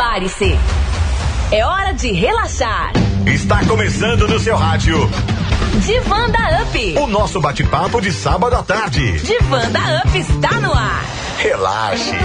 Prepare-se. É hora de relaxar. Está começando no seu rádio. Divanda Up. O nosso bate-papo de sábado à tarde. Divanda Up está no ar. Relaxe.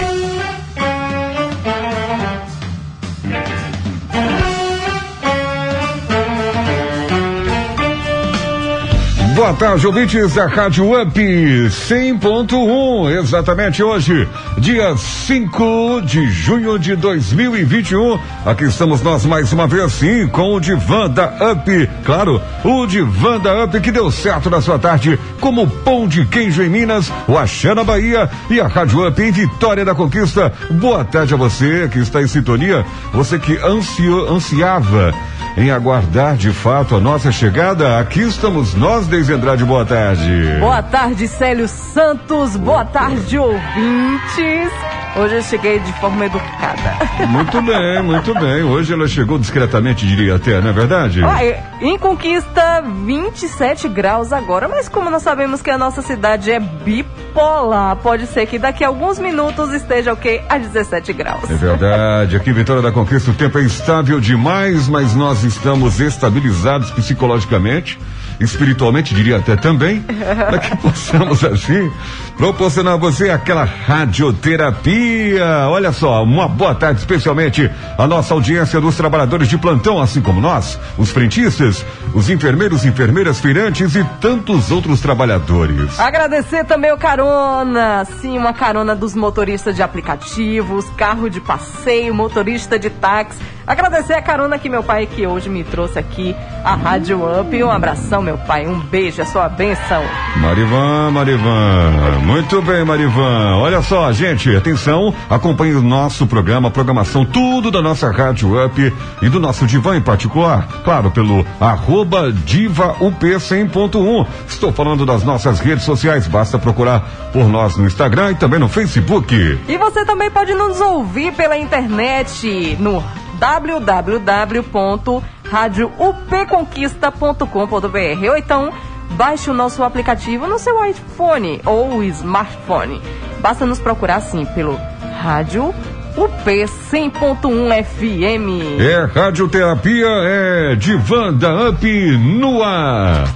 Boa tarde, ouvintes da Rádio Up 100.1. Exatamente hoje, dia 5 de junho de 2021. Aqui estamos nós mais uma vez, sim, com o Divã da Up. Claro, o Divã da Up que deu certo na sua tarde, como pão de queijo em Minas, o Axé na Bahia e a Rádio Up em Vitória da Conquista. Boa tarde a você que está em sintonia, você que ansio, ansiava em aguardar de fato a nossa chegada. Aqui estamos nós, Deise Andrade. Boa tarde. Boa tarde, Célio Santos. Boa tarde, ouvintes. Hoje eu cheguei de forma educada. Muito bem, muito bem. Hoje ela chegou discretamente, diria até, não é verdade? Olha, em Conquista, 27 graus agora, mas como nós sabemos que a nossa cidade é bipolar, pode ser que daqui a alguns minutos esteja o quê? A 17 graus. É verdade. Aqui em Vitória da Conquista o tempo é instável demais, mas nós estamos estabilizados psicologicamente, espiritualmente, diria até também, para que possamos assim proporcionar a você aquela radioterapia. Olha só, uma boa tarde especialmente à nossa audiência dos trabalhadores de plantão, assim como nós, os frentistas, os enfermeiros, enfermeiras, feirantes e tantos outros trabalhadores. Agradecer também o carona, sim, uma carona dos motoristas de aplicativos, carro de passeio, motorista de táxi. Agradecer a carona que meu pai que hoje me trouxe aqui a Rádio Up. Um abração, meu pai. Um beijo, a sua benção. Marivan, Marivan. Muito bem, Marivan. Olha só, gente, atenção, acompanhe o nosso programa, a programação, tudo da nossa Rádio Up e do nosso divã em particular. Claro, pelo arroba Diva UP 100.1. Estou falando das nossas redes sociais, basta procurar por nós no Instagram e também no Facebook. E você também pode nos ouvir pela internet no www.radioupconquista.com.br ou então baixe o nosso aplicativo no seu iPhone ou smartphone. Basta nos procurar assim pelo Rádio UP 100.1 FM. É radioterapia, é Divanda Up no ar.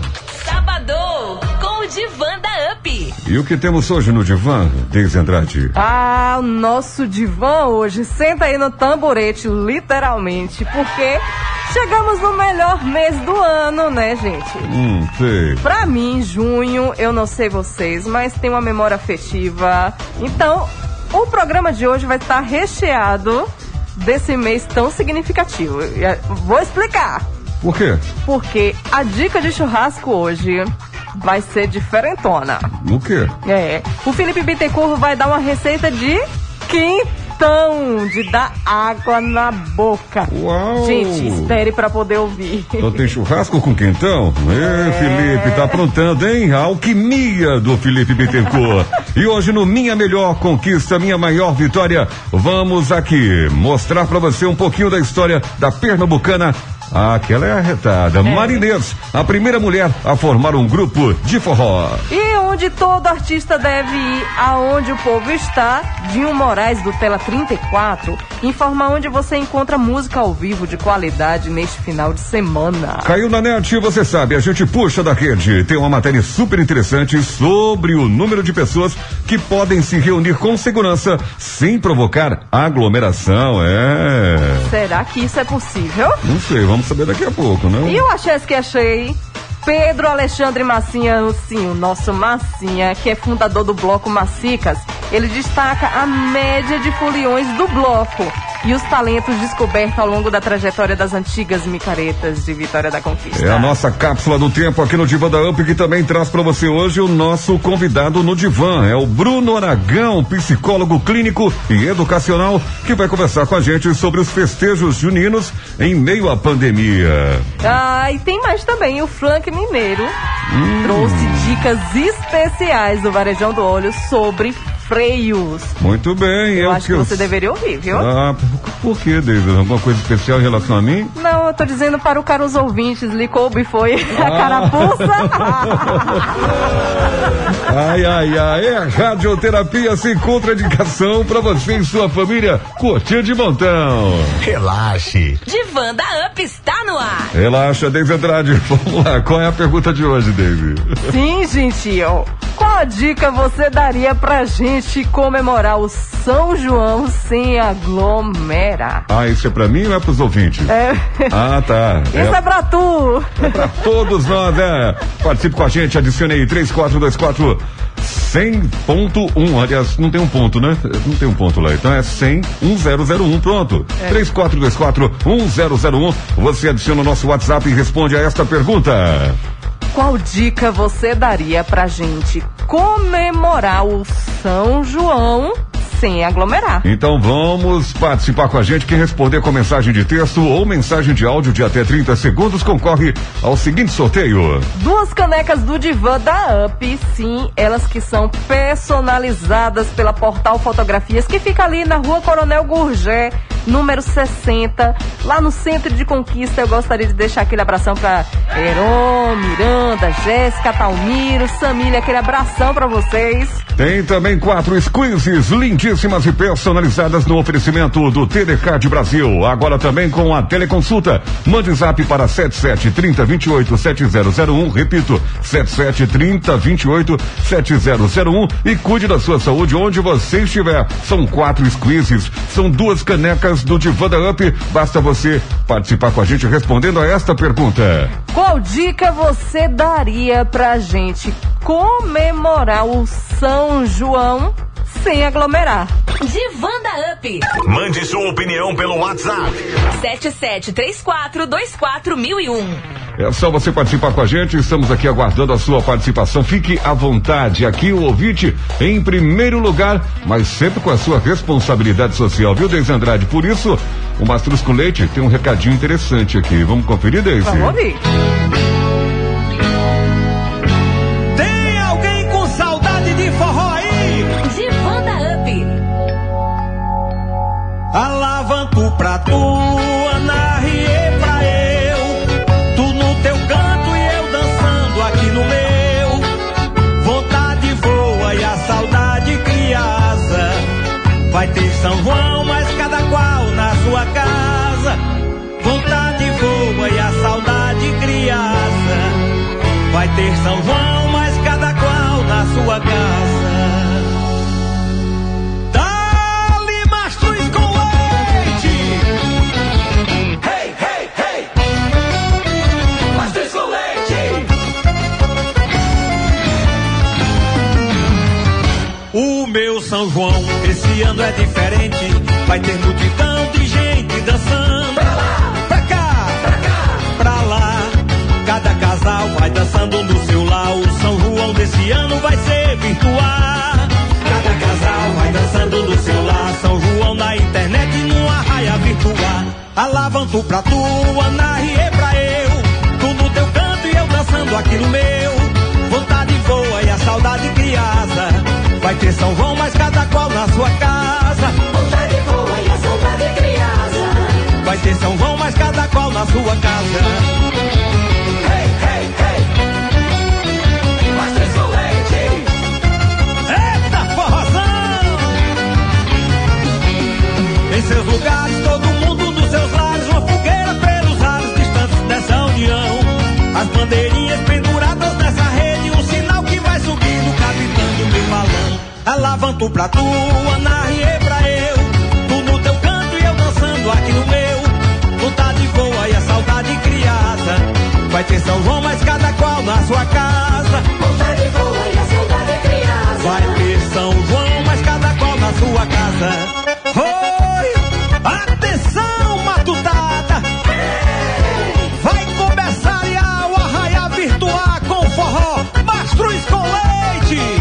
Sabadão com o Divanda Up. E o que temos hoje no divã, Deise Andrade? Ah, o nosso divã hoje senta aí no tamborete, literalmente, porque chegamos no melhor mês do ano, né, gente? Hum, sei. Pra mim, junho, eu não sei vocês, mas tem uma memória afetiva. Então, o programa de hoje vai estar recheado desse mês tão significativo. Eh, Vou explicar. Por quê? Porque a dica de churrasco hoje vai ser diferentona. O quê? É. O Felipe Bittencourt vai dar uma receita de quentão, de dar água na boca. Uau! Gente, espere pra poder ouvir. Então tem churrasco com quentão? Ê, Felipe, tá aprontando, hein? A alquimia do Felipe Bittencourt. e hoje no Minha Melhor Conquista, Minha Maior Vitória, vamos aqui mostrar pra você um pouquinho da história da pernambucana ah, aquela é arretada. Marinês, a primeira mulher a formar um grupo de forró. E onde todo artista deve ir, aonde o povo está, Dinho Moraes do Tela 34 informa onde você encontra música ao vivo de qualidade neste final de semana. Caiu na net, você sabe, a gente puxa da rede. Tem uma matéria super interessante sobre o número de pessoas que podem se reunir com segurança sem provocar aglomeração. É. Será que isso é possível? Não sei, vamos saber daqui a pouco, não? E o achei que achei. Pedro Alexandre Massinha, sim, o nosso Massinha, que é fundador do Bloco Massicas, ele destaca a média de foliões do bloco e os talentos descobertos ao longo da trajetória das antigas micaretas de Vitória da Conquista. É a nossa cápsula do tempo aqui no Divã da UP que também traz para você hoje o nosso convidado no Divã. É o Bruno Aragão, psicólogo clínico e educacional, que vai conversar com a gente sobre os festejos juninos em meio à pandemia. Ah, e tem mais também, o Flank Mineiro trouxe dicas especiais do Varejão do Olho sobre freios. Muito bem. Eu é o acho que eu- você deveria ouvir, viu? Ah, por, por que, David? Alguma coisa especial em relação a mim? Não, eu tô dizendo para o caros ouvintes, lhe coube foi Ah. a carapuça. Ai, ai, ai, é a radioterapia sem contraindicação pra você e sua família curtir de montão. Relaxe. Divan da Up está no ar. Relaxa, David Andrade. Vamos lá, qual é a pergunta de hoje, David? Sim, gentil. Qual a dica você daria pra gente comemorar o São João sem aglomerar? Ah, isso é pra mim ou é pros ouvintes? É. Ah, tá. Isso é pra tu. pra todos nós, é. Participe com a gente, adicione aí 3424 100.1. Aliás, não tem um ponto, né? Não tem um ponto lá. Então é 100 1001. Pronto. 3424 1001. Você adiciona o nosso WhatsApp e responde a esta pergunta. Qual dica você daria pra gente comemorar o São João sem aglomerar? Então vamos participar com a gente. Quem responder com mensagem de texto ou mensagem de áudio de até 30 segundos concorre ao seguinte sorteio. Duas canecas do Divã da Up, sim, elas que são personalizadas pela Portal Fotografias, que fica ali na rua Coronel Gurgé, número 60, lá no centro de conquista. Eu gostaria de deixar aquele abração pra Heron, Miranda, Jéssica, Talmiro, Samília, aquele abração pra vocês. Tem também quatro squeezes lindíssimas e personalizadas no oferecimento do Telecard Brasil. Agora também com a teleconsulta. Mande zap para 77 30 28 7001. Repito, 77 30 28 7001 e cuide da sua saúde onde você estiver. São quatro squeezes, são duas canecas do Divã da Up. Basta você participar com a gente respondendo a esta pergunta. Qual dica você daria pra gente comemorar o São João sem aglomerar? Divan da Up. Mande sua opinião pelo WhatsApp. 7734241001. É só você participar com a gente, estamos aqui aguardando a sua participação. Fique à vontade, aqui o ouvinte em primeiro lugar, mas sempre com a sua responsabilidade social, viu, Deise Andrade? Por isso, o Mastruz com Leite tem um recadinho interessante aqui. Vamos conferir, Deise? Vamos ouvir. Alavanco pra tu, anarriei pra eu. Tu no teu canto e eu dançando aqui no meu. Vontade voa e a saudade criança. Vai ter São João, mas cada qual na sua casa. Vontade voa e a saudade criança. Vai ter São João, São João, esse ano é diferente. Vai ter multidão de gente dançando. Pra lá, pra cá, pra cá, pra lá. Cada casal vai dançando no seu lar. O São João desse ano vai ser virtual. Cada casal vai dançando no seu lar. São João na internet numa raia virtual. Alavanto pra tu, anarriei pra eu. Tu no teu canto e eu dançando aqui no meu. Vontade voa e a saudade criança. Vai ter São João, mas cada qual na sua casa. Vontade voa e a saudade criança. Vai ter São João, mas cada qual na sua casa. Hey, hey, hey. Com leite. Eita forrozão! Em seus lugares, todo mundo dos seus lares, uma fogueira pelos ares distantes dessa união. As bandeirinhas penduradas Alavanto pra tu, anarriei pra eu. Tu no teu canto e eu dançando aqui no meu. Vontade voa e a saudade criança. Vai ter São João, mas cada qual na sua casa. Vontade voa e a saudade criança. Vai ter São João, mas cada qual na sua casa. Oi! Atenção, matutada! Vai começar já o arraiá virtual com forró, mastruz com leite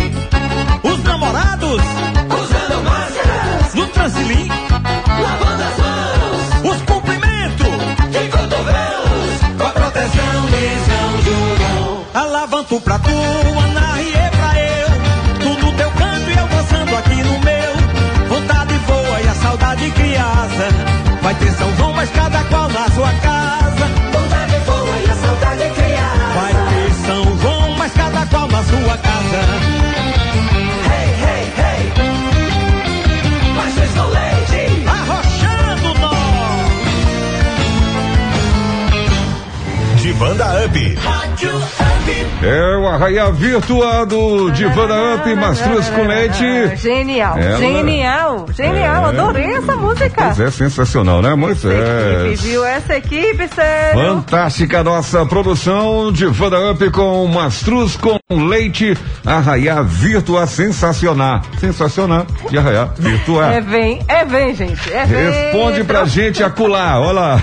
namorados. Usando máscaras. No transilim. Lavando as mãos. Os cumprimentos. De cotovelos. Com a proteção de São João. Alavanto pra tu, Ana Rie é pra eu. Tu no teu canto e eu dançando aqui no meu. Vontade voa e a saudade criança. Vai ter São João, mas cada qual na sua casa. Divanda Up. É o arraia virtuado de Vanda Up, Mastruz com leite. Genial, Ela- genial, genial. É. Adorei essa música. Pois é sensacional, né, Moisés? viu? Essa equipe, sério. Fantástica nossa produção de Vanda Up com Mastruz com leite, arraia virtua sensacional. Sensacional de arraia virtua. É vem, é vem, gente. É vem. Responde pra gente acular, olha lá.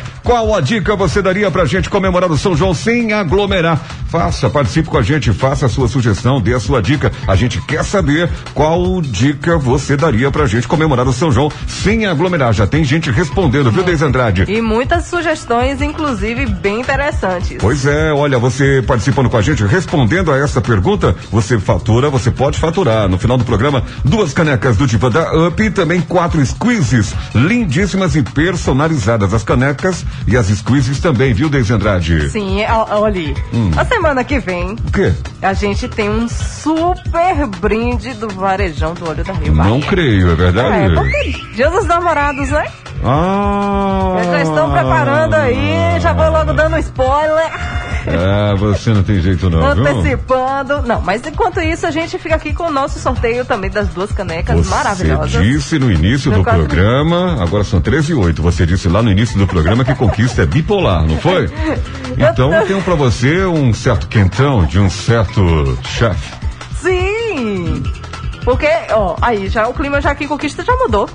Qual a dica você daria pra gente comemorar o São João sem aglomerar? Faça, participe com a gente, faça a sua sugestão, dê a sua dica. A gente quer saber qual dica você daria pra gente comemorar o São João sem aglomerar. Já tem gente respondendo, viu, Deise Andrade? E muitas sugestões, inclusive, bem interessantes. Pois é, olha, você participando com a gente, respondendo a essa pergunta, você fatura, você pode faturar. No final do programa, duas canecas do Diva da Up e também quatro squeezes lindíssimas e personalizadas. As canecas e as squeezes também, viu, Deise Andrade? Sim, olha. Hum. a semana que vem O quê? a gente tem um super brinde do Varejão do Olho da Rio Não Bahia. creio, é É, verdade? porque Dia dos Namorados, né? Ah! Eles já estão preparando aí, já vou logo dando spoiler, Ah, você não tem jeito não, viu? antecipando. Não, mas enquanto isso a gente fica aqui com o nosso sorteio também das duas canecas Você maravilhosas. disse no início No do programa, agora são 13 e 8, você disse lá no início do programa que conquista é bipolar, não foi? Então eu tenho pra você um certo quentão de um certo chefe. Sim! Porque, ó, aí já o clima já aqui em Conquista já mudou.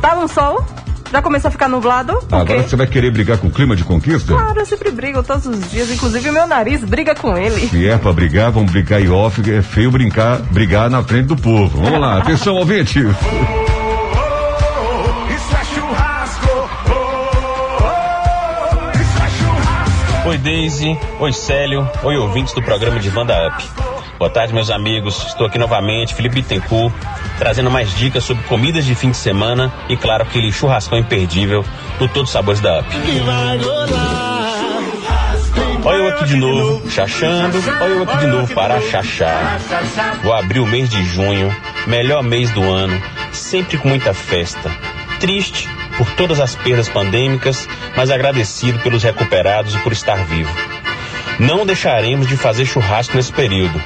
Tá no sol, já começou a ficar nublado. Porque, Agora você vai querer brigar com o clima de conquista? claro, eu sempre brigo todos os dias, inclusive meu nariz briga com ele. Se é pra brigar, vamos brigar em off, é feio brincar, brigar na frente do povo. Vamos lá, atenção, ouvinte. Oi Daisy, oi Célio, oi ouvintes do programa de Vanda Up. Boa tarde, meus amigos. Estou aqui novamente, Felipe Bittencourt, trazendo mais dicas sobre comidas de fim de semana e, claro, aquele churrascão imperdível do Todos os Sabores da Up. Olha eu aqui de novo, chachando. Olha eu aqui de novo para chachar. Vou abrir o mês de junho, melhor mês do ano, sempre com muita festa. Triste por todas as perdas pandêmicas, mas agradecido pelos recuperados e por estar vivo. Não deixaremos de fazer churrasco nesse período,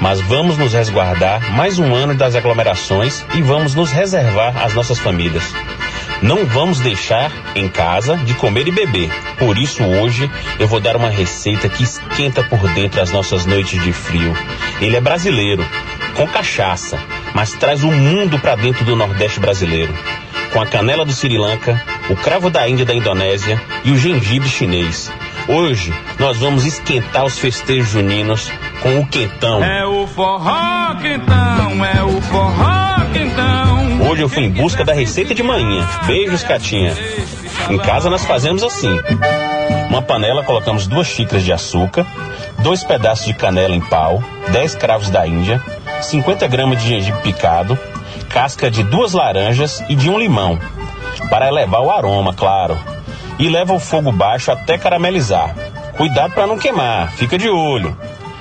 mas vamos nos resguardar mais um ano das aglomerações e vamos nos reservar às nossas famílias. Não vamos deixar em casa de comer e beber. Por isso hoje eu vou dar uma receita que esquenta por dentro as nossas noites de frio. Ele é brasileiro, com cachaça, mas traz o mundo para dentro do Nordeste brasileiro. Com a canela do Sri Lanka, o cravo da Índia da Indonésia e o gengibre chinês. Hoje nós vamos esquentar os festejos juninos com o quentão. É o forró quentão, é o forró quentão. Hoje eu fui em busca da receita de manhã. Beijos, Catinha. Em casa nós fazemos assim. Uma panela colocamos duas xícaras de açúcar, dois pedaços de canela em pau, 10 cravos da Índia, 50 gramas de gengibre picado, casca de duas laranjas e de um limão, para elevar o aroma, claro. E leva o fogo baixo até caramelizar. Cuidado para não queimar, fica de olho.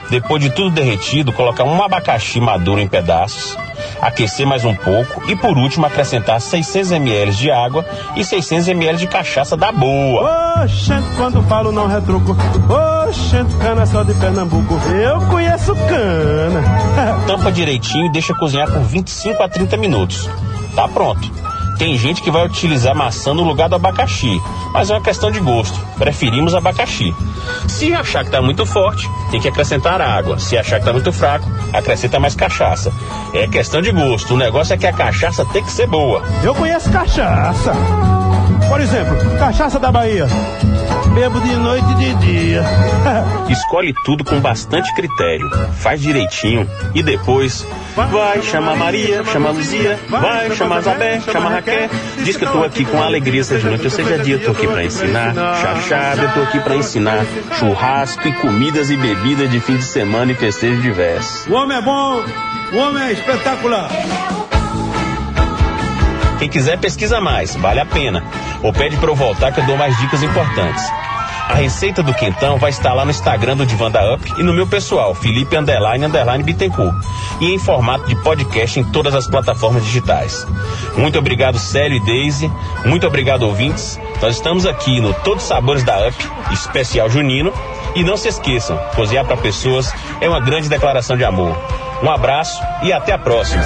Depois de tudo derretido, colocar um abacaxi maduro em pedaços, aquecer mais um pouco e por último acrescentar 600 ml de água e 600 ml de cachaça da boa. Oxente, quando falo não retruco. Oxente, cana só de Pernambuco. Eu conheço cana. Tampa direitinho e deixa cozinhar por 25 a 30 minutos. Tá pronto. Tem gente que vai utilizar maçã no lugar do abacaxi, mas é uma questão de gosto. Preferimos abacaxi. Se achar que tá muito forte, tem que acrescentar água. Se achar que tá muito fraco, acrescenta mais cachaça. É questão de gosto. O negócio é que a cachaça tem que ser boa. Eu conheço cachaça. Por exemplo, cachaça da Bahia. Bebo de noite e de dia. Escolhe tudo com bastante critério, faz direitinho e depois vai chamar Maria, chama Luzia, vai chamar Zabé, chama Raquel. Diz que eu tô aqui com alegria, seja noite ou seja dia, eu tô aqui pra ensinar chachada, eu tô aqui pra ensinar churrasco e comidas e bebidas de fim de semana e festejos diversos. O homem é bom, o homem é espetacular. Quem quiser, pesquisa mais, vale a pena. Ou pede pra eu voltar que eu dou mais dicas importantes. A receita do quentão vai estar lá no Instagram do Divanda Up e no meu pessoal, Felipe Underline Underline Bittencourt. E em formato de podcast em todas as plataformas digitais. Muito obrigado, Célio e Daisy. Muito obrigado, ouvintes. Nós estamos aqui no Todos Sabores da Up, especial junino. E não se esqueçam, cozinhar para pessoas é uma grande declaração de amor. Um abraço e até a próxima.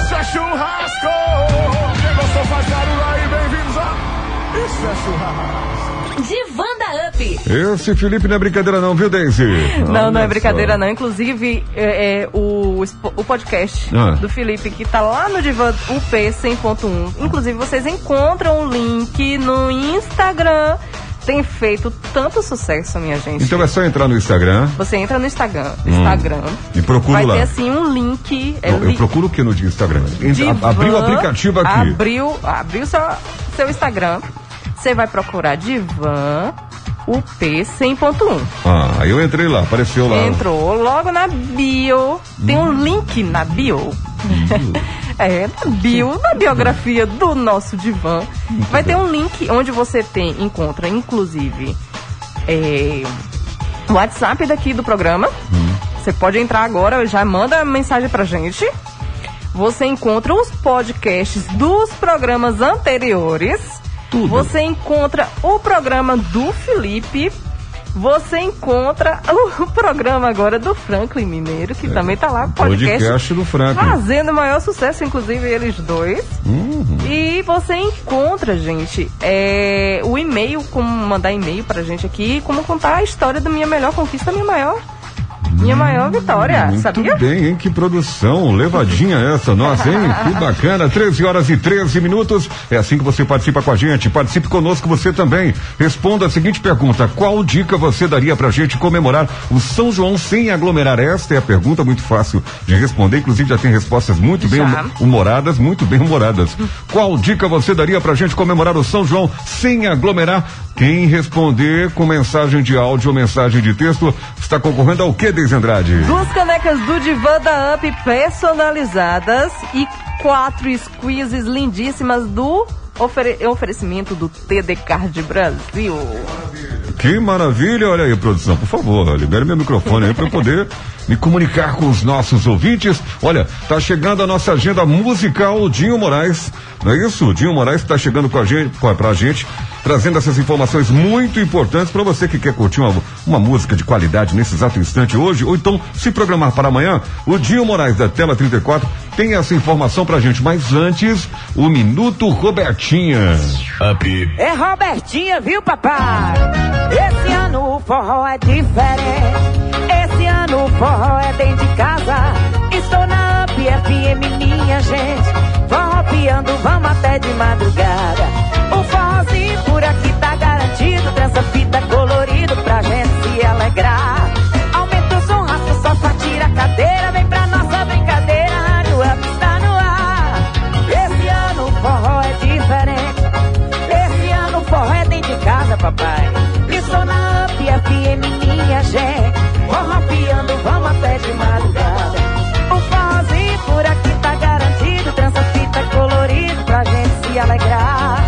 Churrasco! Divanda Up. Esse Felipe não é brincadeira não, viu, Daisy? Não, não é brincadeira só. não. Inclusive, é, é, o, o podcast Ah. do Felipe, que tá lá no Divan UP 100.1. Inclusive, vocês encontram o link no Instagram. Tem feito tanto sucesso, minha gente. Então é só entrar no Instagram Você entra no Instagram, Instagram. e procura vai lá. ter assim um link. é eu li- procuro o que no Instagram? Entra- Divan, Abriu o aplicativo aqui. Abriu, abriu seu, seu Instagram. Você vai procurar Divan UP 100.1. Ah, eu entrei lá, apareceu lá. Entrou logo na bio. Tem um link na bio. é, na bio, na biografia do nosso divã. Vai ter um link onde você tem, encontra, inclusive, é, o WhatsApp daqui do programa. Você pode entrar agora, já manda mensagem pra gente. Você encontra os podcasts dos programas anteriores. Tudo. Você encontra o programa do Felipe. Você encontra o programa agora do Franklin Mineiro, que também tá lá, podcast, Podcast do Franklin. fazendo o maior sucesso, inclusive eles dois. Uhum. E você encontra, gente, é, o e-mail, como mandar e-mail pra gente aqui, como contar a história da minha melhor conquista, minha maior, minha maior vitória, Muito sabia? bem, hein? Que produção, levadinha essa, nossa, hein? Que bacana, 13 horas e 13 minutos. É assim que você participa com a gente. Participe conosco você também. Responda a seguinte pergunta: qual dica você daria pra gente comemorar o São João sem aglomerar? Esta é a pergunta muito fácil de responder. Inclusive, já tem respostas muito bem Já. hum- humoradas, muito bem humoradas. Qual dica você daria pra gente comemorar o São João sem aglomerar? Quem responder com mensagem de áudio ou mensagem de texto está concorrendo ao que, Deise Andrade? Duas canecas do Divã da Up personalizadas e quatro squeezes lindíssimas do ofere- oferecimento do TD Card Brasil. Que maravilha, olha aí, produção, por favor, libere meu microfone aí para eu poder me comunicar com os nossos ouvintes. Olha, tá chegando a nossa agenda musical, o Dinho Moraes, não é isso? O Dinho Moraes está chegando com a gente, com a, pra gente, trazendo essas informações muito importantes para você que quer curtir uma, uma música de qualidade nesse exato instante hoje, ou então se programar para amanhã. O Dinho Moraes da Tela 34 tem essa informação pra gente, mas antes, o Minuto Robertinha. Up. É Robertinha, viu, papai? Esse ano o forró é diferente. Esse ano o forró é dentro de casa. Estou na Up FM, minha gente. Forró piando, vamos até de madrugada. O forrozinho por aqui tá garantido. Dança fita colorido pra gente se alegrar. Aumenta o som, raspa o sofá, tira a cadeira. Vem pra nossa brincadeira. Rádio Up está no ar. Esse ano o forró é diferente. Esse ano o forró é dentro de casa, papai. Estou na Up FM, minha gente. Se alegrar.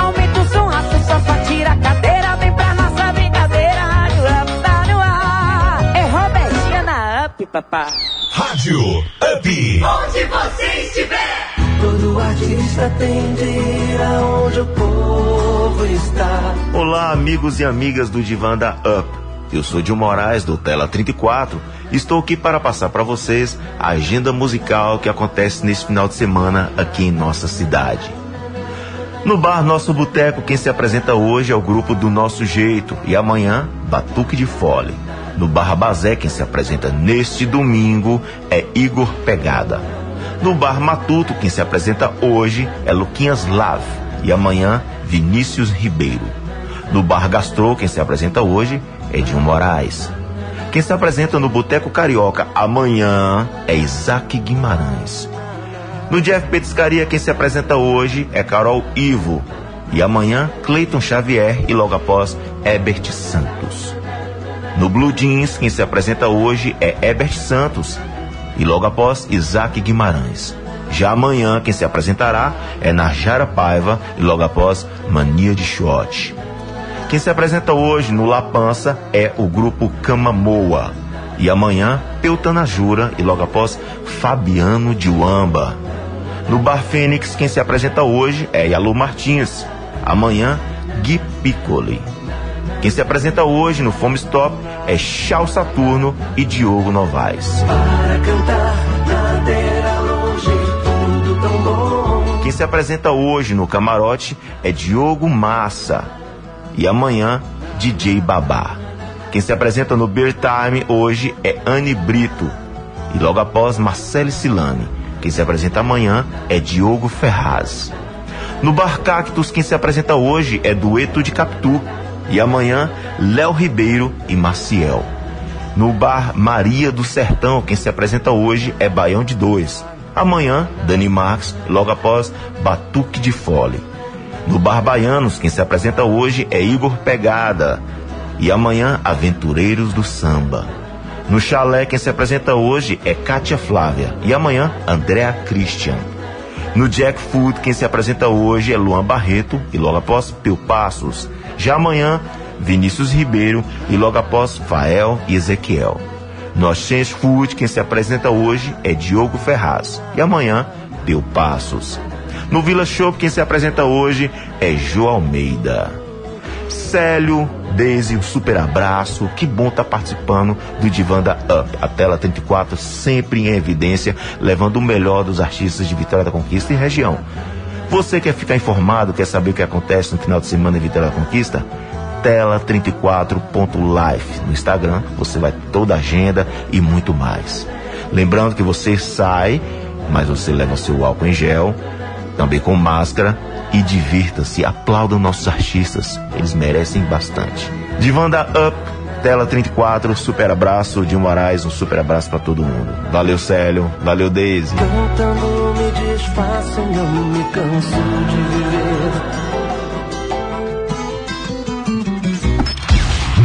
Aumenta o som, raspa o sofá, tira a cadeira. Vem pra nossa brincadeira. Rádio Up tá no ar. É Robertinha na Up, papai. Rádio Up. Onde você estiver. Todo artista tem de ir aonde o povo está. Olá, amigos e amigas do Divã da Up. Eu sou Dil Moraes, do Tela 34. e Estou aqui para passar para vocês a agenda musical que acontece nesse final de semana aqui em nossa cidade. No bar Nosso Boteco, quem se apresenta hoje é o grupo do Nosso Jeito e amanhã, Batuque de Fole. No Bar Bazé, quem se apresenta neste domingo é Igor Pegada. No Bar Matuto, quem se apresenta hoje é Luquinhas Lave e amanhã, Vinícius Ribeiro. No Bar Gastrô, quem se apresenta hoje é Edinho Moraes. Quem se apresenta no Boteco Carioca amanhã é Isaac Guimarães. No Jeff Petiscaria, quem se apresenta hoje é Carol Ivo. E amanhã, Cleiton Xavier e logo após, Ebert Santos. No Blue Jeans, quem se apresenta hoje é Ebert Santos. E logo após, Isaac Guimarães. Já amanhã, quem se apresentará é Narjara Paiva e logo após Mania de Shot. Quem se apresenta hoje no La Pança é o grupo Camamoa. E amanhã, Peutana Jura e logo após Fabiano de Uamba. No Bar Fênix, quem se apresenta hoje é Yalu Martins. Amanhã, Gui Piccoli. Quem se apresenta hoje no Fome Stop é Chau Saturno e Diogo Novaes. Para cantar na terra longe, tudo tão bom. Quem se apresenta hoje no Camarote é Diogo Massa. E amanhã, DJ Babá. Quem se apresenta no Beer Time hoje é Anne Brito. E logo após, Marcele Silane. Quem se apresenta amanhã é Diogo Ferraz. No Bar Cactus, quem se apresenta hoje é Dueto de Capitu. E amanhã, Léo Ribeiro e Maciel. No Bar Maria do Sertão, quem se apresenta hoje é Baião de Dois. Amanhã, Dani Marques, logo após, Batuque de Fole. No Bar Baianos, quem se apresenta hoje é Igor Pegada. E amanhã, Aventureiros do Samba. No Chalé, quem se apresenta hoje é Kátia Flávia. E amanhã, Andréa Christian. No Jack Food, quem se apresenta hoje é Luan Barreto e logo após Pio Passos. Já amanhã, Vinícius Ribeiro e logo após Fael e Ezequiel. No Change Food, quem se apresenta hoje é Diogo Ferraz. E amanhã, Pio Passos. No Vila Shop, quem se apresenta hoje é Jô Almeida. Célio, Deise, um super abraço. Que bom estar participando do Divã da Up. A tela 34 sempre em evidência, levando o melhor dos artistas de Vitória da Conquista e região. Você quer ficar informado, quer saber o que acontece no final de semana em Vitória da Conquista? Tela34.life no Instagram, você vai toda a agenda e muito mais. Lembrando que você sai, mas você leva seu álcool em gel, também com máscara e divirta-se, aplauda nossos artistas, eles merecem bastante. Divanda Up, tela 34, super abraço de Moraes, um super abraço para todo mundo. Valeu Célio, valeu Daisy. Cantando me desfaço, não me canso de viver.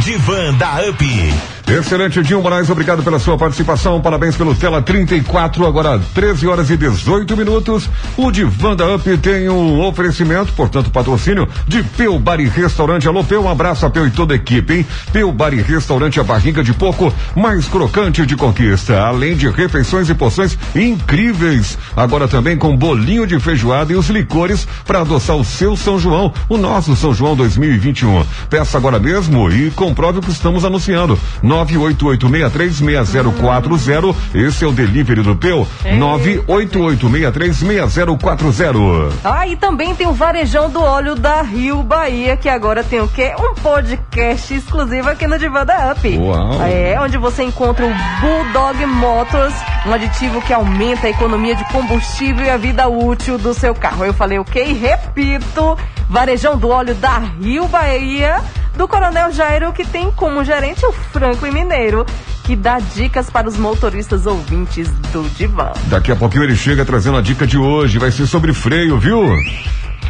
Divã da UP. Excelente, Dinho Moraes, obrigado pela sua participação. Parabéns pelo Tela 34, agora 13 horas e 18 minutos. O Divanda Up tem um oferecimento, portanto, patrocínio de Peu Bar e Restaurante. Alô, Peu, um abraço a Peu e toda a equipe, hein? Peu Bar e Restaurante, a barriga de porco mais crocante de conquista. Além de refeições e porções incríveis. Agora também com bolinho de feijoada e os licores para adoçar o seu São João, o nosso São João 2021. Peça agora mesmo e comprove o que estamos anunciando. 988636040. Esse é o delivery do Peu. 988636040. Ah, e também tem o Varejão do Óleo da Rio Bahia, que agora tem o quê? Um podcast exclusivo aqui no Divã da Up. Uau. É, onde você encontra o Bulldog Motors, um aditivo que aumenta a economia de combustível e a vida útil do seu carro. Eu falei o quê? E repito, Varejão do Óleo da Rio Bahia, do Coronel Jairo, que tem como gerente o Franco e Mineiro, que dá dicas para os motoristas ouvintes do Divã. Daqui a pouquinho ele chega trazendo a dica de hoje. Vai ser sobre freio, viu?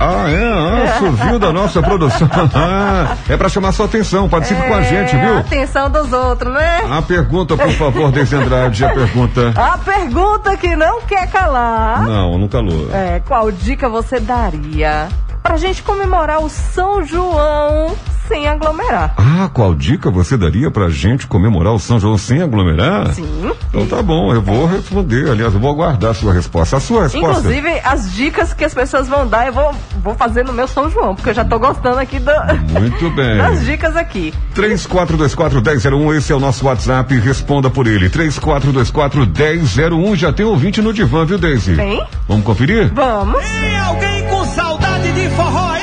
Ah, é? Ah, subiu da nossa produção. Ah, é pra chamar sua atenção. Participe com a gente, É, viu? Atenção dos outros, né? A pergunta, por favor, Deise Andrade, a pergunta. A pergunta que não quer calar. Não, não calou. É, qual dica você daria pra gente comemorar o São João sem aglomerar? Ah, qual dica você daria pra gente comemorar o São João sem aglomerar? Sim. Então tá bom, eu vou responder. Aliás, eu vou aguardar a sua resposta. A sua resposta. Inclusive, as dicas que as pessoas vão dar, eu vou, vou fazer no meu São João, porque eu já tô gostando aqui do- Muito bem. das dicas aqui. 3424-1001, esse é o nosso WhatsApp, responda por ele. 3424-1001, já tem ouvinte no divã, viu, Daisy? Tem? Vamos conferir? Vamos. Tem alguém com saudade de forró?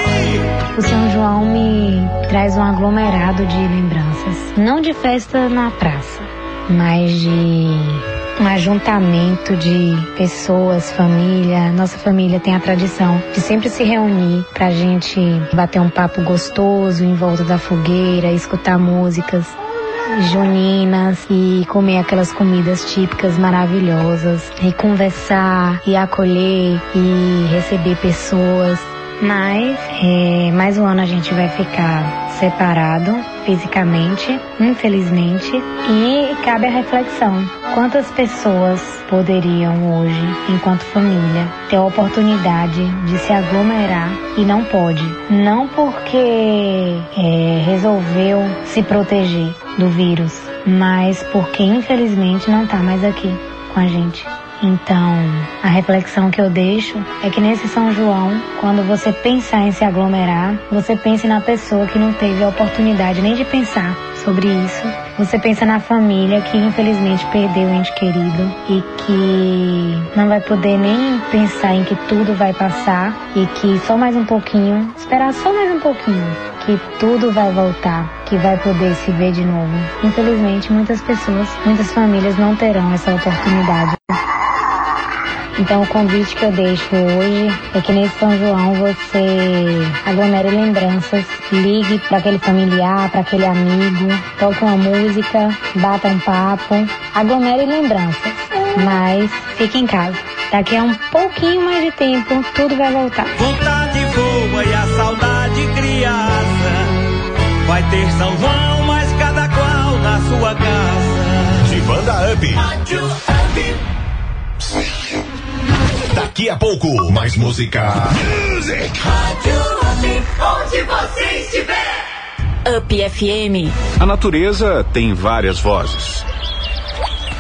O São João me traz um aglomerado de lembranças. Não de festa na praça, mas de um ajuntamento de pessoas, família. Nossa família tem a tradição de sempre se reunir pra gente bater um papo gostoso em volta da fogueira, escutar músicas juninas e comer aquelas comidas típicas maravilhosas e conversar e acolher e receber pessoas. Mas é, mais um ano a gente vai ficar separado fisicamente, infelizmente, e cabe a reflexão. Quantas pessoas poderiam hoje, enquanto família, ter a oportunidade de se aglomerar e não pode? Não porque é, resolveu se proteger do vírus, mas porque infelizmente não está mais aqui com a gente. Então, a reflexão que eu deixo é que nesse São João, quando você pensar em se aglomerar, você pense na pessoa que não teve a oportunidade nem de pensar sobre isso. Você pensa na família que infelizmente perdeu o ente querido e que não vai poder nem pensar em que tudo vai passar e que só mais um pouquinho, esperar só mais um pouquinho, que tudo vai voltar, que vai poder se ver de novo. Infelizmente, muitas pessoas, muitas famílias não terão essa oportunidade. Então o convite que eu deixo hoje é que nesse São João você aglomere lembranças, ligue para aquele familiar, para aquele amigo, toque uma música, bata um papo, aglomere lembranças, mas fique em casa. Daqui a um pouquinho mais de tempo, tudo vai voltar. Vontade voa e a saudade criança. Vai ter São João, mas cada qual na sua casa. De banda up. Rádio Up. Daqui a pouco, mais música. Music. Rádio onde você estiver. Up FM. A natureza tem várias vozes.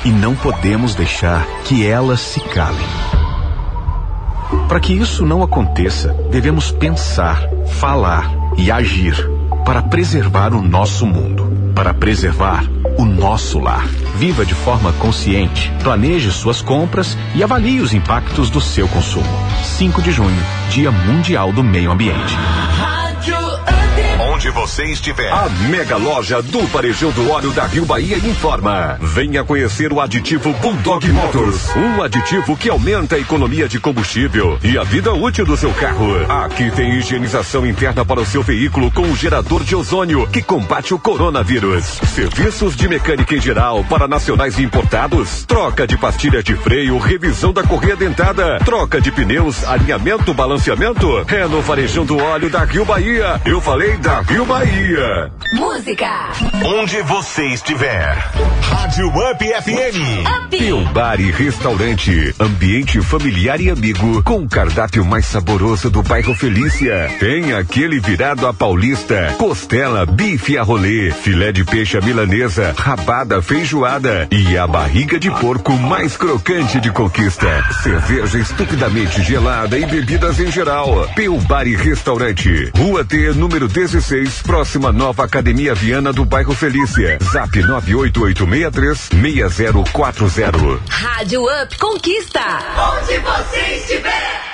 E não podemos deixar que elas se calem. Para que isso não aconteça, devemos pensar, falar e agir para preservar o nosso mundo, para preservar o nosso lar. Viva de forma consciente, planeje suas compras e avalie os impactos do seu consumo. 5 de junho, Dia Mundial do Meio Ambiente. Onde você estiver. A mega loja do Varejão do Óleo da Rio Bahia informa. Venha conhecer o aditivo Bulldog Motors. Um aditivo que aumenta a economia de combustível e a vida útil do seu carro. Aqui tem higienização interna para o seu veículo com o gerador de ozônio que combate o coronavírus. Serviços de mecânica em geral para nacionais importados. Troca de pastilha de freio, revisão da correia dentada. Troca de pneus, alinhamento, balanceamento. É no Varejão do Óleo da Rio Bahia. Eu falei da Rio Bahia. Música. Onde você estiver. Rádio Up FM. Teu bar e restaurante. Ambiente familiar e amigo. Com o cardápio mais saboroso do bairro Felícia. Tem aquele virado a paulista. Costela, bife a rolê. Filé de peixe à milanesa. Rabada feijoada. E a barriga de porco mais crocante de conquista. Cerveja estupidamente gelada e bebidas em geral. Peu Bar e Restaurante. Rua T, número 16, próxima nova Academia Viana do bairro Felícia. Zap 988636040. Rádio Up Conquista. Onde você estiver.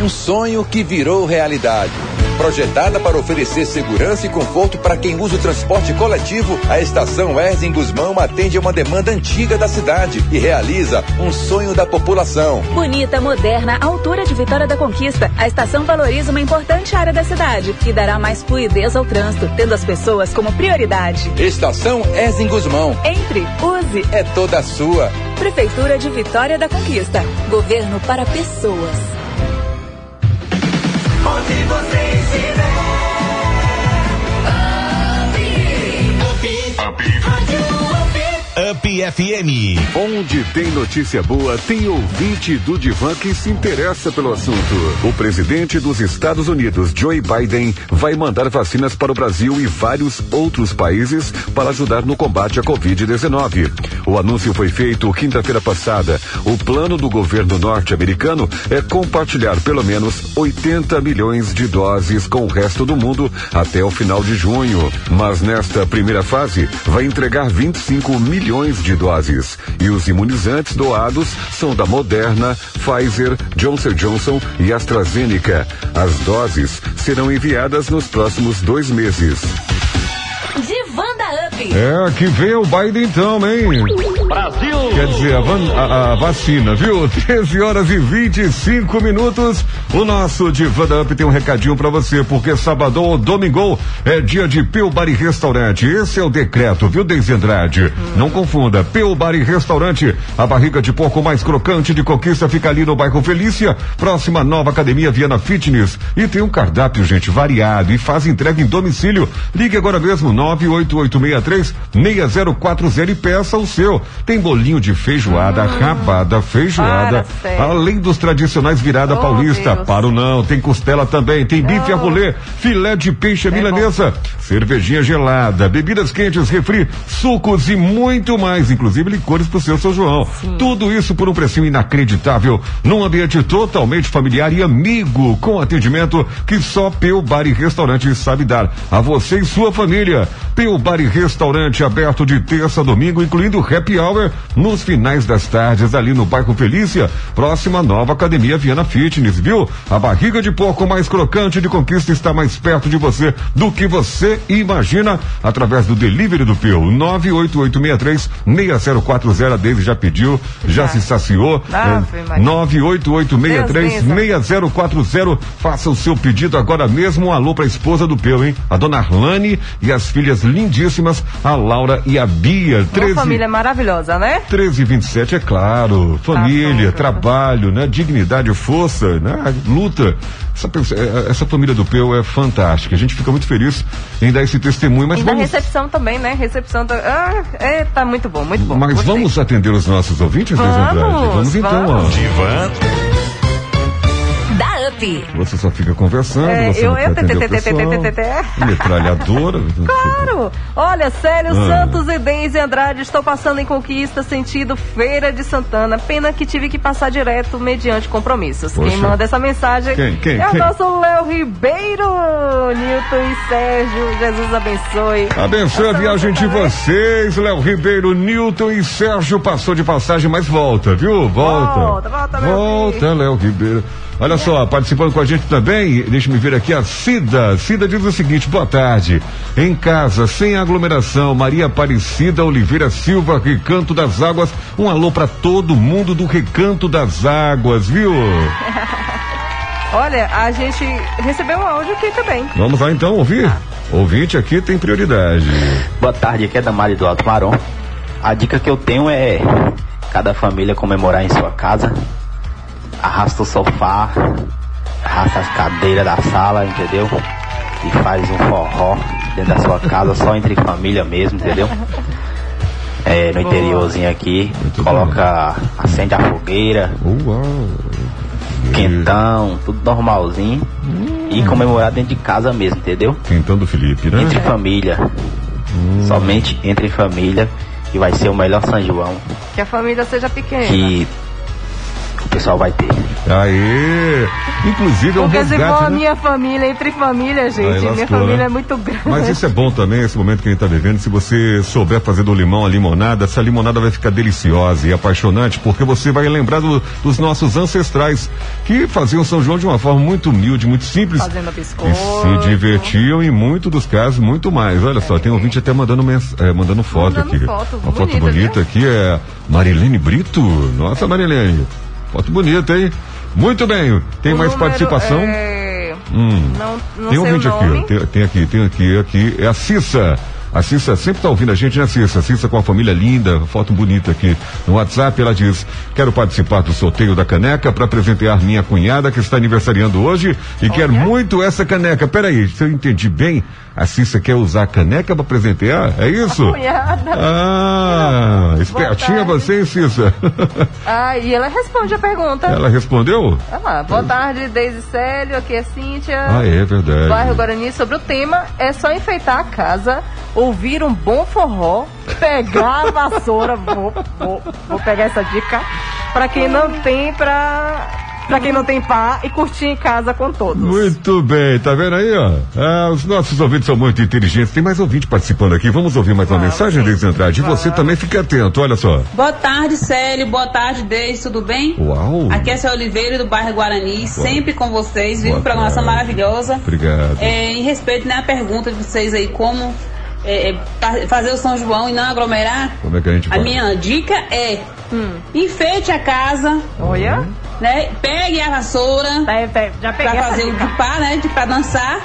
Um sonho que virou realidade. Projetada para oferecer segurança e conforto para quem usa o transporte coletivo, a estação Erzing Guzmão atende a uma demanda antiga da cidade e realiza um sonho da população. Bonita, moderna, altura de Vitória da Conquista, a estação valoriza uma importante área da cidade e dará mais fluidez ao trânsito, tendo as pessoas como prioridade. Estação Erzing Guzmão. Entre, use. É toda sua. Prefeitura de Vitória da Conquista. Governo para pessoas. Onde você estiver. Up FM. Onde tem notícia boa, tem ouvinte do Divan que se interessa pelo assunto. O presidente dos Estados Unidos, Joe Biden, vai mandar vacinas para o Brasil e vários outros países para ajudar no combate à Covid-19. O anúncio foi feito quinta-feira passada. O plano do governo norte-americano é compartilhar pelo menos 80 milhões de doses com o resto do mundo até o final de junho. Mas nesta primeira fase, vai entregar 25 milhões de doses. E os imunizantes doados são da Moderna, Pfizer, Johnson Johnson e AstraZeneca. As doses serão enviadas nos próximos dois meses. É, que vem o Biden então, hein? Brasil! Quer dizer, a, van- a- a vacina, viu? 13 horas e 25 minutos. O nosso Divanda Up tem um recadinho pra você, porque sábado ou domingo é dia de Peu Bar e Restaurante. Esse é o decreto, viu, Deise Andrade? Não confunda, Peu Bar e Restaurante. A barriga de porco mais crocante de conquista fica ali no bairro Felícia, próxima nova academia Viana Fitness. E tem um cardápio, gente, variado e faz entrega em domicílio. Ligue agora mesmo, 98863 6040 e peça o seu. Tem bolinho de feijoada, rabada, feijoada, Para, além dos tradicionais virada Oh, paulista. Deus. Para o não, tem costela também, tem bife a rolê, filé de peixe milanesa, cervejinha gelada, bebidas quentes, refri, sucos e muito mais, inclusive licores pro seu São João. Tudo isso por um precinho inacreditável, num ambiente totalmente familiar e amigo, com atendimento que só Peu Bar e Restaurante sabe dar a você e sua família. Peu Bar e Restaurante aberto de terça a domingo, incluindo happy hour nos finais das tardes ali no bairro Felícia, próxima à nova Academia Viana Fitness, viu? A barriga de porco mais crocante de conquista está mais perto de você do que você imagina através do delivery do Peu 98863 6040 a David já pediu, já, se saciou. Ave É, Maria. 98863 6040 faça o seu pedido agora mesmo. Um alô para a esposa do Peu, hein? A dona Arlane e as filhas lindíssimas, a Laura e a Bia. Uma 13 família maravilhosa, né? 13 e 27, é claro. Família, trabalho, né? Dignidade, força, né? Luta. Essa, essa família do Peu é fantástica. A gente fica muito feliz em dar esse testemunho, mas e da vamos, recepção também, né? Recepção. Da... Ah, é, tá muito bom, muito bom. mas Gostei. vamos atender os nossos ouvintes, Vamos? Vamos então, ó. vamos. Você só fica conversando, É, você eu- não eu- quer pessoal. Metralhadora. Claro! Olha, Célio Ah. Santos e Deise Andrade estão passando em conquista sentido Feira de Santana. Pena que tive que passar direto mediante compromissos. Poxa. Quem manda essa mensagem Quem, quem, é o nosso Léo Ribeiro, Nilton e Sérgio. Jesus abençoe. Abençoe a viagem de vocês, Léo Ribeiro, Newton e Sérgio passou de passagem, mas volta, viu? Volta. Volta, volta, meu Volta, Léo Ribeiro. Olha só, participando com a gente também, deixa me ver aqui a Cida. Cida diz o seguinte: boa tarde. Em casa, sem aglomeração, Maria Aparecida Oliveira Silva, Recanto das Águas. Um alô pra todo mundo do Recanto das Águas, viu? Olha, a gente recebeu um áudio aqui também. Vamos lá então ouvir? Ouvinte aqui tem prioridade. Boa tarde, aqui é Damari do Alto Marom. A dica que eu tenho é cada família comemorar em sua casa. Arrasta o sofá, arrasta as cadeiras da sala, entendeu? E faz um forró dentro da sua casa, só entre família mesmo, entendeu? É, no Boa. interiorzinho aqui, coloca, acende a fogueira, quentão, tudo normalzinho. E comemorar dentro de casa mesmo, entendeu? Quentão do Felipe, né? Entre família. Somente entre família. E vai ser o melhor São João Que a família seja pequena. que o pessoal vai ter. Aê! Inclusive é um Porque se for resgate, a né? minha família, entre família, gente, Aí minha lascou, família né? é muito grande. Mas isso é bom também, esse momento que a gente está vivendo. Se você souber fazer do limão a limonada, essa limonada vai ficar deliciosa e apaixonante, porque você vai lembrar do- dos nossos ancestrais que faziam São João de uma forma muito humilde, muito simples. Fazendo E biscoito. se divertiam em muito dos casos, muito mais. Olha só, tem um ouvinte até mandando, mens- eh, mandando foto Mandando aqui. foto, Uma foto bonita, bonita aqui é Marilene Brito. Nossa, Marilene. Foto bonita, hein? Muito bem. Tem O mais participação? é- Hum. Não, não tem um vídeo aqui. Tem, tem aqui, tem aqui, aqui. É a Cissa. A Cissa sempre tá ouvindo a gente, né, Cissa? Cissa com a família linda, foto bonita aqui no WhatsApp. Ela diz: Quero participar do sorteio da caneca para presentear minha cunhada que está aniversariando hoje e quer muito essa caneca. Peraí, se eu entendi bem, a Cissa quer usar a caneca para presentear? É isso? Cunhada. Ah, espertinha você, hein, Cissa? Ah, e ela responde a pergunta. Ela respondeu? Ah lá, boa tarde, Deise Célio, aqui é Cíntia. Ah, é verdade. Bairro Guarani, sobre o tema, é só enfeitar a casa, ouvir um bom forró, pegar a vassoura, vou, vou, vou pegar essa dica, pra quem não tem, pra, pra quem não tem pá, e curtir em casa com todos. Muito bem, tá vendo aí, ó? Ah, os nossos ouvintes são muito inteligentes. Tem mais ouvinte participando aqui. Vamos ouvir mais uma mensagem, Deise Andrade. E você também fica atento, olha só. Boa tarde, Célio. Boa tarde, Deise. Tudo bem? Uau! Aqui é Céu Oliveira, do bairro Guarani. Sempre com vocês. Viva Boa programação maravilhosa. Obrigado. É, em respeito né, à pergunta de vocês aí, como é, é, fa- fazer o São João e não aglomerar, Como é que a gente a faz? minha dica é enfeite a casa. Olha. Né? Pegue a vassoura já pra peguei fazer essa o de pá, né? De, pra dançar.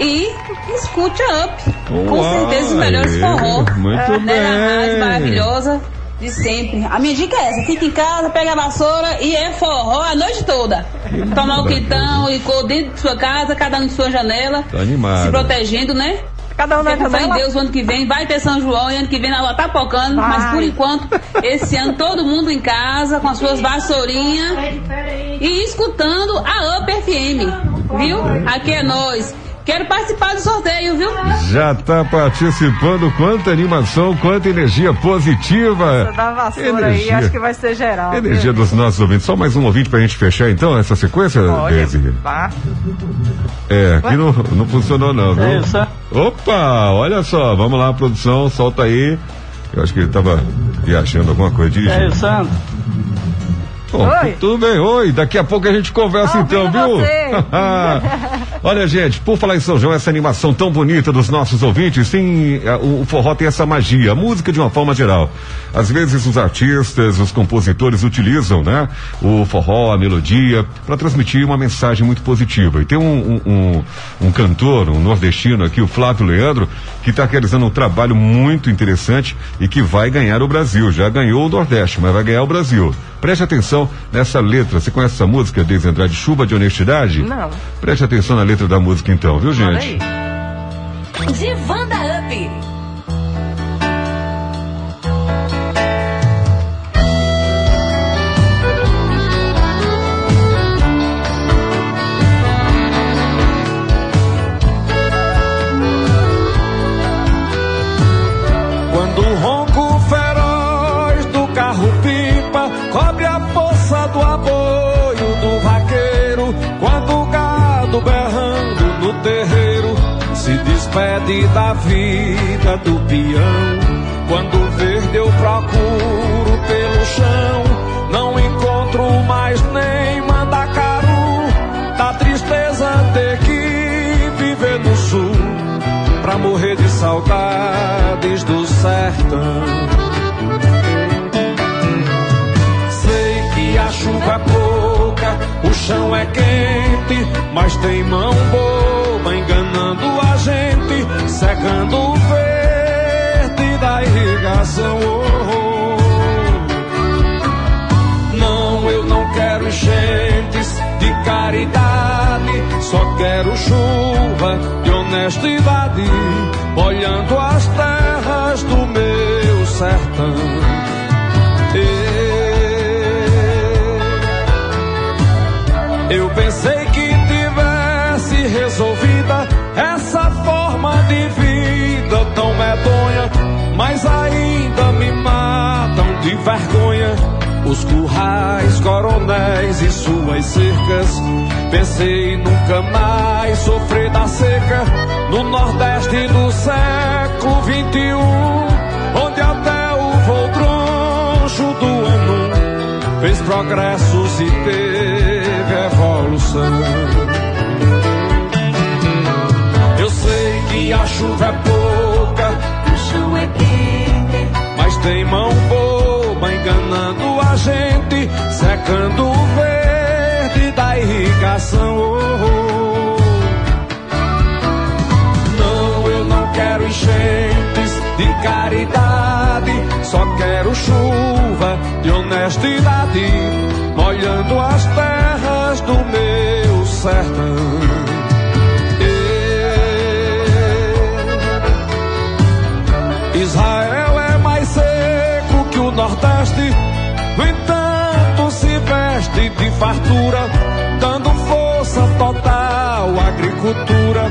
E escute a up. Com certeza os melhores forró. muito né, Na rádio bem. maravilhosa de sempre. A minha dica é essa: fica em casa, pega a vassoura e é forró a noite toda. Tomar o quitão, licor dentro de sua casa, cada um de sua janela. Tá animado. Se protegendo, né? Cada um na fé em janela. Deus, o ano que vem vai ter São João e ano que vem ela tá pocando, Vai. mas por enquanto, esse ano todo mundo em casa, com as suas vassourinhas e escutando a Up FM, viu? Aqui é nós. Quero participar do sorteio, viu? Já tá participando, quanta animação, quanta energia positiva. Essa da vassoura aí, Energia. acho que vai ser geral. viu? Energia dos nossos ouvintes. Só mais um ouvinte pra gente fechar então essa sequência, Olha, Daisy? vá. É, aqui não, não funcionou não, viu? É isso. Opa, olha só, vamos lá, produção, solta aí. Eu acho que ele tava viajando alguma coisa, dirigindo. É, Sandro. Bom, Oi. tudo bem, oi, daqui a pouco a gente conversa então, viu? Olha, gente, por falar em São João, essa animação tão bonita dos nossos ouvintes, tem, eh, o, o forró tem essa magia, a música de uma forma geral. Às vezes os artistas, os compositores utilizam, né, o forró, a melodia, para transmitir uma mensagem muito positiva. E tem um, um, um, um cantor, um nordestino aqui, o Flávio Leandro, que está realizando um trabalho muito interessante e que vai ganhar o Brasil. Já ganhou o Nordeste, mas vai ganhar o Brasil. Preste atenção nessa letra. Você conhece essa música, Deise Andrade, Chuva de Honestidade? Não. Preste atenção na letra da música então, viu, gente? Divanda da vida do peão. Quando verde eu procuro pelo chão, não encontro mais nem mandacaru. Da tristeza ter que viver no sul pra morrer de saudades do sertão. Sei que a chuva é pouca, o chão é quente, mas tem mão boba enganando a gente, secando o verde da irrigação. Oh, oh. Não, eu não quero enchentes de caridade, só quero chuva de honestidade, molhando as terras do meu sertão. Eu pensei de vida tão medonha, mas ainda me matam de vergonha. Os currais, coronéis e suas cercas. Pensei nunca mais sofrer da seca no Nordeste do século XXI, onde até o voldroncho do ano fez progressos e teve evolução. A chuva é pouca, o chão é quente, mas tem mão boba enganando a gente, secando o verde da irrigação. Oh, oh, oh. Não, eu não quero enchentes de caridade, só quero chuva de honestidade, molhando as terras do meu sertão. Nordeste, no entanto se veste de fartura, dando força total à agricultura.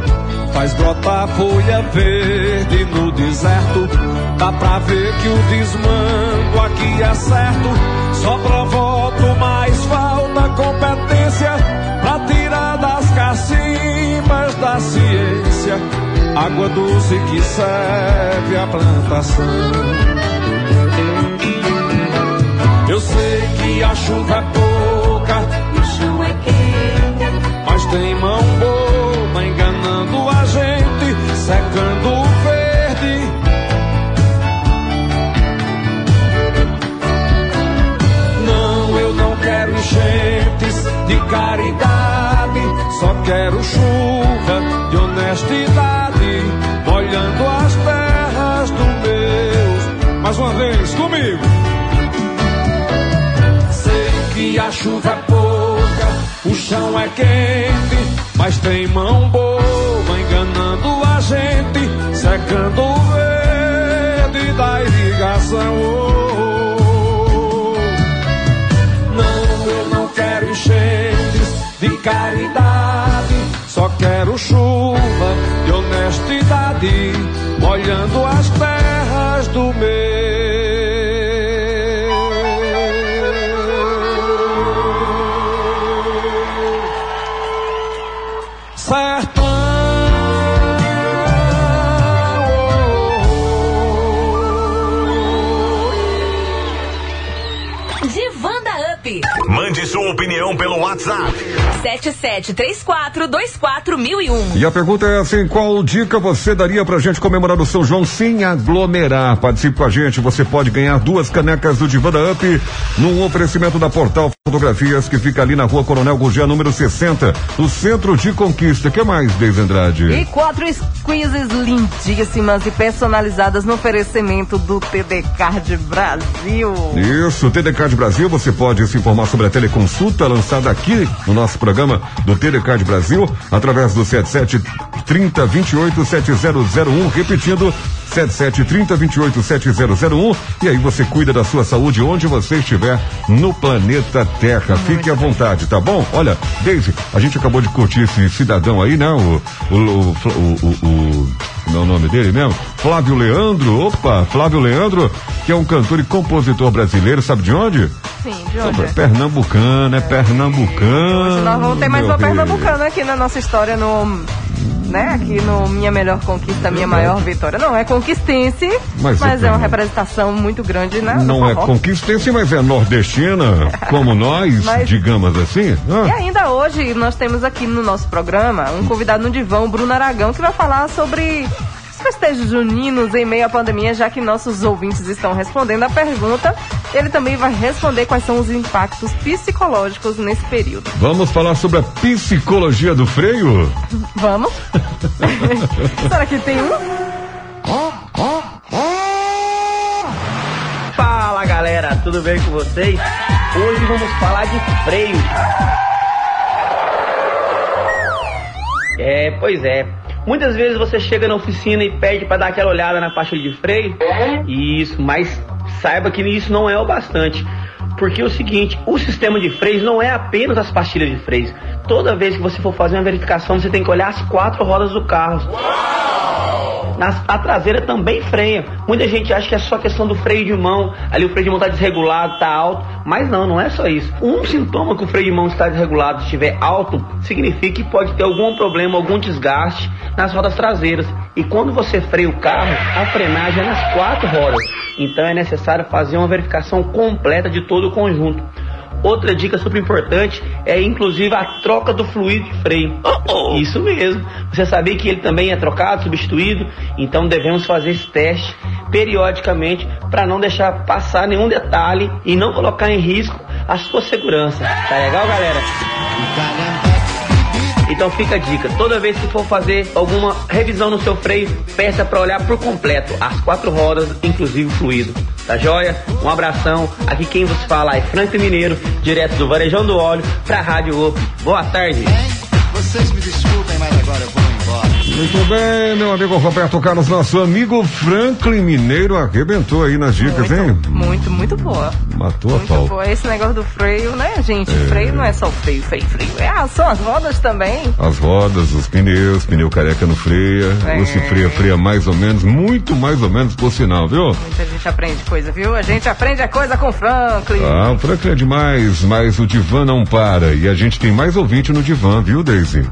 Faz brotar folha verde no deserto, dá pra ver que o desmando aqui é certo. Só provoca mais falta competência pra tirar das cacimbas da ciência água doce que serve à plantação. Eu sei que a chuva é pouca, o chão é quente, mas tem mão boba enganando a gente, secando o verde. Não, eu não quero enchentes de caridade, só quero chuva de honestidade, molhando as terras do meu. Mais uma vez, comigo. A chuva é pouca, o chão é quente, mas tem mão boa enganando a gente, secando o verde da irrigação. Não, eu não quero enchentes de caridade, só quero chuva de honestidade, molhando as terras do meu WhatsApp. 7734241001. E a pergunta é assim: qual dica você daria pra gente comemorar o São João sem aglomerar? Participe com a gente, você pode ganhar duas canecas do Divanda Up num oferecimento da Portal Fotografias que fica ali na rua Coronel Gurgel, número 60, no centro de Conquista. que mais, Deise Andrade? E quatro squeezes lindíssimas e personalizadas no oferecimento do TD Card Brasil. Isso, TDCard Brasil, você pode se informar sobre a teleconsulta lançada aqui no nosso programa do TDCard Brasil, através do 77 30 28 7001, repetindo 77 30 28 7001, e aí você cuida da sua saúde onde você estiver no planeta Terra. Fique à vontade, tá bom? Olha, Deise, a gente acabou de curtir esse cidadão aí, né? O, o, o, o, o, não é o nome dele mesmo? Flávio Leandro, opa, Flávio Leandro, que é um cantor e compositor brasileiro, sabe de onde? Sim, de onde? Pernambucano, é pernambucano. Nós vamos ter mais uma rei. pernambucana aqui na nossa história no. Né, aqui no Minha Melhor Conquista, Minha Maior Vitória. Não é conquistense, Mas mas, é é uma representação muito grande, né? Não é conquistense, mas é nordestina, como nós, Mas- digamos assim. E Ah, ainda hoje nós temos aqui no nosso programa um convidado no divã, o Bruno Aragão, que vai falar sobre festejos juninos em meio à pandemia, já que nossos ouvintes estão respondendo a pergunta. Ele também vai responder quais são os impactos psicológicos nesse período. Vamos falar sobre a psicologia do freio? Vamos? Será que tem um? Fala galera, tudo bem com vocês? Hoje vamos falar de freio. É, pois é. Muitas vezes você chega na oficina e pede para dar aquela olhada na pastilha de freio. Isso, mas saiba que isso não é o bastante. Porque é o seguinte, o sistema de freios não é apenas as pastilhas de freios. Toda vez que você for fazer uma verificação, você tem que olhar as quatro rodas do carro. Na- a traseira também freia. Muita gente acha que é só questão do freio de mão, ali o freio de mão está desregulado, está alto, mas não, não é só isso. Um sintoma que o freio de mão está desregulado, estiver alto, significa que pode ter algum problema, algum desgaste nas rodas traseiras. E quando você freia o carro, a frenagem é nas quatro rodas. Então é necessário fazer uma verificação completa de todo o conjunto. Outra dica super importante é inclusive a troca do fluido de freio. Isso mesmo. Você sabia que ele também é trocado, substituído? Então devemos fazer esse teste periodicamente para não deixar passar nenhum detalhe e não colocar em risco a sua segurança. Tá legal, galera? Então fica a dica, toda vez que for fazer alguma revisão no seu freio, peça para olhar por completo as quatro rodas, inclusive o fluido. Tá joia? Um abração. Aqui quem vos fala é Frank Mineiro, direto do Varejão do Óleo pra Rádio Op. Boa tarde. Vocês me desculpem, mas agora eu vou embora. Muito bem, meu amigo Roberto Carlos, nosso amigo Franklin Mineiro arrebentou aí nas dicas, hein? Muito, muito boa. Matou a Muito pau. boa. Esse negócio do freio, né, gente? É. Freio não é só o freio, freio, freio. É, ah, são as rodas também. As rodas, os pneus, pneu careca no freia, É. ou se freia, freia mais ou menos, muito mais ou menos por sinal, viu? Muita gente aprende coisa, viu? A gente aprende a coisa com o Franklin. Ah, o Franklin é demais, mas o divã não para. E a gente tem mais ouvinte no divã, viu, Daisy?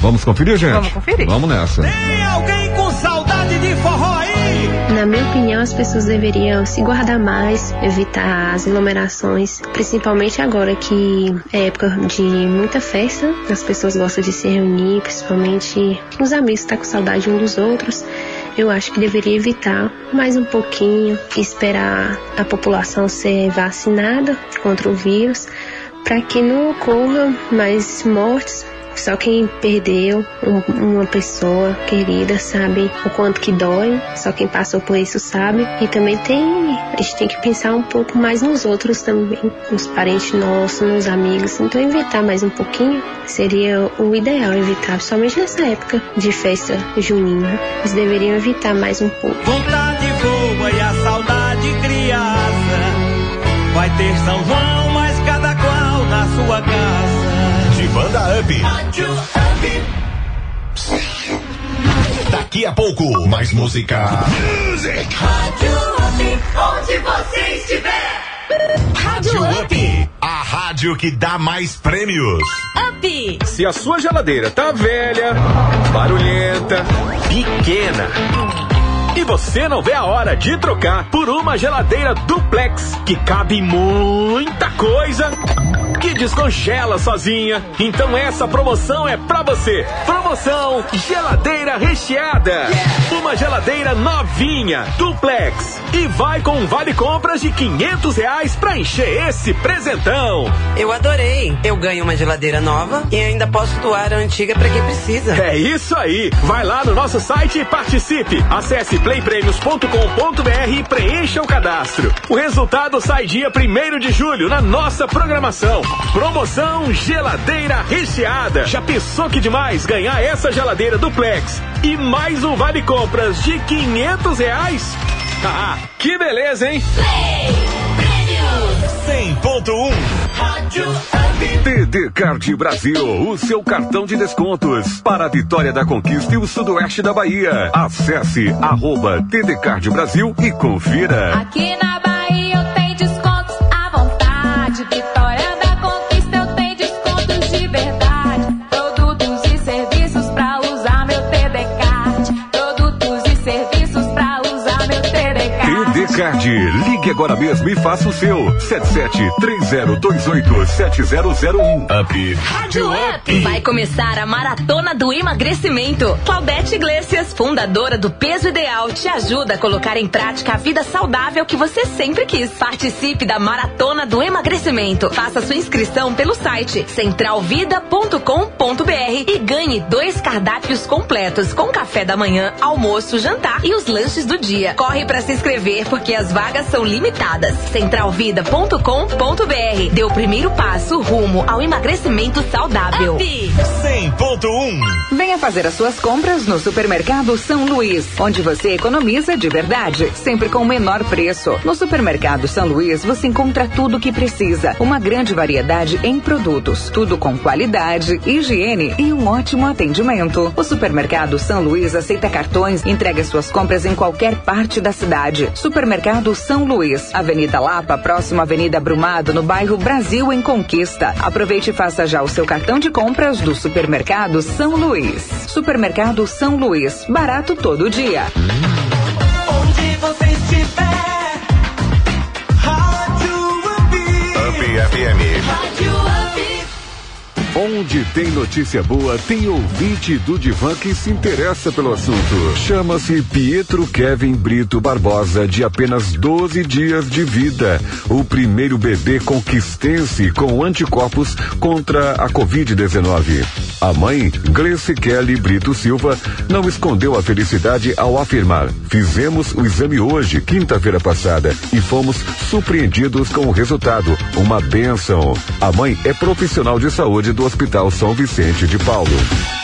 Vamos conferir, gente? Vamos conferir. Vamos nessa. Tem alguém com saudade de forró aí? Na minha opinião, as pessoas deveriam se guardar mais, evitar as aglomerações, principalmente agora que é época de muita festa, as pessoas gostam de se reunir, principalmente os amigos que estão com saudade um dos outros. Eu acho que deveria evitar mais um pouquinho, esperar a população ser vacinada contra o vírus, para que não ocorra mais mortes Só quem perdeu um- uma pessoa querida sabe o quanto que dói. Só quem passou por isso sabe. E também tem, a gente tem que pensar um pouco mais nos outros também, nos parentes nossos, nos amigos. Então evitar mais um pouquinho seria o ideal evitar, principalmente nessa época de festa junina. Eles deveriam evitar mais um pouco. Vontade boa e a saudade criança. Vai ter São João, mas cada qual na sua casa. Banda Up. Rádio Up. Daqui a pouco, mais música. Music. Rádio Up, onde você estiver. Rádio Up. A rádio que dá mais prêmios. Up. Se a sua geladeira tá velha, barulhenta, pequena. E você não vê a hora de trocar por uma geladeira duplex que cabe muita coisa, que descongela sozinha. Então essa promoção é pra você. Promoção geladeira recheada. Uma geladeira novinha, duplex. E vai com um vale compras de 500 reais pra encher esse presentão. Eu adorei. Eu ganho uma geladeira nova e ainda posso doar a antiga pra quem precisa. É isso aí! Vai lá no nosso site e participe. Acesse playpremios.com.br e preencha o cadastro. O resultado sai dia 1 de julho na nossa programação. Promoção Geladeira Recheada. Já pensou que demais ganhar essa geladeira duplex e mais um vale compras de 500 reais? Ah, que beleza, hein? 100.1 Rádio. TD Card Brasil, o seu cartão de descontos para a Vitória da Conquista e o Sudoeste da Bahia. Acesse arroba TD Card Brasil e confira. Aqui na Bahia Card. Ligue agora mesmo e faça o seu. 7730287001. Up. Rádio Up. Vai começar a maratona do emagrecimento. Claudete Iglesias, fundadora do Peso Ideal, te ajuda a colocar em prática a vida saudável que você sempre quis. Participe da maratona do emagrecimento. Faça sua inscrição pelo site centralvida.com.br e ganhe dois cardápios completos com café da manhã, almoço, jantar e os lanches do dia. Corre para se inscrever porque as vagas são limitadas. Centralvida.com.br. Dê o primeiro passo rumo ao emagrecimento saudável. 100.1 Venha fazer as suas compras no Supermercado São Luís, onde você economiza de verdade, sempre com o menor preço. No Supermercado São Luís você encontra tudo o que precisa, uma grande variedade em produtos, tudo com qualidade, higiene e um ótimo atendimento. O Supermercado São Luís aceita cartões, entrega suas compras em qualquer parte da cidade. Supermercado São Luís, Avenida Lapa, próximo à Avenida Brumado, no bairro Brasil em Conquista. Aproveite e faça já o seu cartão de compras do Supermercado São Luís. Supermercado São Luís, barato todo dia. Onde você estiver. Rádio Up. Up FM. Rádio. Onde tem notícia boa, tem ouvinte do Divan que se interessa pelo assunto. Chama-se Pietro Kevin Brito Barbosa, de apenas 12 dias de vida. O primeiro bebê conquistense com anticorpos contra a Covid-19. A mãe, Gleice Kelly Brito Silva, não escondeu a felicidade ao afirmar: Fizemos o exame hoje, quinta-feira passada, e fomos surpreendidos com o resultado. Uma benção. A mãe é profissional de saúde do Hospital São Vicente de Paulo.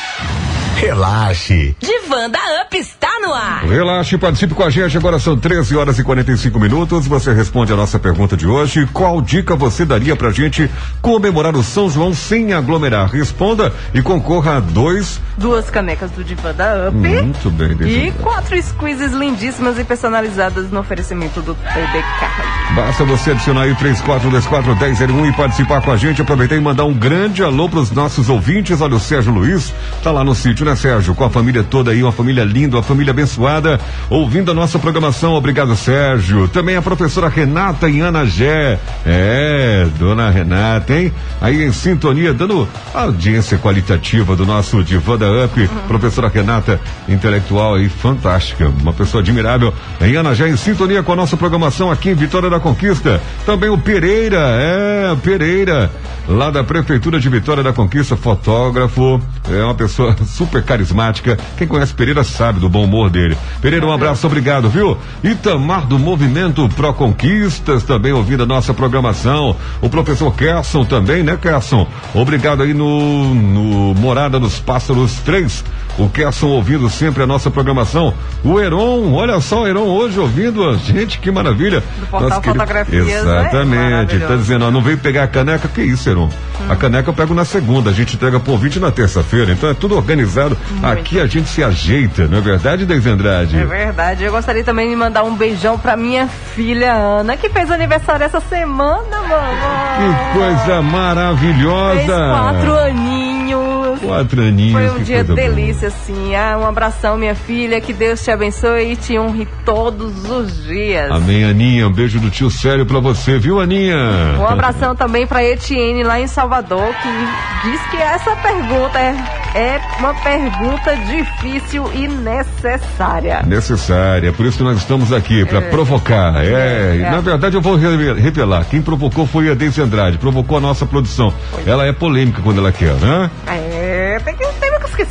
Relaxe. Divanda Up está no ar. Relaxe, participe com a gente. Agora são 13 horas e 45 minutos. Você responde a nossa pergunta de hoje. Qual dica você daria pra gente comemorar o São João sem aglomerar? Responda e concorra a dois. Duas canecas do Diva da Up. Muito bem, E quatro squeezes lindíssimas e personalizadas no oferecimento do TDK. Basta você adicionar aí 3424-1001 e participar com a gente. Aproveitar e mandar um grande alô pros nossos ouvintes. Olha, o Sérgio Luiz tá lá no sítio, né, Sérgio? Com a família toda aí, uma família linda, uma família abençoada. Ouvindo a nossa programação. Obrigado, Sérgio. Também a professora Renata e Ana Gé. É, dona Renata, hein? Aí em sintonia, dando audiência qualitativa do nosso Divã da Up. Professora Renata, intelectual e fantástica. Uma pessoa admirável. Em Ana Gé, em sintonia com a nossa programação aqui em Vitória da Conquista. Também o Pereira, é, Pereira, lá da Prefeitura de Vitória da Conquista, fotógrafo. É uma pessoa super carismática. Quem conhece Pereira sabe do bom humor dele. Pereira, um abraço, obrigado, viu? Itamar do Movimento Pro Conquistas, também ouvindo a nossa programação. O professor Kerson também, né, Kerson? Obrigado aí no, no Morada dos Pássaros 3. O Kerson ouvindo sempre a nossa programação. O Heron, olha só o Heron hoje ouvindo a gente, que maravilha. Do portal Fotografias, né? Exatamente. Maravilhoso. Tá dizendo, ó, não veio pegar a caneca, que isso, Heron? A caneca eu pego na segunda, a gente entrega pro ouvinte na terça-feira, então é tudo organizado. Aqui a gente se ajeita, não é verdade, Deise Andrade? É verdade. Eu gostaria também de mandar um beijão pra minha filha Ana, que fez aniversário essa semana, mamãe. Que coisa maravilhosa! Fez quatro aninhos. Quatro aninhos. Foi um dia delícia, assim. Ah, um abração, minha filha. Que Deus te abençoe e te honre todos os dias. Amém, Aninha. Um beijo do tio Sério pra você, viu, Aninha? Um abração também pra Etienne lá em Salvador, que diz que essa pergunta é, é uma pergunta difícil e necessária. Necessária, por isso que nós estamos aqui, pra É. provocar. É, e É. na verdade eu vou re- revelar. Quem provocou foi a Deise Andrade, provocou a nossa produção. Ela é polêmica quando ela quer, né? É,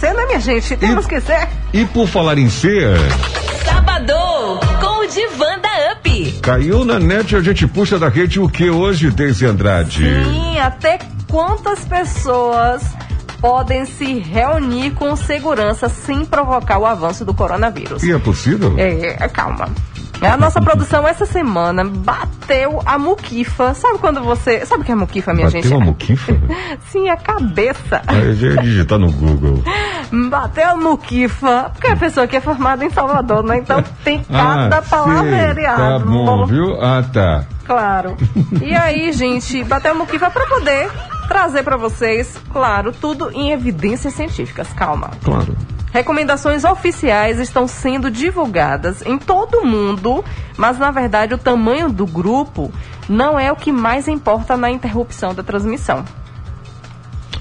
né, minha gente? Temos que esquecer. E por falar em ser, Sabadão com o Divã da Up. caiu na net a gente puxa da rede o que hoje, Deise Andrade? Sim, até quantas pessoas podem se reunir com segurança sem provocar o avanço do coronavírus? E é possível? É, é, calma. A nossa produção essa semana bateu a muquifa. Sabe quando você. Sabe o que é muquifa, minha Bateu gente? uma muquifa? Sim, a cabeça. Já ia digitar no Google. Bateu a muquifa. Porque a pessoa que é formada em Salvador, né? Então tem cada ah, palavreado. Tá bom, viu? Ah, tá. Claro. E aí, gente, bateu a muquifa pra poder trazer pra vocês, claro, tudo em evidências científicas. Calma. Claro. Recomendações oficiais estão sendo divulgadas em todo o mundo, mas na verdade o tamanho do grupo não é o que mais importa na interrupção da transmissão.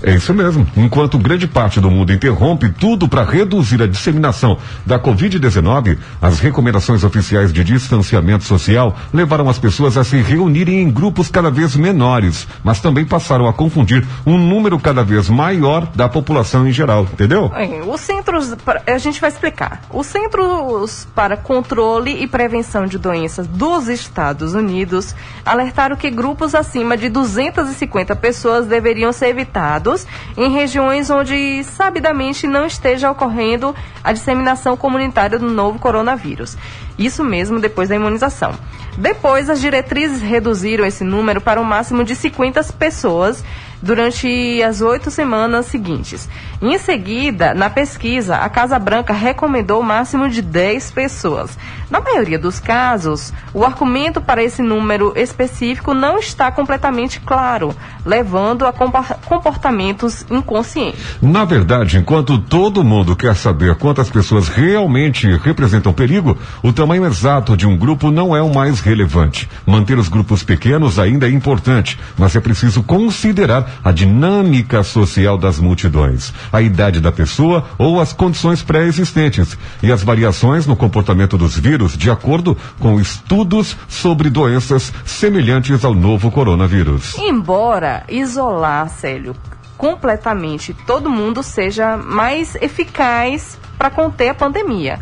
É isso mesmo. Enquanto grande parte do mundo interrompe tudo para reduzir a disseminação da Covid-19, as recomendações oficiais de distanciamento social levaram as pessoas a se reunirem em grupos cada vez menores, mas também passaram a confundir um número cada vez maior da população em geral, entendeu? É, Os centros, a gente vai explicar. Os Centros para Controle e Prevenção de Doenças dos Estados Unidos alertaram que grupos acima de 250 pessoas deveriam ser evitados em regiões onde sabidamente não esteja ocorrendo a disseminação comunitária do novo coronavírus. Isso mesmo depois da imunização. Depois, as diretrizes reduziram esse número para um máximo de 50 pessoas durante as oito semanas seguintes. Em seguida, na pesquisa, a Casa Branca recomendou o máximo de 10 pessoas. Na maioria dos casos, o argumento para esse número específico não está completamente claro, levando a comportamentos inconscientes. Na verdade, enquanto todo mundo quer saber quantas pessoas realmente representam perigo, o tamanho exato de um grupo não é o mais relevante. Manter os grupos pequenos ainda é importante, mas é preciso considerar a dinâmica social das multidões, a idade da pessoa ou as condições pré-existentes e as variações no comportamento dos vírus de acordo com estudos sobre doenças semelhantes ao novo coronavírus. Embora isolar, Célio, completamente todo mundo seja mais eficaz para conter a pandemia.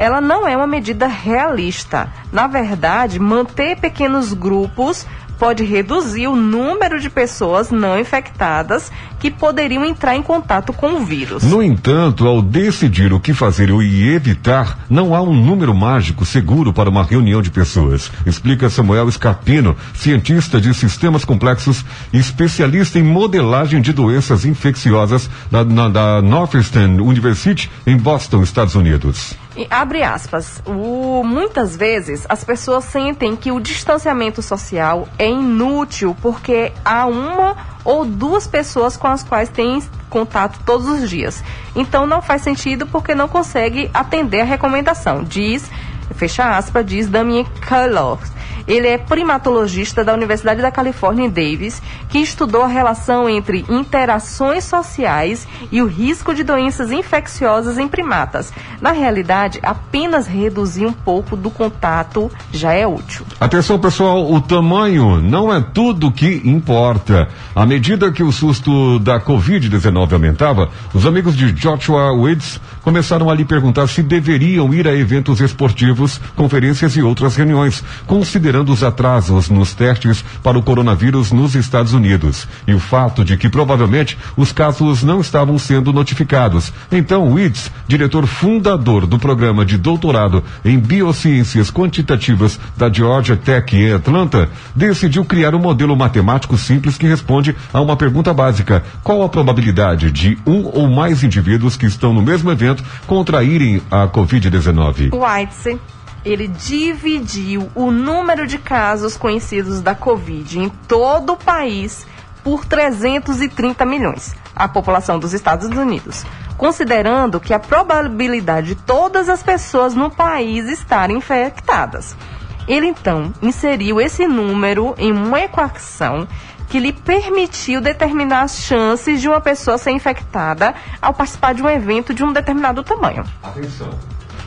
Ela não é uma medida realista. Na verdade, manter pequenos grupos pode reduzir o número de pessoas não infectadas que poderiam entrar em contato com o vírus. No entanto, ao decidir o que fazer e evitar, não há um número mágico seguro para uma reunião de pessoas, explica Samuel Scarpino, cientista de sistemas complexos e especialista em modelagem de doenças infecciosas da, na- da Northeastern University, em Boston, Estados Unidos. Abre aspas. O, muitas vezes as pessoas sentem que o distanciamento social é inútil porque há uma ou duas pessoas com as quais têm contato todos os dias. Então não faz sentido porque não consegue atender a recomendação, diz, fecha aspas, diz Damien Kellogg. Ele é primatologista da Universidade da Califórnia em Davis, que estudou a relação entre interações sociais e o risco de doenças infecciosas em primatas. Na realidade, apenas reduzir um pouco do contato já é útil. Atenção pessoal, o tamanho não é tudo que importa. À medida que o susto da Covid-19 aumentava, os amigos de Joshua Woods começaram a lhe perguntar se deveriam ir a eventos esportivos, conferências e outras reuniões, considerando os atrasos nos testes para o coronavírus nos Estados Unidos e o fato de que provavelmente os casos não estavam sendo notificados. Então, Woods, diretor fundador do programa de doutorado em biociências quantitativas da Georgia Tech em Atlanta, decidiu criar um modelo matemático simples que responde a uma pergunta básica: qual a probabilidade de um ou mais indivíduos que estão no mesmo evento contraírem a Covid-19? White, ele dividiu o número de casos conhecidos da Covid em todo o país por 330 milhões, a população dos Estados Unidos, considerando que a probabilidade de todas as pessoas no país estarem infectadas. Ele então inseriu esse número em uma equação que lhe permitiu determinar as chances de uma pessoa ser infectada ao participar de um evento de um determinado tamanho. Atenção.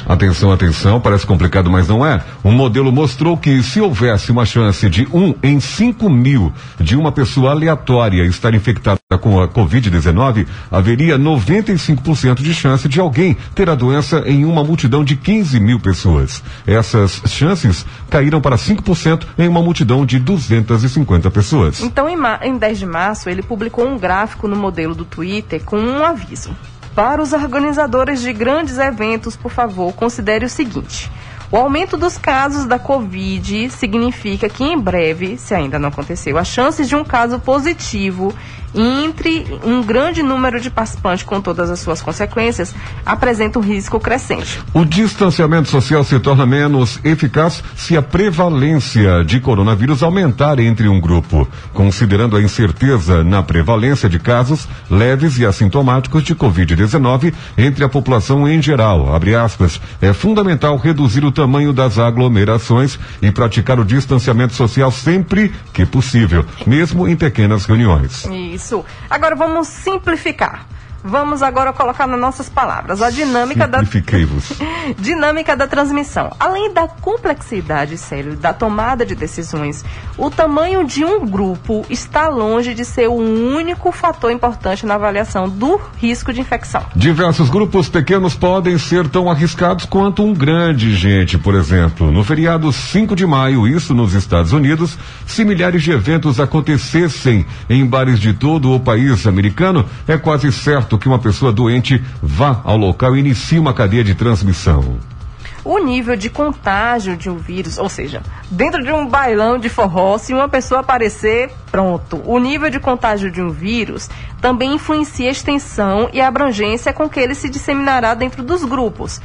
Atenção, atenção, parece complicado, mas não é. O modelo mostrou que se houvesse uma chance de um em cinco mil de uma pessoa aleatória estar infectada com a Covid-19, haveria 95% de chance de alguém ter a doença em uma multidão de 15 mil pessoas. Essas chances caíram para 5% em uma multidão de 250 pessoas. Então, em, em 10 de março, ele publicou um gráfico no modelo do Twitter com um aviso. Para os organizadores de grandes eventos, por favor, considere o seguinte. O aumento dos casos da Covid significa que em breve, se ainda não aconteceu, as chances de um caso positivo entre um grande número de participantes com todas as suas consequências apresenta um risco crescente. O distanciamento social se torna menos eficaz se a prevalência de coronavírus aumentar entre um grupo, considerando a incerteza na prevalência de casos leves e assintomáticos de Covid-19 entre a população em geral. Abre aspas, é fundamental reduzir o tamanho das aglomerações e praticar o distanciamento social sempre que possível, mesmo em pequenas reuniões. Isso. Agora vamos simplificar. Vamos agora colocar nas nossas palavras a dinâmica da dinâmica da transmissão. Além da complexidade, sério, da tomada de decisões, o tamanho de um grupo está longe de ser o único fator importante na avaliação do risco de infecção. Diversos grupos pequenos podem ser tão arriscados quanto um grande, gente. Por exemplo, no feriado 5 de maio, isso nos Estados Unidos, se milhares de eventos acontecessem em bares de todo o país americano, é quase certo que uma pessoa doente vá ao local e inicie uma cadeia de transmissão. O nível de contágio de um vírus, ou seja, dentro de um bailão de forró, se uma pessoa aparecer, pronto. O nível de contágio de um vírus também influencia a extensão e a abrangência com que ele se disseminará dentro dos grupos.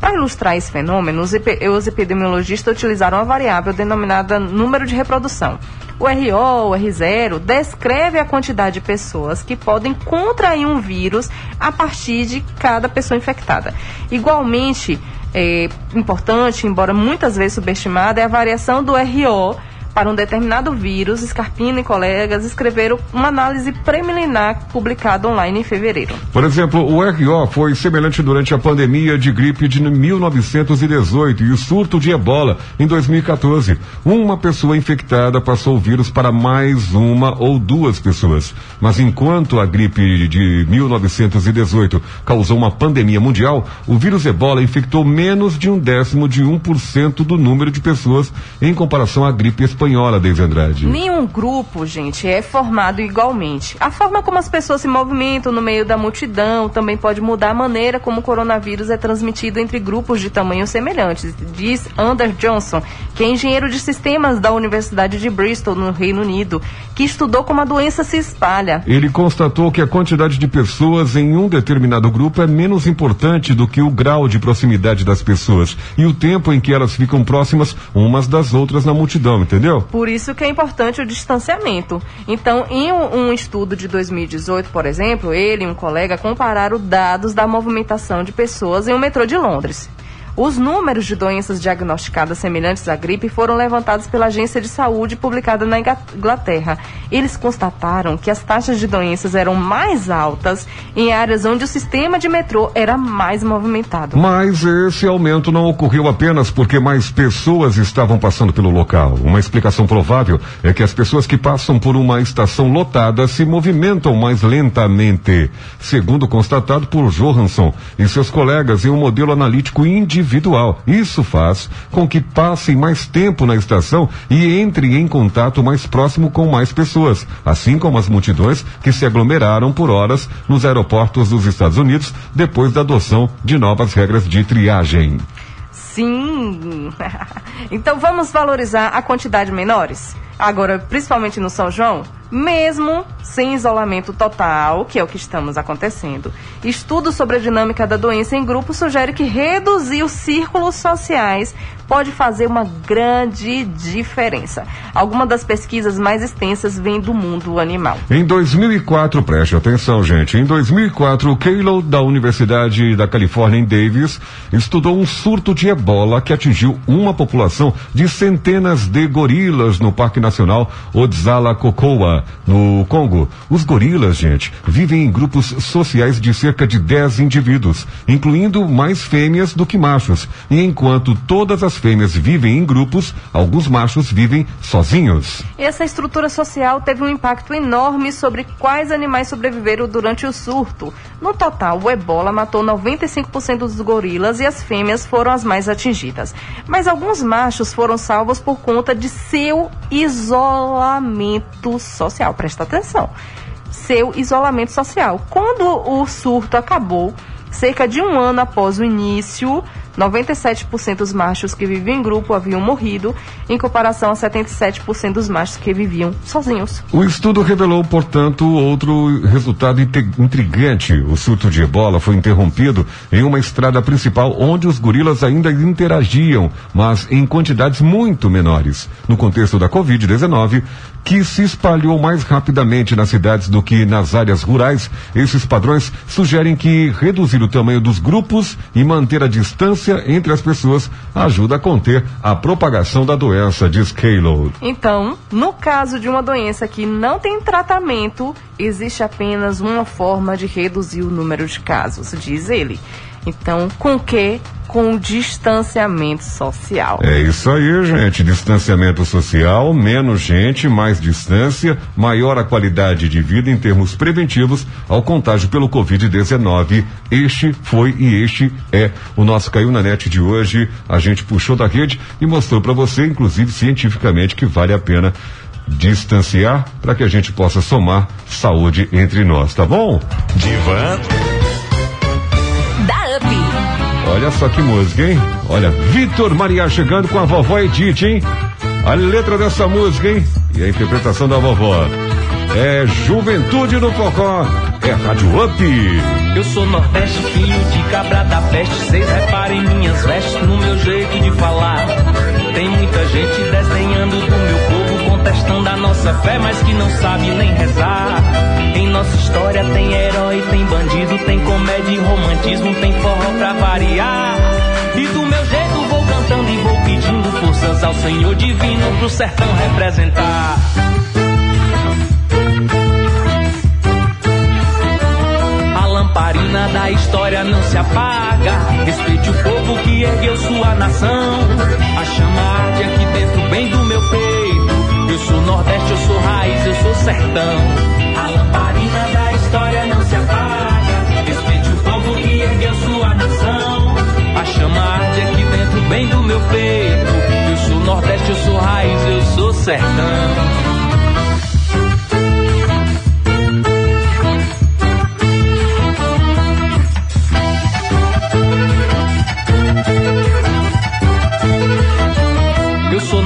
Para ilustrar esse fenômeno, os, epi- os epidemiologistas utilizaram uma variável denominada número de reprodução. O RO, o R0, descreve a quantidade de pessoas que podem contrair um vírus a partir de cada pessoa infectada. Igualmente, é, importante, embora muitas vezes subestimada, é a variação do RO para um determinado vírus. Scarpino e colegas escreveram uma análise preliminar publicada online em fevereiro. Por exemplo, o RO foi semelhante durante a pandemia de gripe de 1918 e o surto de ebola em 2014. Uma pessoa infectada passou o vírus para mais uma ou duas pessoas. Mas enquanto a gripe de 1918 causou uma pandemia mundial, o vírus ebola infectou menos de um décimo de 1% do número de pessoas em comparação à gripe espanhola espanhola, Deise Andrade. Nenhum grupo, gente, é formado igualmente. A forma como as pessoas se movimentam no meio da multidão também pode mudar a maneira como o coronavírus é transmitido entre grupos de tamanhos semelhantes, diz Anders Johnson, que é engenheiro de sistemas da Universidade de Bristol, no Reino Unido, que estudou como a doença se espalha. Ele constatou que a quantidade de pessoas em um determinado grupo é menos importante do que o grau de proximidade das pessoas e o tempo em que elas ficam próximas umas das outras na multidão, entendeu? Por isso que é importante o distanciamento. Então, em um, um estudo de 2018, por exemplo, ele e um colega compararam dados da movimentação de pessoas em um metrô de Londres. Os números de doenças diagnosticadas semelhantes à gripe foram levantados pela Agência de Saúde publicada na Inglaterra. Eles constataram que as taxas de doenças eram mais altas em áreas onde o sistema de metrô era mais movimentado. Mas esse aumento não ocorreu apenas porque mais pessoas estavam passando pelo local. Uma explicação provável é que as pessoas que passam por uma estação lotada se movimentam mais lentamente, segundo constatado por Johansson e seus colegas em um modelo analítico individual. Isso faz com que passem mais tempo na estação e entrem em contato mais próximo com mais pessoas, assim como as multidões que se aglomeraram por horas nos aeroportos dos Estados Unidos depois da adoção de novas regras de triagem. Sim. então vamos valorizar a quantidade de menores? Agora, principalmente no São João, mesmo sem isolamento total, que é o que estamos acontecendo. Estudo sobre a dinâmica da doença em grupo sugere que reduzir os círculos sociais pode fazer uma grande diferença. Algumas das pesquisas mais extensas vêm do mundo animal. Em 2004, preste atenção, gente. Em 2004, o Calo da Universidade da Califórnia em Davis estudou um surto de ebola que atingiu uma população de centenas de gorilas no Parque Nacional Odzala-Cocoa, no Congo. Os gorilas, gente, vivem em grupos sociais de cerca de 10 indivíduos, incluindo mais fêmeas do que machos. E enquanto todas as fêmeas vivem em grupos, alguns machos vivem sozinhos. Essa estrutura social teve um impacto enorme sobre quais animais sobreviveram durante o surto. No total, o ebola matou 95% dos gorilas e as fêmeas foram as mais atingidas. Mas alguns machos foram salvos por conta de seu isolamento social. Presta atenção. Seu isolamento social. Quando o surto acabou, cerca de um ano após o início, 97% dos machos que viviam em grupo haviam morrido, em comparação a 77% dos machos que viviam sozinhos. O estudo revelou, portanto, outro resultado intrigante. O surto de ebola foi interrompido em uma estrada principal onde os gorilas ainda interagiam, mas em quantidades muito menores. No contexto da Covid-19, que se espalhou mais rapidamente nas cidades do que nas áreas rurais, esses padrões sugerem que reduzir o tamanho dos grupos e manter a distância entre as pessoas ajuda a conter a propagação da doença, diz Calo. Então, no caso de uma doença que não tem tratamento, existe apenas uma forma de reduzir o número de casos, diz ele. Então, com que? Com o distanciamento social. É isso aí, gente. Distanciamento social, menos gente, mais distância, maior a qualidade de vida em termos preventivos ao contágio pelo Covid-19. Este foi e este é o nosso Caiu na Net de hoje. A gente puxou da rede e mostrou para você, inclusive cientificamente, que vale a pena distanciar para que a gente possa somar saúde entre nós, tá bom? Divan. Olha só que música, hein? Olha, Vitor Maria chegando com a vovó Edith, hein? A letra dessa música, hein? E a interpretação da vovó. É Juventude no Forró, é Rádio Up. Eu sou nordeste, filho de cabra da peste. Vocês reparem minhas vestes no meu jeito de falar. Tem muita gente desdenhando do meu povo, contestando a nossa fé, mas que não sabe nem rezar. Em nossa história tem herói, tem bandido, tem comédia e romantismo, tem forró pra variar. E do meu jeito vou cantando e vou pedindo forças ao Senhor Divino pro sertão representar. A lamparina da história não se apaga. Respeite o povo que ergueu sua nação. A chama arde aqui dentro, bem do meu peito. Eu sou Nordeste, eu sou raiz, eu sou sertão. A lamparina da história não se apaga. Respeite o povo que ergueu sua nação. chama arde aqui dentro, bem do meu peito. Eu sou Nordeste, eu sou raiz, eu sou sertão.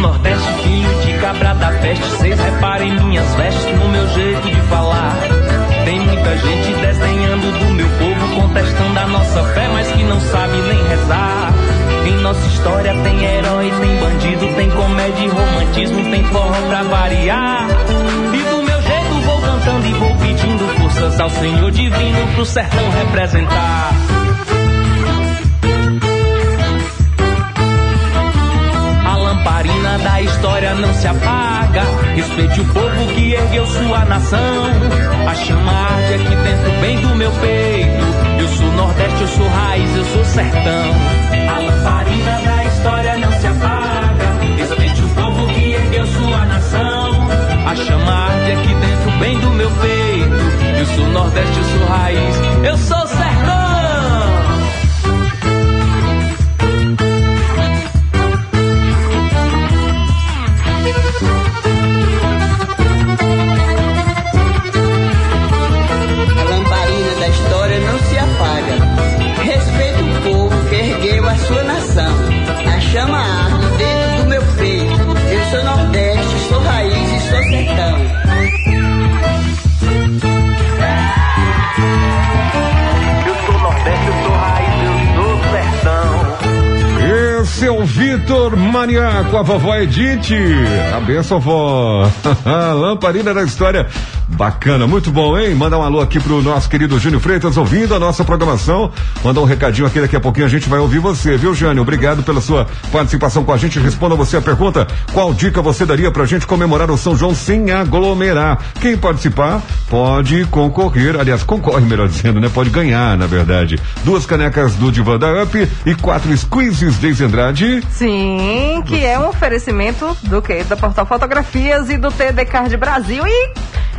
Nordeste, peste. Vocês reparem minhas vestes no meu jeito de falar. Tem muita gente desdenhando do meu povo, contestando a nossa fé, mas que não sabe nem rezar. Em nossa história tem herói, tem bandido, tem comédia e romantismo, tem forró pra variar. E do meu jeito vou cantando e vou pedindo forças ao Senhor Divino pro sertão representar. Lamparina da história não se apaga. Respeite o povo que ergueu sua nação. A chama arde aqui dentro, bem do meu peito. Eu sou Nordeste, eu sou raiz, eu sou sertão. A lamparina da história não se apaga. Respeite o povo que ergueu sua nação. A chama arde aqui dentro, bem do meu peito. Eu sou Nordeste, eu sou raiz, eu sou Vitor Maniaco, a vovó Edith. A benção, vó. Lamparina da história. Bacana, muito bom, hein? Manda um alô aqui pro nosso querido Júnior Freitas, ouvindo a nossa programação. Manda um recadinho aqui, daqui a pouquinho a gente vai ouvir você, viu, Jânio? Obrigado pela sua participação com a gente. Responda você a pergunta: qual dica você daria pra gente comemorar o São João sem aglomerar? Quem participar pode concorrer, aliás, concorre, melhor dizendo, né? Pode ganhar, na verdade. Duas canecas do Divan da Up e quatro squeezes Deise Andrade. Sim, que é um oferecimento do que? Da Portal Fotografias e do TD Card Brasil. E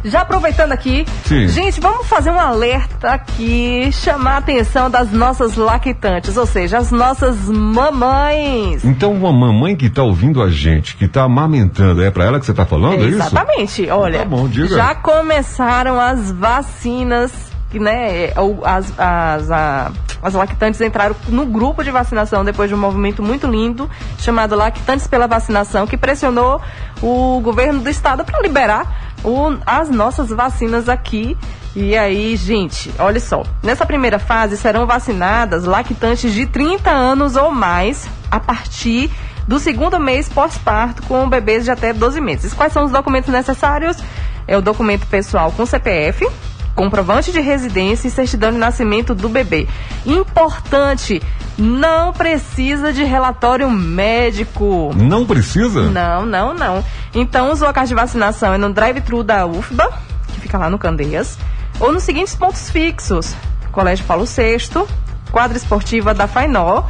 já aproveitando aqui, Sim. gente, vamos fazer um alerta aqui, chamar a atenção das nossas lactantes, ou seja, as nossas mamães. Então, uma mamãe que tá ouvindo a gente, que tá amamentando, é pra ela que você tá falando, é isso? Exatamente, olha. Tá bom. Já começaram as vacinas, né? ou As, as, a- as lactantes entraram no grupo de vacinação depois de um movimento muito lindo chamado Lactantes pela Vacinação, que pressionou o governo do estado para liberar o- as nossas vacinas aqui. E aí, gente, olha só. Nessa primeira fase serão vacinadas lactantes de 30 anos ou mais a partir do segundo mês pós-parto com bebês de até 12 meses. Quais são os documentos necessários? É o documento pessoal com CPF, comprovante de residência e certidão de nascimento do bebê. Importante, não precisa de relatório médico. Não precisa? Não, não, não. Então, os locais de vacinação é no drive-thru da UFBA, que fica lá no Candeias, ou nos seguintes pontos fixos: Colégio Paulo VI, quadra esportiva da Fainó,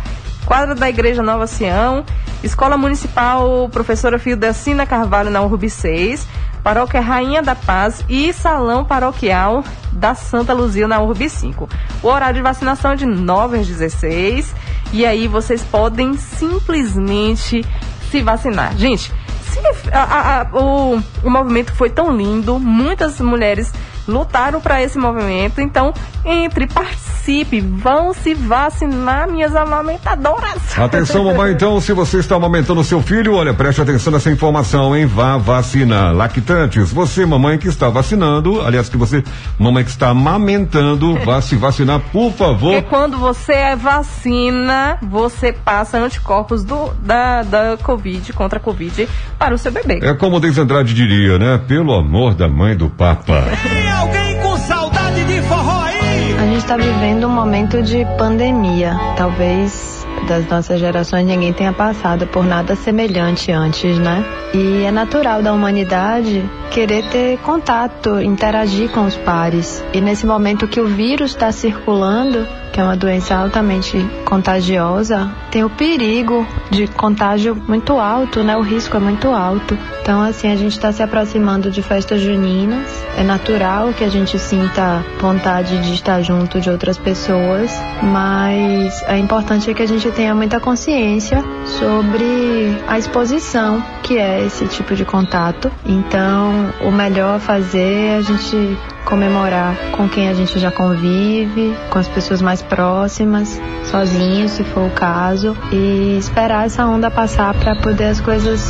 quadra da Igreja Nova Sião, Escola Municipal Professora Fildecina Carvalho na URB 6, Paróquia Rainha da Paz e Salão Paroquial da Santa Luzia na URB 5. O horário de vacinação é de 9 às 16 e aí vocês podem simplesmente se vacinar. Gente, se a- a- o, o movimento foi tão lindo, muitas mulheres lutaram para esse movimento, então entre, participe, vão se vacinar, minhas amamentadoras. Atenção, mamãe, então, se você está amamentando seu filho, olha, preste atenção nessa informação, hein? Vá vacinar. Lactantes, você, mamãe que está vacinando, aliás, que você, mamãe que está amamentando, vá se vacinar, por favor. Porque quando você é vacina, você passa anticorpos do, da, da Covid, contra a Covid, para o seu bebê. É como o Deise Andrade diria, né? Pelo amor da mãe do Papa. Alguém com saudade de forró aí? A gente está vivendo um momento de pandemia. Talvez das nossas gerações ninguém tenha passado por nada semelhante antes, né? E é natural da humanidade querer ter contato, interagir com os pares. E nesse momento que o vírus está circulando, que é uma doença altamente contagiosa, tem o perigo de contágio muito alto, né? O risco é muito alto. Então, assim, a gente está se aproximando de festas juninas. É natural que a gente sinta vontade de estar junto de outras pessoas, mas é importante que a gente tenha muita consciência sobre a exposição que é esse tipo de contato. Então, o melhor a fazer é a gente comemorar com quem a gente já convive, com as pessoas mais próximas, sozinho, se for o caso, e esperar essa onda passar para poder as coisas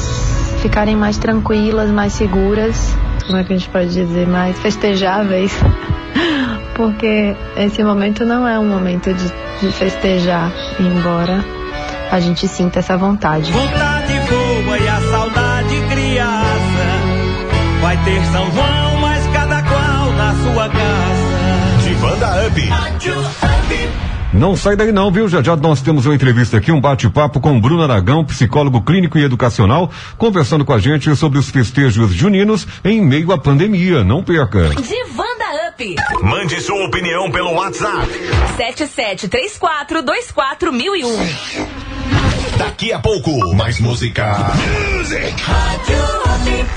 ficarem mais tranquilas, mais seguras, como é que a gente pode dizer, mais festejáveis. Porque esse momento não é um momento de, de festejar, embora a gente sinta essa vontade. Vontade boa e a saudade criança. Vai ter São João, up. Não sai daí não, viu? Já já nós temos uma entrevista aqui, um bate-papo com Bruno Aragão, psicólogo clínico e educacional, conversando com a gente sobre os festejos juninos em meio à pandemia. Não perca. Divanda Up. Mande sua opinião pelo WhatsApp. 7734244001. Daqui a pouco, mais música.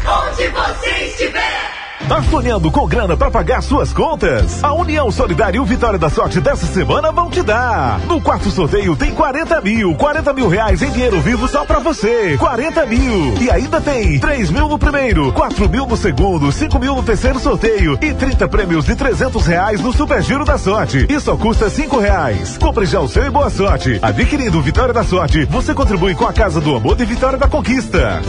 Onde você estiver. Tá sonhando com grana pra pagar suas contas? A União Solidária e o Vitória da Sorte dessa semana vão te dar. No quarto sorteio tem 40 mil, 40 mil reais em dinheiro vivo só pra você. 40 mil. E ainda tem 3 mil no primeiro, 4 mil no segundo, 5 mil no terceiro sorteio e 30 prêmios de 300 reais no Super Giro da Sorte. E só custa 5 reais. Compre já o seu e boa sorte. Adquirindo Vitória da Sorte, você contribui com a Casa do Amor e Vitória da Conquista.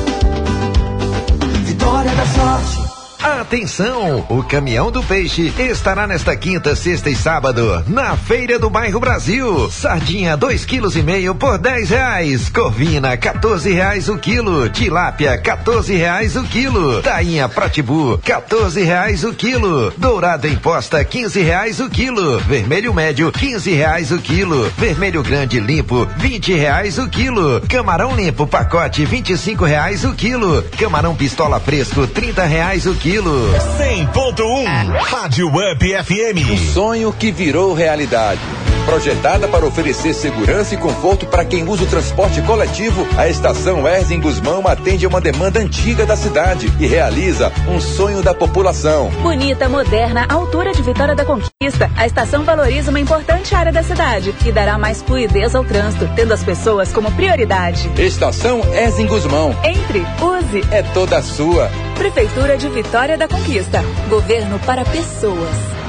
Vitória da sorte. Atenção! O caminhão do peixe estará nesta quinta, sexta e sábado na Feira do Bairro Brasil. Sardinha dois quilos e meio por 10 reais. Corvina 14 reais o quilo. Tilápia 14 reais o quilo. Tainha Pratibu 14 reais o quilo. Dourado em posta 15 reais o quilo. Vermelho médio 15 reais o quilo. Vermelho grande limpo 20 reais o quilo. Camarão limpo pacote 25 reais o quilo. Camarão pistola fresco 30 reais o quilo. 100.1 Rádio Up FM. Um sonho que virou realidade. Projetada para oferecer segurança e conforto para quem usa o transporte coletivo, a estação Erzing Guzmão atende a uma demanda antiga da cidade e realiza um sonho da população. Bonita, moderna, altura de Vitória da Conquista, a estação valoriza uma importante área da cidade e dará mais fluidez ao trânsito, tendo as pessoas como prioridade. Estação Erzing Guzmão. Entre, use. É toda sua. Prefeitura de Vitória da Conquista. Governo para pessoas.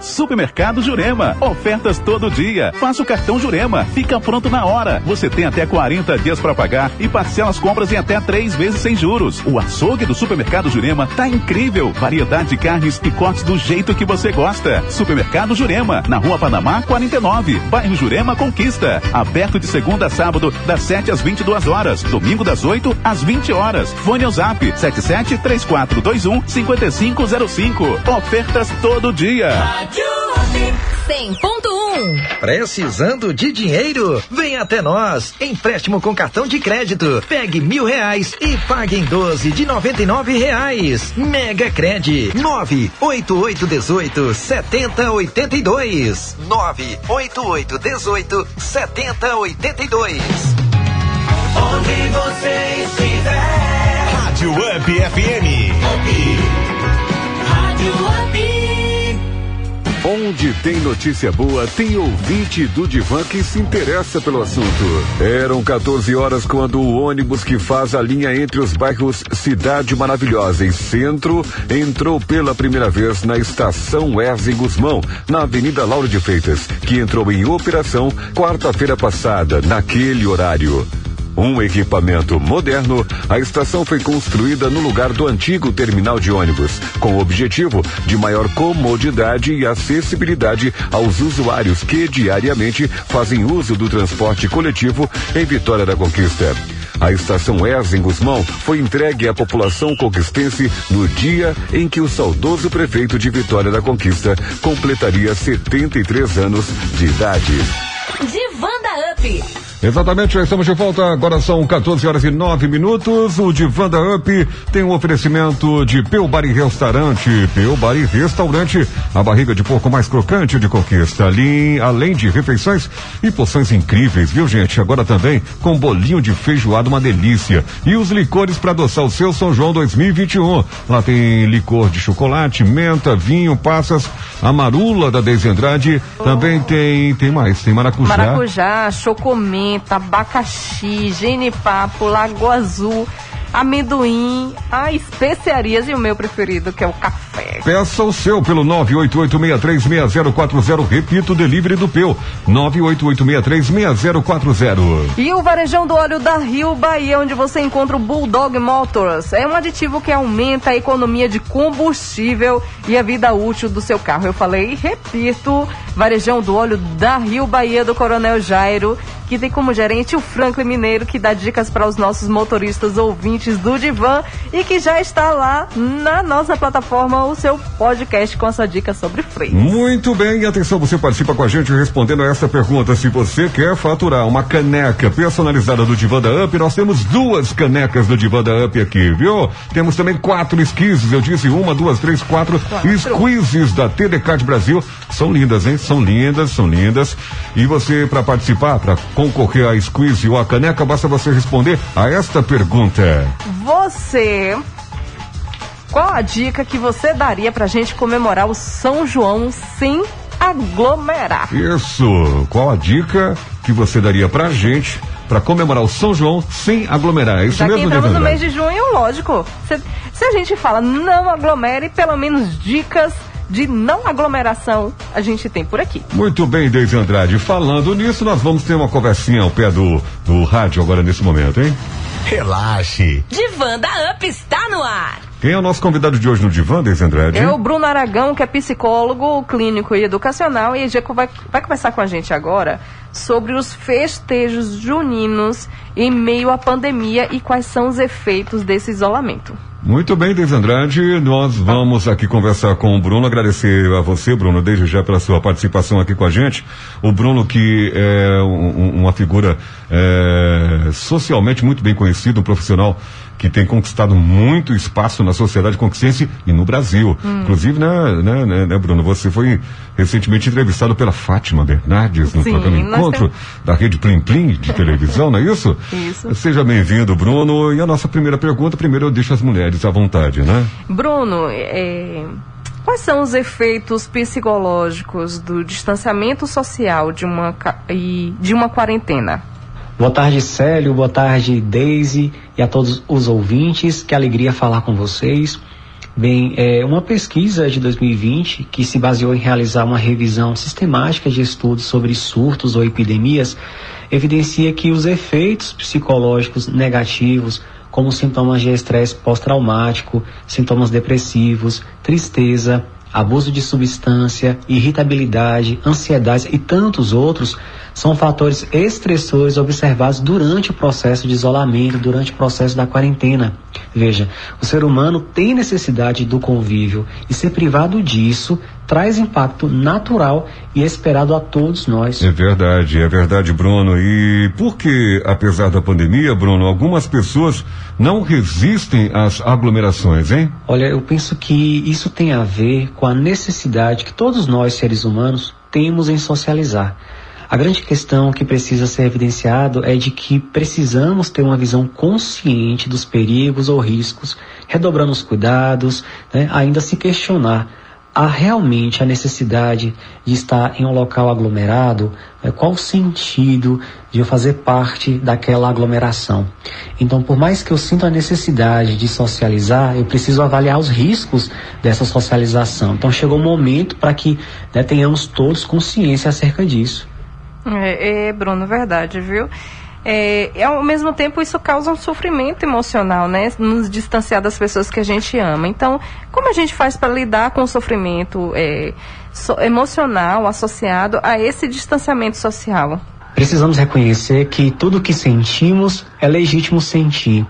Supermercado Jurema. Ofertas todo dia. Faça o cartão Jurema. Fica pronto na hora. Você tem até 40 dias para pagar e parcela as compras em até três vezes sem juros. O açougue do Supermercado Jurema tá incrível. Variedade de carnes e cortes do jeito que você gosta. Supermercado Jurema, na Rua Panamá 49, bairro Jurema Conquista. Aberto de segunda a sábado, das 7 às 22 horas. Domingo das 8 às 20 horas. Fone ao zap 77 3421 5505. Ofertas todo dia. 100.1 Precisando de dinheiro? Vem até nós. Empréstimo com cartão de crédito. Pegue mil reais e pague em 12 de noventa e nove reais. Mega Cred. Nove oito oito dezoito setenta oitenta e dois. Nove oito oito dezoito setenta oitenta e dois. Onde você estiver. Rádio Up FM. Rádio Up. Onde tem notícia boa, tem ouvinte do Divan que se interessa pelo assunto. Eram 14 horas quando o ônibus que faz a linha entre os bairros Cidade Maravilhosa e Centro entrou pela primeira vez na estação Erzing Guzmão, na Avenida Lauro de Freitas, que entrou em operação quarta-feira passada, naquele horário. Um equipamento moderno, a estação foi construída no lugar do antigo terminal de ônibus, com o objetivo de maior comodidade e acessibilidade aos usuários que diariamente fazem uso do transporte coletivo em Vitória da Conquista. A estação Erzing Guzmão foi entregue à população conquistense no dia em que o saudoso prefeito de Vitória da Conquista completaria 73 anos de idade. Divanda Up. Exatamente, já estamos de volta. Agora são 14 horas e 9 minutos. O Divã da Up tem um oferecimento de Peu Bar e Restaurante. Peu Bar e Restaurante, a barriga de porco mais crocante de conquista. Ali, além de refeições e porções incríveis, viu, gente? Agora também com bolinho de feijoada, uma delícia. E os licores para adoçar o seu São João 2021. Lá tem licor de chocolate, menta, vinho, passas, a marula da Deise Andrade. Também tem, tem mais, tem maracujá. Maracujá, chocomenta, abacaxi, genipapo, lagoa azul, amendoim, a especiarias e o meu preferido, que é o café. Peça o seu pelo 988636040. Repito, delivery do Peu. 988636040. E o varejão do óleo da Rio Bahia, onde você encontra o Bulldog Motors. É um aditivo que aumenta a economia de combustível e a vida útil do seu carro. Eu falei e repito, varejão do óleo da Rio Bahia do Coronel Jairo, que tem como gerente o Franklin Mineiro, que dá dicas para os nossos motoristas ouvintes do Divan e que já está lá na nossa plataforma o seu podcast com a sua dica sobre freio. Muito bem, e atenção, você participa com a gente respondendo a essa pergunta. Se você quer faturar uma caneca personalizada do Divã da Up, nós temos duas canecas do Divã da Up aqui, viu? Temos também quatro esquises, eu disse uma, duas, três, quatro, Quatro. squeezes da TDK de Brasil. São lindas, hein? São lindas, são lindas. E você, para participar, para concorrer a squeeze ou a caneca, basta você responder a esta pergunta. Você. Qual a dica que você daria pra gente comemorar o São João sem aglomerar? Isso. Qual a dica que você daria pra gente para comemorar o São João sem aglomerar? É isso Já que mesmo, entramos no mês de junho, lógico. Se, se a gente fala não aglomere, pelo menos dicas de não aglomeração a gente tem por aqui. Muito bem, Deise Andrade. Falando nisso, nós vamos ter uma conversinha ao pé do, do rádio agora nesse momento, hein? Relaxe. Divã da Up está no ar. Quem é o nosso convidado de hoje no Divã, Deise Andrade? É o Bruno Aragão, que é psicólogo clínico e educacional, e vai, vai conversar com a gente agora sobre os festejos juninos em meio à pandemia e quais são os efeitos desse isolamento. Muito bem, Deise Andrade. Nós vamos aqui conversar com o Bruno. Agradecer a você, Bruno, desde já pela sua participação aqui com a gente. O Bruno, que é um- uma figura é, socialmente muito bem conhecido, um profissional que tem conquistado muito espaço na sociedade conquisteense e no Brasil. Hum. Inclusive, né, né, né, né, Bruno, você foi recentemente entrevistado pela Fátima Bernardes no Sim, programa Encontro da Rede Plim Plim de televisão, não é isso? Isso. Seja bem-vindo, Bruno. E a nossa primeira pergunta, primeiro eu deixo as mulheres à vontade, né? Bruno, é, quais são os efeitos psicológicos do distanciamento social de uma, e de uma quarentena? Boa tarde, Célio. Boa tarde, Daisy e a todos os ouvintes. Que alegria falar com vocês. Bem, é uma pesquisa de 2020 que se baseou em realizar uma revisão sistemática de estudos sobre surtos ou epidemias evidencia que os efeitos psicológicos negativos, como sintomas de estresse pós-traumático, sintomas depressivos, tristeza, abuso de substância, irritabilidade, ansiedade e tantos outros, são fatores estressores observados durante o processo de isolamento, durante o processo da quarentena. Veja, o ser humano tem necessidade do convívio e ser privado disso traz impacto natural e esperado a todos nós. É verdade, é verdade, Bruno. E por que, apesar da pandemia, Bruno, algumas pessoas não resistem às aglomerações, hein? Olha, eu penso que isso tem a ver com a necessidade que todos nós, seres humanos, temos em socializar. A grande questão que precisa ser evidenciado é de que precisamos ter uma visão consciente dos perigos ou riscos, redobrando os cuidados, né, ainda se questionar há realmente a necessidade de estar em um local aglomerado? né, Qual o sentido de eu fazer parte daquela aglomeração? Então, por mais que eu sinta a necessidade de socializar, eu preciso avaliar os riscos dessa socialização. Então, chegou o momento para que né, tenhamos todos consciência acerca disso. É, é, Bruno, verdade, viu? É, e ao mesmo tempo, isso causa um sofrimento emocional, né? Nos distanciar das pessoas que a gente ama. Então, como a gente faz para lidar com o sofrimento é, so- emocional associado a esse distanciamento social? Precisamos reconhecer que tudo que sentimos é legítimo sentir.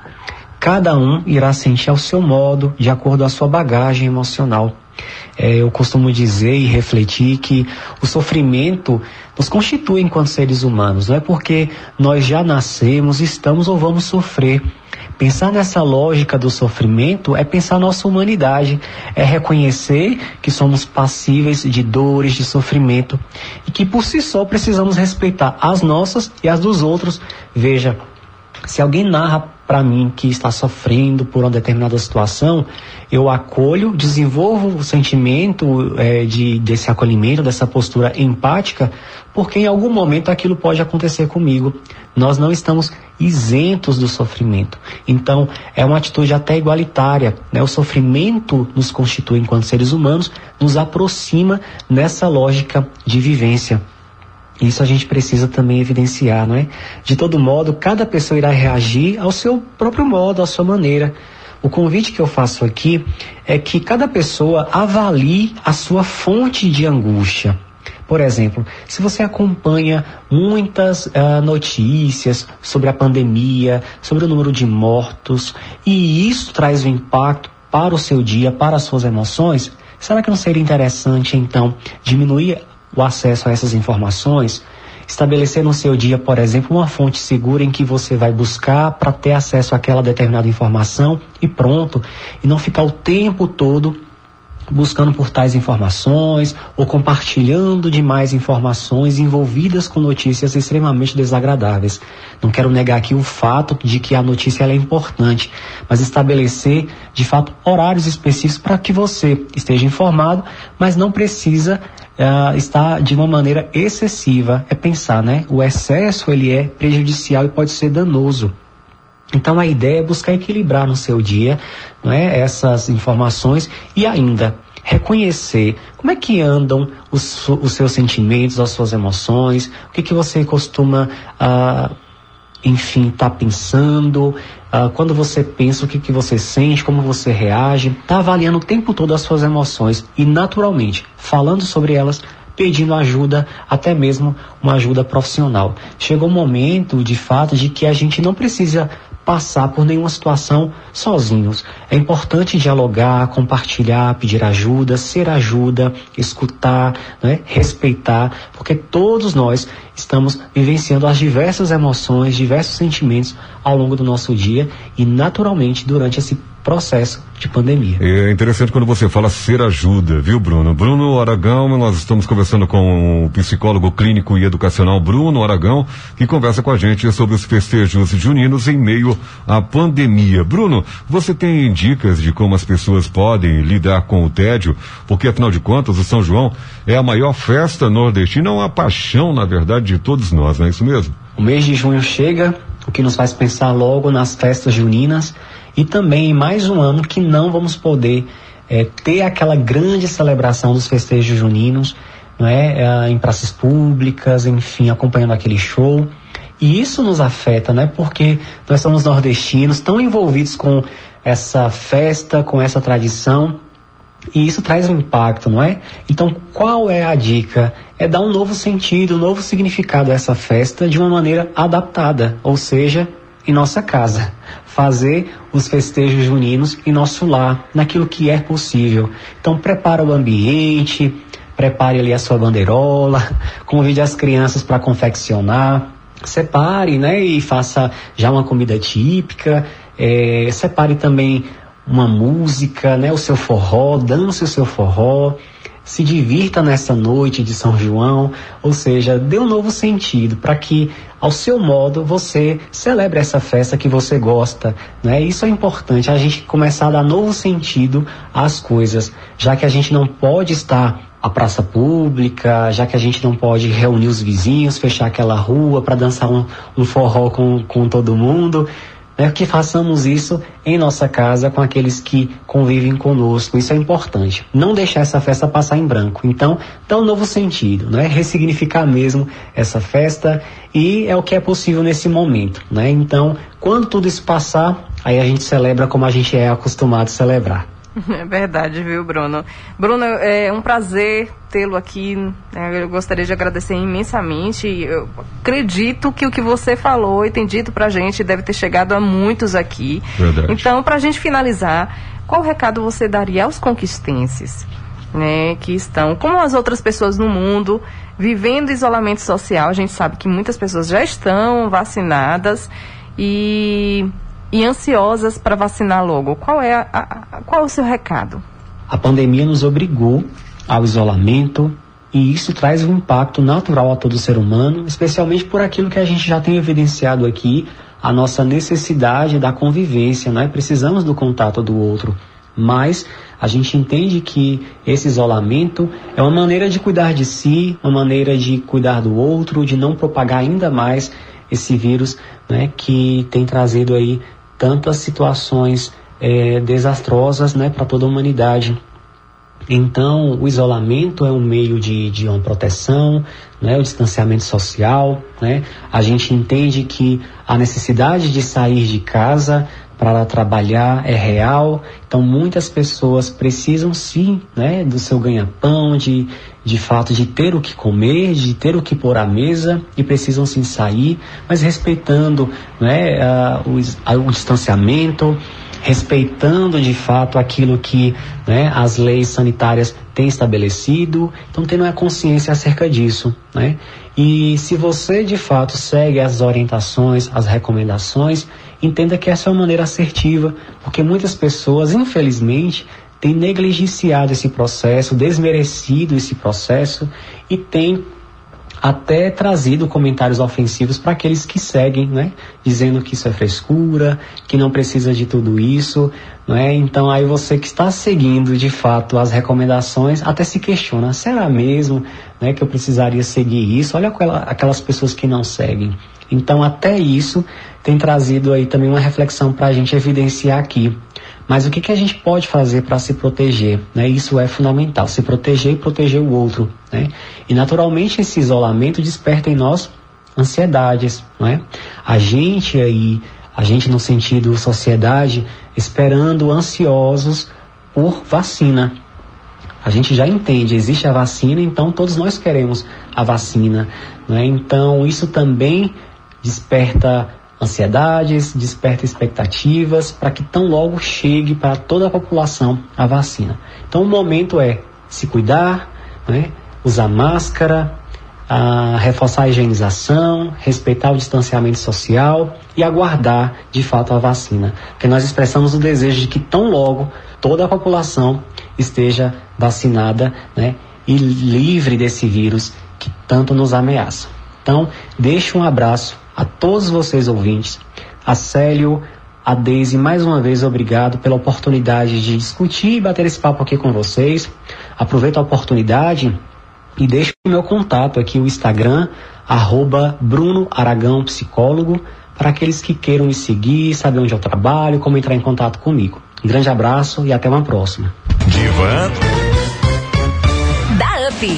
Cada um irá sentir ao seu modo, de acordo com a sua bagagem emocional. É, eu costumo dizer e refletir que o sofrimento nos constitui enquanto seres humanos. Não é porque nós já nascemos, estamos ou vamos sofrer. Pensar nessa lógica do sofrimento é pensar nossa humanidade, é reconhecer que somos passíveis de dores, de sofrimento e que por si só precisamos respeitar as nossas e as dos outros. Veja, se alguém narra para mim que está sofrendo por uma determinada situação, eu acolho, desenvolvo o sentimento é, de, desse acolhimento, dessa postura empática, porque em algum momento aquilo pode acontecer comigo. Nós não estamos isentos do sofrimento. Então, é uma atitude até igualitária. Né? O sofrimento nos constitui enquanto seres humanos, nos aproxima nessa lógica de vivência. Isso a gente precisa também evidenciar, não é? De todo modo, cada pessoa irá reagir ao seu próprio modo, à sua maneira. O convite que eu faço aqui é que cada pessoa avalie a sua fonte de angústia. Por exemplo, se você acompanha muitas uh, notícias sobre a pandemia, sobre o número de mortos, e isso traz um impacto para o seu dia, para as suas emoções, será que não seria interessante então diminuir o acesso a essas informações, estabelecer no seu dia, por exemplo, uma fonte segura em que você vai buscar para ter acesso àquela determinada informação e pronto, e não ficar o tempo todo buscando por tais informações ou compartilhando demais informações envolvidas com notícias extremamente desagradáveis. Não quero negar aqui o fato de que a notícia é importante, mas estabelecer de fato horários específicos para que você esteja informado, mas não precisa uh, estar de uma maneira excessiva. É pensar, né? O excesso ele é prejudicial e pode ser danoso. Então a ideia é buscar equilibrar no seu dia não é, essas informações e ainda reconhecer como é que andam os, os seus sentimentos, as suas emoções, o que, que você costuma, ah, enfim, estar tá pensando, ah, quando você pensa, o que, que você sente, como você reage, está avaliando o tempo todo as suas emoções e naturalmente, falando sobre elas, pedindo ajuda, até mesmo uma ajuda profissional. Chegou o momento, de fato, de que a gente não precisa passar por nenhuma situação sozinhos. É importante dialogar, compartilhar, pedir ajuda, ser ajuda, escutar, né, respeitar, porque todos nós estamos vivenciando as diversas emoções, diversos sentimentos ao longo do nosso dia e naturalmente durante esse processo de pandemia. É interessante quando você fala ser ajuda, viu, Bruno? Bruno Aragão, nós estamos conversando com o psicólogo clínico e educacional Bruno Aragão, que conversa com a gente sobre os festejos juninos em meio à pandemia. Bruno, você tem dicas de como as pessoas podem lidar com o tédio? Porque, afinal de contas, o São João é a maior festa nordestina, é uma paixão, na verdade, de todos nós, não é isso mesmo? O mês de junho chega, o que nos faz pensar logo nas festas juninas e também mais um ano que não vamos poder é, ter aquela grande celebração dos festejos juninos, não é? é? em praças públicas, enfim, acompanhando aquele show. E isso nos afeta, né? Porque nós somos nordestinos, tão envolvidos com essa festa, com essa tradição, e isso traz um impacto, não é? Então, qual é a dica? É dar um novo sentido, um novo significado a essa festa de uma maneira adaptada, ou seja, em nossa casa fazer os festejos juninos em nosso lar, naquilo que é possível. Então prepara o ambiente, prepare ali a sua bandeirola, convide as crianças para confeccionar, separe, né, e faça já uma comida típica, é, separe também uma música, né, o seu forró, dance o seu forró, se divirta nessa noite de São João, ou seja, dê um novo sentido para que, ao seu modo, você celebre essa festa que você gosta. Né? Isso é importante, a gente começar a dar novo sentido às coisas, já que a gente não pode estar a praça pública, já que a gente não pode reunir os vizinhos, fechar aquela rua para dançar um, um forró com, com todo mundo né, que façamos isso em nossa casa com aqueles que convivem conosco. Isso é importante. Não deixar essa festa passar em branco. Então, dá um novo sentido, né? Ressignificar mesmo essa festa e é o que é possível nesse momento, né? Então, quando tudo isso passar, aí a gente celebra como a gente é acostumado a celebrar. É verdade, viu, Bruno? Bruno, é um prazer tê-lo aqui. Né? Eu gostaria de agradecer imensamente. Eu acredito que o que você falou e tem dito pra gente deve ter chegado a muitos aqui. Verdade. Então, pra gente finalizar, qual recado você daria aos conquistenses? Né, que estão, como as outras pessoas no mundo, vivendo isolamento social. A gente sabe que muitas pessoas já estão vacinadas e, e ansiosas para vacinar logo. Qual é, a, a- qual é o seu recado? A pandemia nos obrigou ao isolamento e isso traz um impacto natural a todo ser humano, especialmente por aquilo que a gente já tem evidenciado aqui, a nossa necessidade da convivência, nós precisamos do contato do outro, mas a gente entende que esse isolamento é uma maneira de cuidar de si, uma maneira de cuidar do outro, de não propagar ainda mais esse vírus, né, que tem trazido aí tantas situações eh, desastrosas, né, para toda a humanidade. Então, o isolamento é um meio de, de uma proteção, né, o distanciamento social. Né? A gente entende que a necessidade de sair de casa para trabalhar é real. Então, muitas pessoas precisam sim né, do seu ganha-pão, de, de fato de ter o que comer, de ter o que pôr à mesa e precisam sim sair, mas respeitando né, a- o, o distanciamento, respeitando de fato aquilo que né, as leis sanitárias têm estabelecido, então tendo a consciência acerca disso, né? E se você de fato segue as orientações, as recomendações, entenda que essa é uma maneira assertiva, porque muitas pessoas, infelizmente, têm negligenciado esse processo, desmerecido esse processo e têm até trazido comentários ofensivos para aqueles que seguem, né? Dizendo que isso é frescura, que não precisa de tudo isso, né? Então aí você que está seguindo de fato as recomendações até se questiona, será mesmo, né, que eu precisaria seguir isso? Olha aquela- aquelas pessoas que não seguem. Então até isso tem trazido aí também uma reflexão para a gente evidenciar aqui. Mas o que, que a gente pode fazer para se proteger? Né? Isso é fundamental, se proteger e proteger o outro. Né? E naturalmente esse isolamento desperta em nós ansiedades. Né? A gente aí, a gente no sentido sociedade, esperando ansiosos por vacina. A gente já entende, existe a vacina, então todos nós queremos a vacina. Né? Então isso também desperta ansiedades, desperta expectativas para que tão logo chegue para toda a população a vacina. Então o momento é se cuidar, né? usar máscara, a reforçar a higienização, respeitar o distanciamento social e aguardar de fato a vacina. Porque nós expressamos o desejo de que tão logo toda a população esteja vacinada né, e livre desse vírus que tanto nos ameaça. Então, deixo um abraço a todos vocês ouvintes, a Célio, a Deise, mais uma vez obrigado pela oportunidade de discutir e bater esse papo aqui com vocês. Aproveito a oportunidade e deixo o meu contato aqui, o Instagram, arroba Bruno Aragão Psicólogo, para aqueles que queiram me seguir, saber onde eu trabalho, como entrar em contato comigo. Um grande abraço e até uma próxima.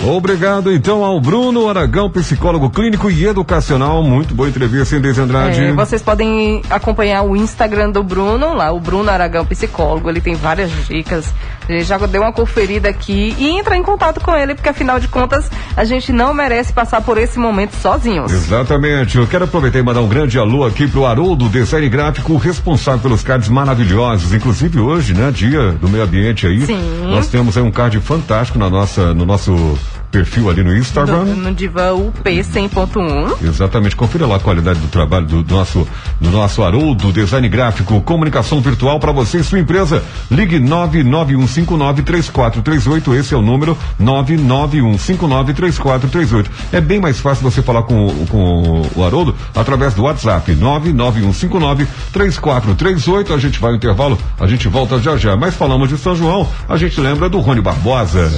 Obrigado então ao Bruno Aragão, psicólogo clínico e educacional. Muito boa entrevista, hein, Deise Andrade? É, vocês podem acompanhar o Instagram do Bruno, lá, o Bruno Aragão Psicólogo. Ele tem várias dicas. Ele já deu uma conferida aqui e entra em contato com ele, porque afinal de contas a gente não merece passar por esse momento sozinhos. Exatamente. Eu quero aproveitar e mandar um grande alô aqui pro Haroldo, design gráfico, responsável pelos cards maravilhosos. Inclusive hoje, né, dia do meio ambiente aí. Sim. Nós temos aí um card fantástico na nossa, no nosso perfil ali no Instagram. No, no Diva UP 100.1. Exatamente, confira lá a qualidade do trabalho do, do nosso do nosso Haroldo, design gráfico, comunicação virtual para você e sua empresa. Ligue 991593438, esse é o número 991593438. É bem mais fácil você falar com, o- com o Haroldo através do WhatsApp 991593438. A gente vai ao intervalo, a gente volta já já. Mas falamos de São João, a gente lembra do Rony Barbosa.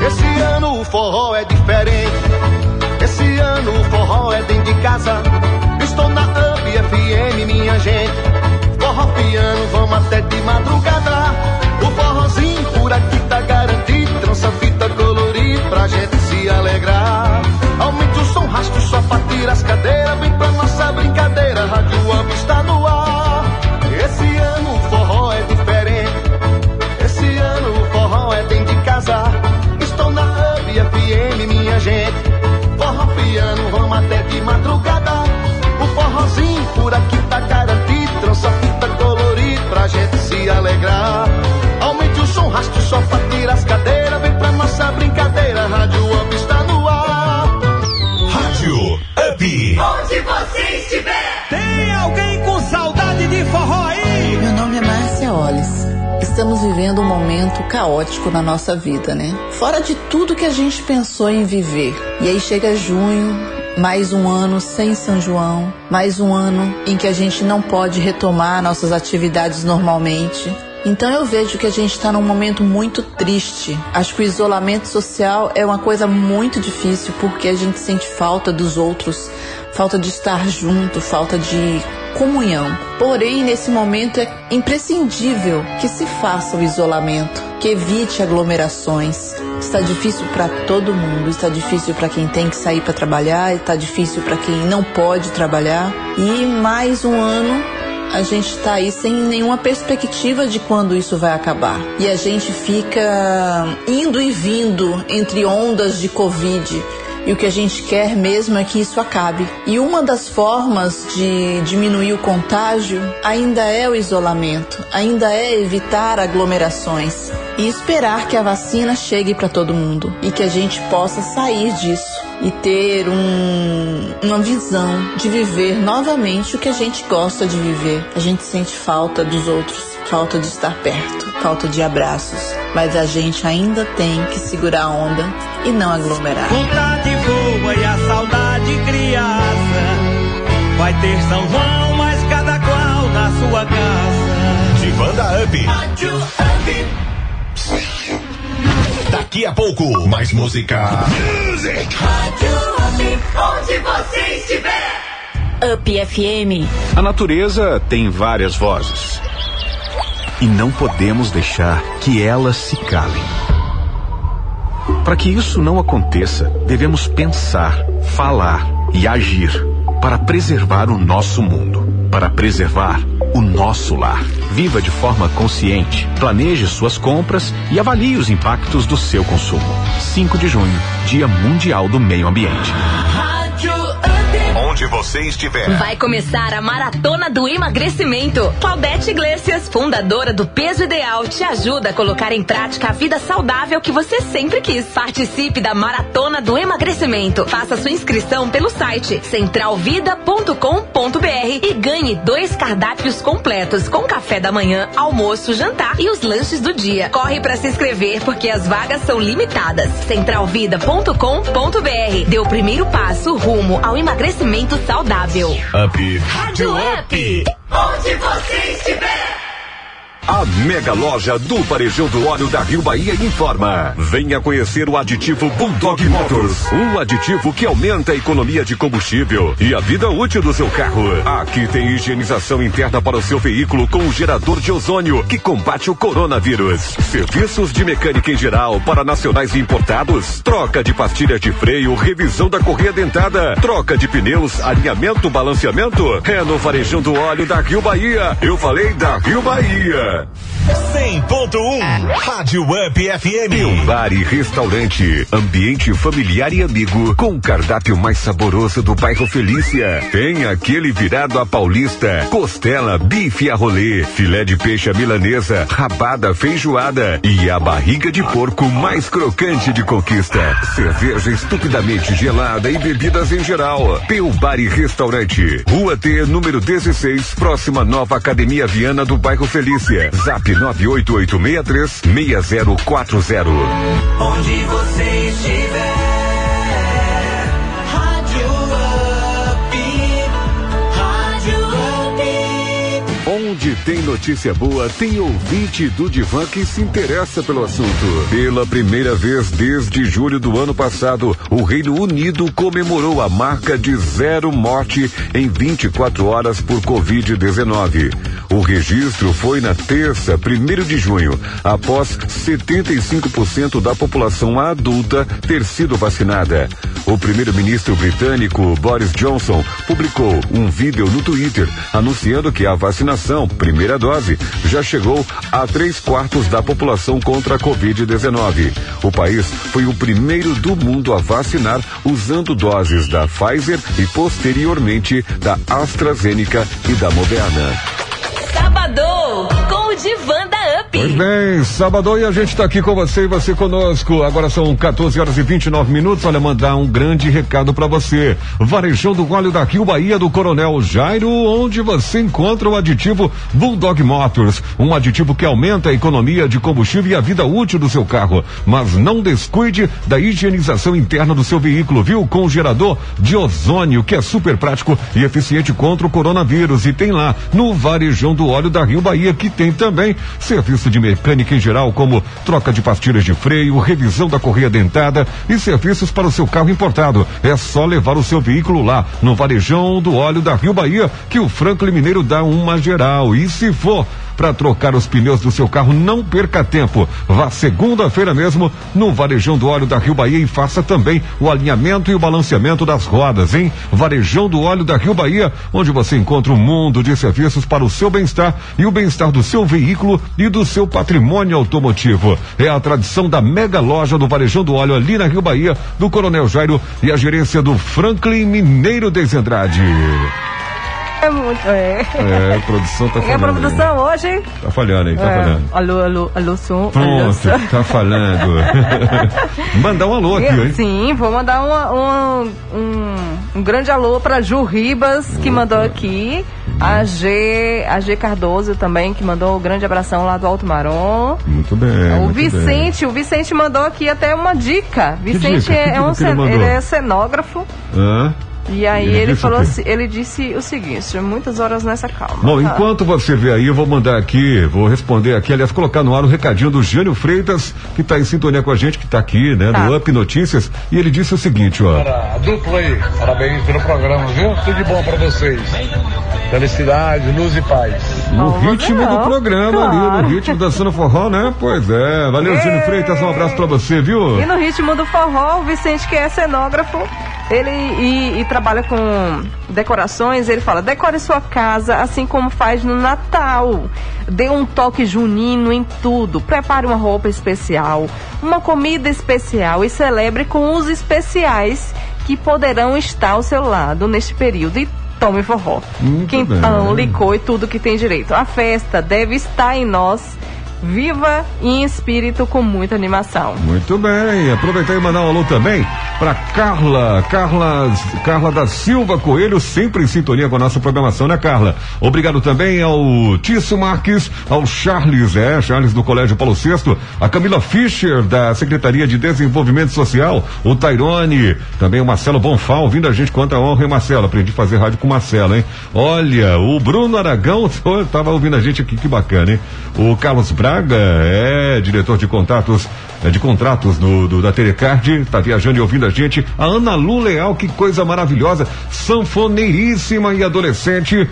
Esse ano o forró é diferente. Esse ano o forró é dentro de casa. Estou na UP FM, minha gente. Forró piano, vamos até de madrugada. O forrozinho por aqui tá garantido. Trança fita colorida pra gente se alegrar. Aumente o som, raspa o sofá, vivendo um momento caótico na nossa vida, né? Fora de tudo que a gente pensou em viver. E aí chega junho, mais um ano sem São João, mais um ano em que a gente não pode retomar nossas atividades normalmente. Então eu vejo que a gente está num momento muito triste. Acho que o isolamento social é uma coisa muito difícil porque a gente sente falta dos outros, falta de estar junto, falta de comunhão. Porém, nesse momento é imprescindível que se faça o isolamento, que evite aglomerações. Está difícil para todo mundo, está difícil para quem tem que sair para trabalhar, está difícil para quem não pode trabalhar. E mais um ano a gente está aí sem nenhuma perspectiva de quando isso vai acabar. E a gente fica indo e vindo entre ondas de Covid. E o que a gente quer mesmo é que isso acabe. E uma das formas de diminuir o contágio ainda é o isolamento, ainda é evitar aglomerações e esperar que a vacina chegue para todo mundo e que a gente possa sair disso e ter um, uma visão de viver novamente o que a gente gosta de viver. A gente sente falta dos outros, falta de estar perto, falta de abraços, mas a gente ainda tem que segurar a onda e não aglomerar. Vai ter São João, mas cada qual na sua casa. De banda up. Rádio Up. Daqui a pouco, mais música. Music. Rádio Up, onde você estiver. Up FM. A natureza tem várias vozes. E não podemos deixar que elas se calem. Para que isso não aconteça, devemos pensar, falar e agir para preservar o nosso mundo, para preservar o nosso lar. Viva de forma consciente, planeje suas compras e avalie os impactos do seu consumo. 5 de junho, Dia Mundial do Meio Ambiente. Onde você estiver. Vai começar a maratona do emagrecimento. Claudete Iglesias, fundadora do Peso Ideal, te ajuda a colocar em prática a vida saudável que você sempre quis. Participe da maratona do emagrecimento. Faça sua inscrição pelo site centralvida.com.br e ganhe dois cardápios completos com café da manhã, almoço, jantar e os lanches do dia. Corre para se inscrever porque as vagas são limitadas. centralvida.com.br. Dê o primeiro passo rumo ao emagrecimento saudável. Up. Rádio Up, onde você estiver. A mega loja do Varejão do Óleo da Rio Bahia informa. Venha conhecer o aditivo Bulldog Motors. Um aditivo que aumenta a economia de combustível e a vida útil do seu carro. Aqui tem higienização interna para o seu veículo com gerador de ozônio que combate o coronavírus. Serviços de mecânica em geral para nacionais e importados. Troca de pastilhas de freio, revisão da correia dentada. Troca de pneus, alinhamento, balanceamento. É no Varejão do Óleo da Rio Bahia. Eu falei da Rio Bahia. 100.1 Rádio Up FM. Meu bar e restaurante, ambiente familiar e amigo, com o cardápio mais saboroso do bairro Felícia. Tem aquele virado a paulista, costela, bife a rolê, filé de peixe milanesa, rabada feijoada e a barriga de porco mais crocante de conquista. Cerveja estupidamente gelada e bebidas em geral. Peu Bar e Restaurante, Rua T, número 16, próxima Nova Academia Viana do bairro Felícia. Zap 988636040. Onde você estiver. Tem notícia boa, tem ouvinte do Divan que se interessa pelo assunto. Pela primeira vez desde julho do ano passado, o Reino Unido comemorou a marca de zero morte em 24 horas por Covid-19. O registro foi na terça, 1 de junho, após 75% da população adulta ter sido vacinada. O primeiro-ministro britânico Boris Johnson publicou um vídeo no Twitter anunciando que a vacinação, primeira dose, já chegou a três quartos da população contra a Covid-19. O país foi o primeiro do mundo a vacinar usando doses da Pfizer e posteriormente da AstraZeneca e da Moderna. Sabadão com o. Pois bem, sábado e a gente está aqui com você e você conosco. Agora são 14 horas e 29 minutos. Olha, mandar um grande recado para você. Varejão do óleo da Rio Bahia do Coronel Jairo, onde você encontra o aditivo Bulldog Motors, um aditivo que aumenta a economia de combustível e a vida útil do seu carro. Mas não descuide da higienização interna do seu veículo, viu? Com gerador de ozônio, que é super prático e eficiente contra o coronavírus. E tem lá no Varejão do Óleo da Rio Bahia, que tem também serviço de mecânica em geral, como troca de pastilhas de freio, revisão da correia dentada e serviços para o seu carro importado. É só levar o seu veículo lá, no Varejão do Óleo da Rio Bahia, que o Franklin Mineiro dá uma geral. E se for para trocar os pneus do seu carro, não perca tempo. Vá segunda-feira mesmo no Varejão do Óleo da Rio Bahia e faça também o alinhamento e o balanceamento das rodas, hein? Varejão do Óleo da Rio Bahia, onde você encontra um mundo de serviços para o seu bem-estar e o bem-estar do seu veículo e do seu patrimônio automotivo. É a tradição da mega loja do Varejão do Óleo ali na Rio Bahia, do Coronel Jairo e a gerência do Franklin Mineiro Desendrade. É muito, é. É, a produção tá E a falhando. produção hoje. aí. Tá falhando aí, tá é, falhando. Alô, alô, alô, som. alô, Pronto, som. tá falando. Mandar um alô aqui, hein? Sim, vou mandar uma- uma- um, um grande alô pra Ju Ribas, que mandou aqui. A G, a G Cardoso também, que mandou um grande abração lá do Alto Marom. Muito bem. o muito bem. Vicente, o Vicente mandou aqui até uma dica. Vicente dica? é, é um ele cen- mandou? ele é cenógrafo. Hã? E aí Ele ele, disse falou assim, ele disse o seguinte, muitas horas nessa calma. Bom, tá? enquanto você vê aí, eu vou mandar aqui, vou responder aqui, aliás, colocar no ar o recadinho do Jânio Freitas, que está em sintonia com a gente, que está aqui, né, Tá. no Up Notícias, e ele disse o seguinte, ó. A dupla aí, parabéns pelo programa, viu? Tudo de bom pra vocês. Felicidade, luz e paz. No ritmo do programa ali, no ritmo dançando forró, né? Pois é. Valeu, Jânio Freitas, um abraço pra você, viu? E no ritmo do forró, o Vicente, que é cenógrafo, ele e, e trabalha com decorações, ele fala, decore sua casa assim como faz no Natal. Dê um toque junino em tudo. Prepare uma roupa especial, uma comida especial e celebre com os especiais que poderão estar ao seu lado neste período. E tome forró. Muito Quentão, bem. licor e tudo que tem direito. A festa deve estar em nós, viva e em espírito com muita animação. Muito bem, aproveitar e mandar um alô também para Carla, Carla, Carla da Silva Coelho, sempre em sintonia com a nossa programação, né, Carla? Obrigado também ao Tício Marques, ao Charles, é, Charles do Colégio Paulo VI, a Camila Fischer, da Secretaria de Desenvolvimento Social, o Tairone, também o Marcelo Bonfal, ouvindo a gente, quanta honra, hein, Marcelo? Aprendi a fazer rádio com o Marcelo, hein? Olha, o Bruno Aragão, tava ouvindo a gente aqui, que bacana, hein? O Carlos Braga, é, diretor de contatos, é, de contratos do, do- da Telecard, tá viajando e ouvindo a gente. A Ana Lu Leal, que coisa maravilhosa, sanfoneiríssima e adolescente.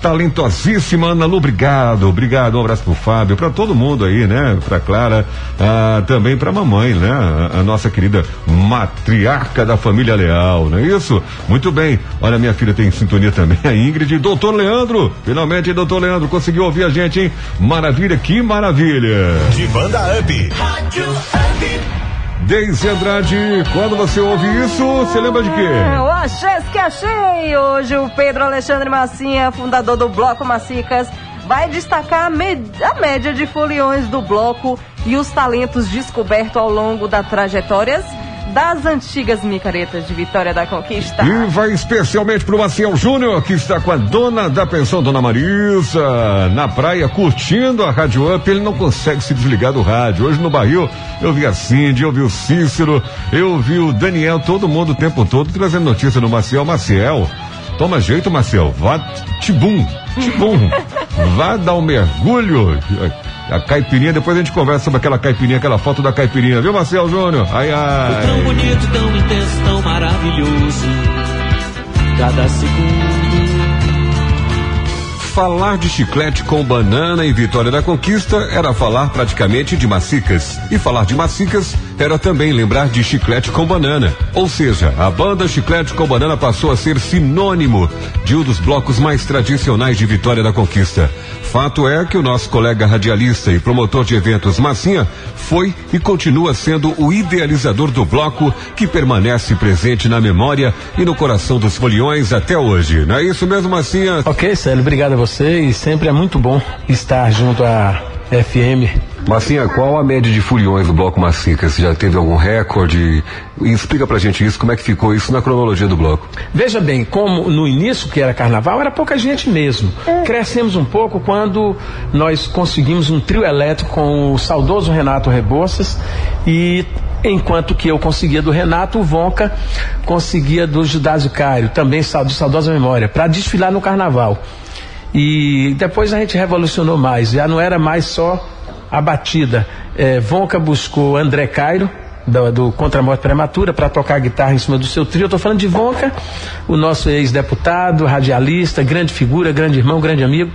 Talentosíssima Ana Lu, obrigado, obrigado, um abraço pro Fábio, pra todo mundo aí, né? Pra Clara, ah, também pra mamãe, né? A, a nossa querida matriarca da família Leal, não é isso? Muito bem, olha, minha filha tem sintonia também, a Ingrid, doutor Leandro, finalmente, doutor Leandro, conseguiu ouvir a gente, hein? Maravilha, que maravilha! De Banda Up. Deise Andrade, quando você ouve isso, você lembra de quê? O Achei que achei! Hoje o Pedro Alexandre Massinha, fundador do Bloco Macicas, vai destacar a, a média de foliões do bloco e os talentos descobertos ao longo das trajetórias das antigas micaretas de Vitória da Conquista. E vai especialmente pro Maciel Júnior, que está com a dona da pensão, Dona Marisa, na praia, curtindo a Rádio Up. Ele não consegue se desligar do rádio. Hoje no barril, eu vi a Cindy, eu vi o Cícero, eu vi o Daniel, todo mundo o tempo todo trazendo notícia do Maciel. Maciel, toma jeito, Maciel. Vá, tibum, tibum. Vá dar um mergulho. A caipirinha, depois a gente conversa sobre aquela caipirinha, aquela foto da caipirinha, viu, Marcel Júnior? Ai, ai. Tão bonito, tão intenso, tão maravilhoso. Cada segundo. Falar de chiclete com banana em Vitória da Conquista era falar praticamente de macicas. E falar de macicas era também lembrar de chiclete com banana. Ou seja, a banda Chiclete com Banana passou a ser sinônimo de um dos blocos mais tradicionais de Vitória da Conquista. Fato é que o nosso colega radialista e promotor de eventos Massinha foi e continua sendo o idealizador do bloco que permanece presente na memória e no coração dos foliões até hoje. Não é isso mesmo, Massinha? Ok, Célio, obrigado a você e sempre é muito bom estar junto a FM. Massinha, qual a média de foliões do Bloco Macica? Você já teve algum recorde? Explica pra gente isso, como é que ficou isso na cronologia do bloco. Veja bem, como no início que era carnaval, era pouca gente mesmo. Crescemos um pouco quando nós conseguimos um trio elétrico com o saudoso Renato Rebouças e enquanto que eu conseguia do Renato, o Vonca conseguia do Judásio Cário, também de saudosa memória, para desfilar no carnaval. E depois a gente revolucionou mais, já não era mais só a batida. É, Vonca buscou André Cairo, do, do Contra a Morte Prematura, para tocar guitarra em cima do seu trio. Eu tô falando de Vonca, o nosso ex-deputado, radialista, grande figura, grande irmão, grande amigo.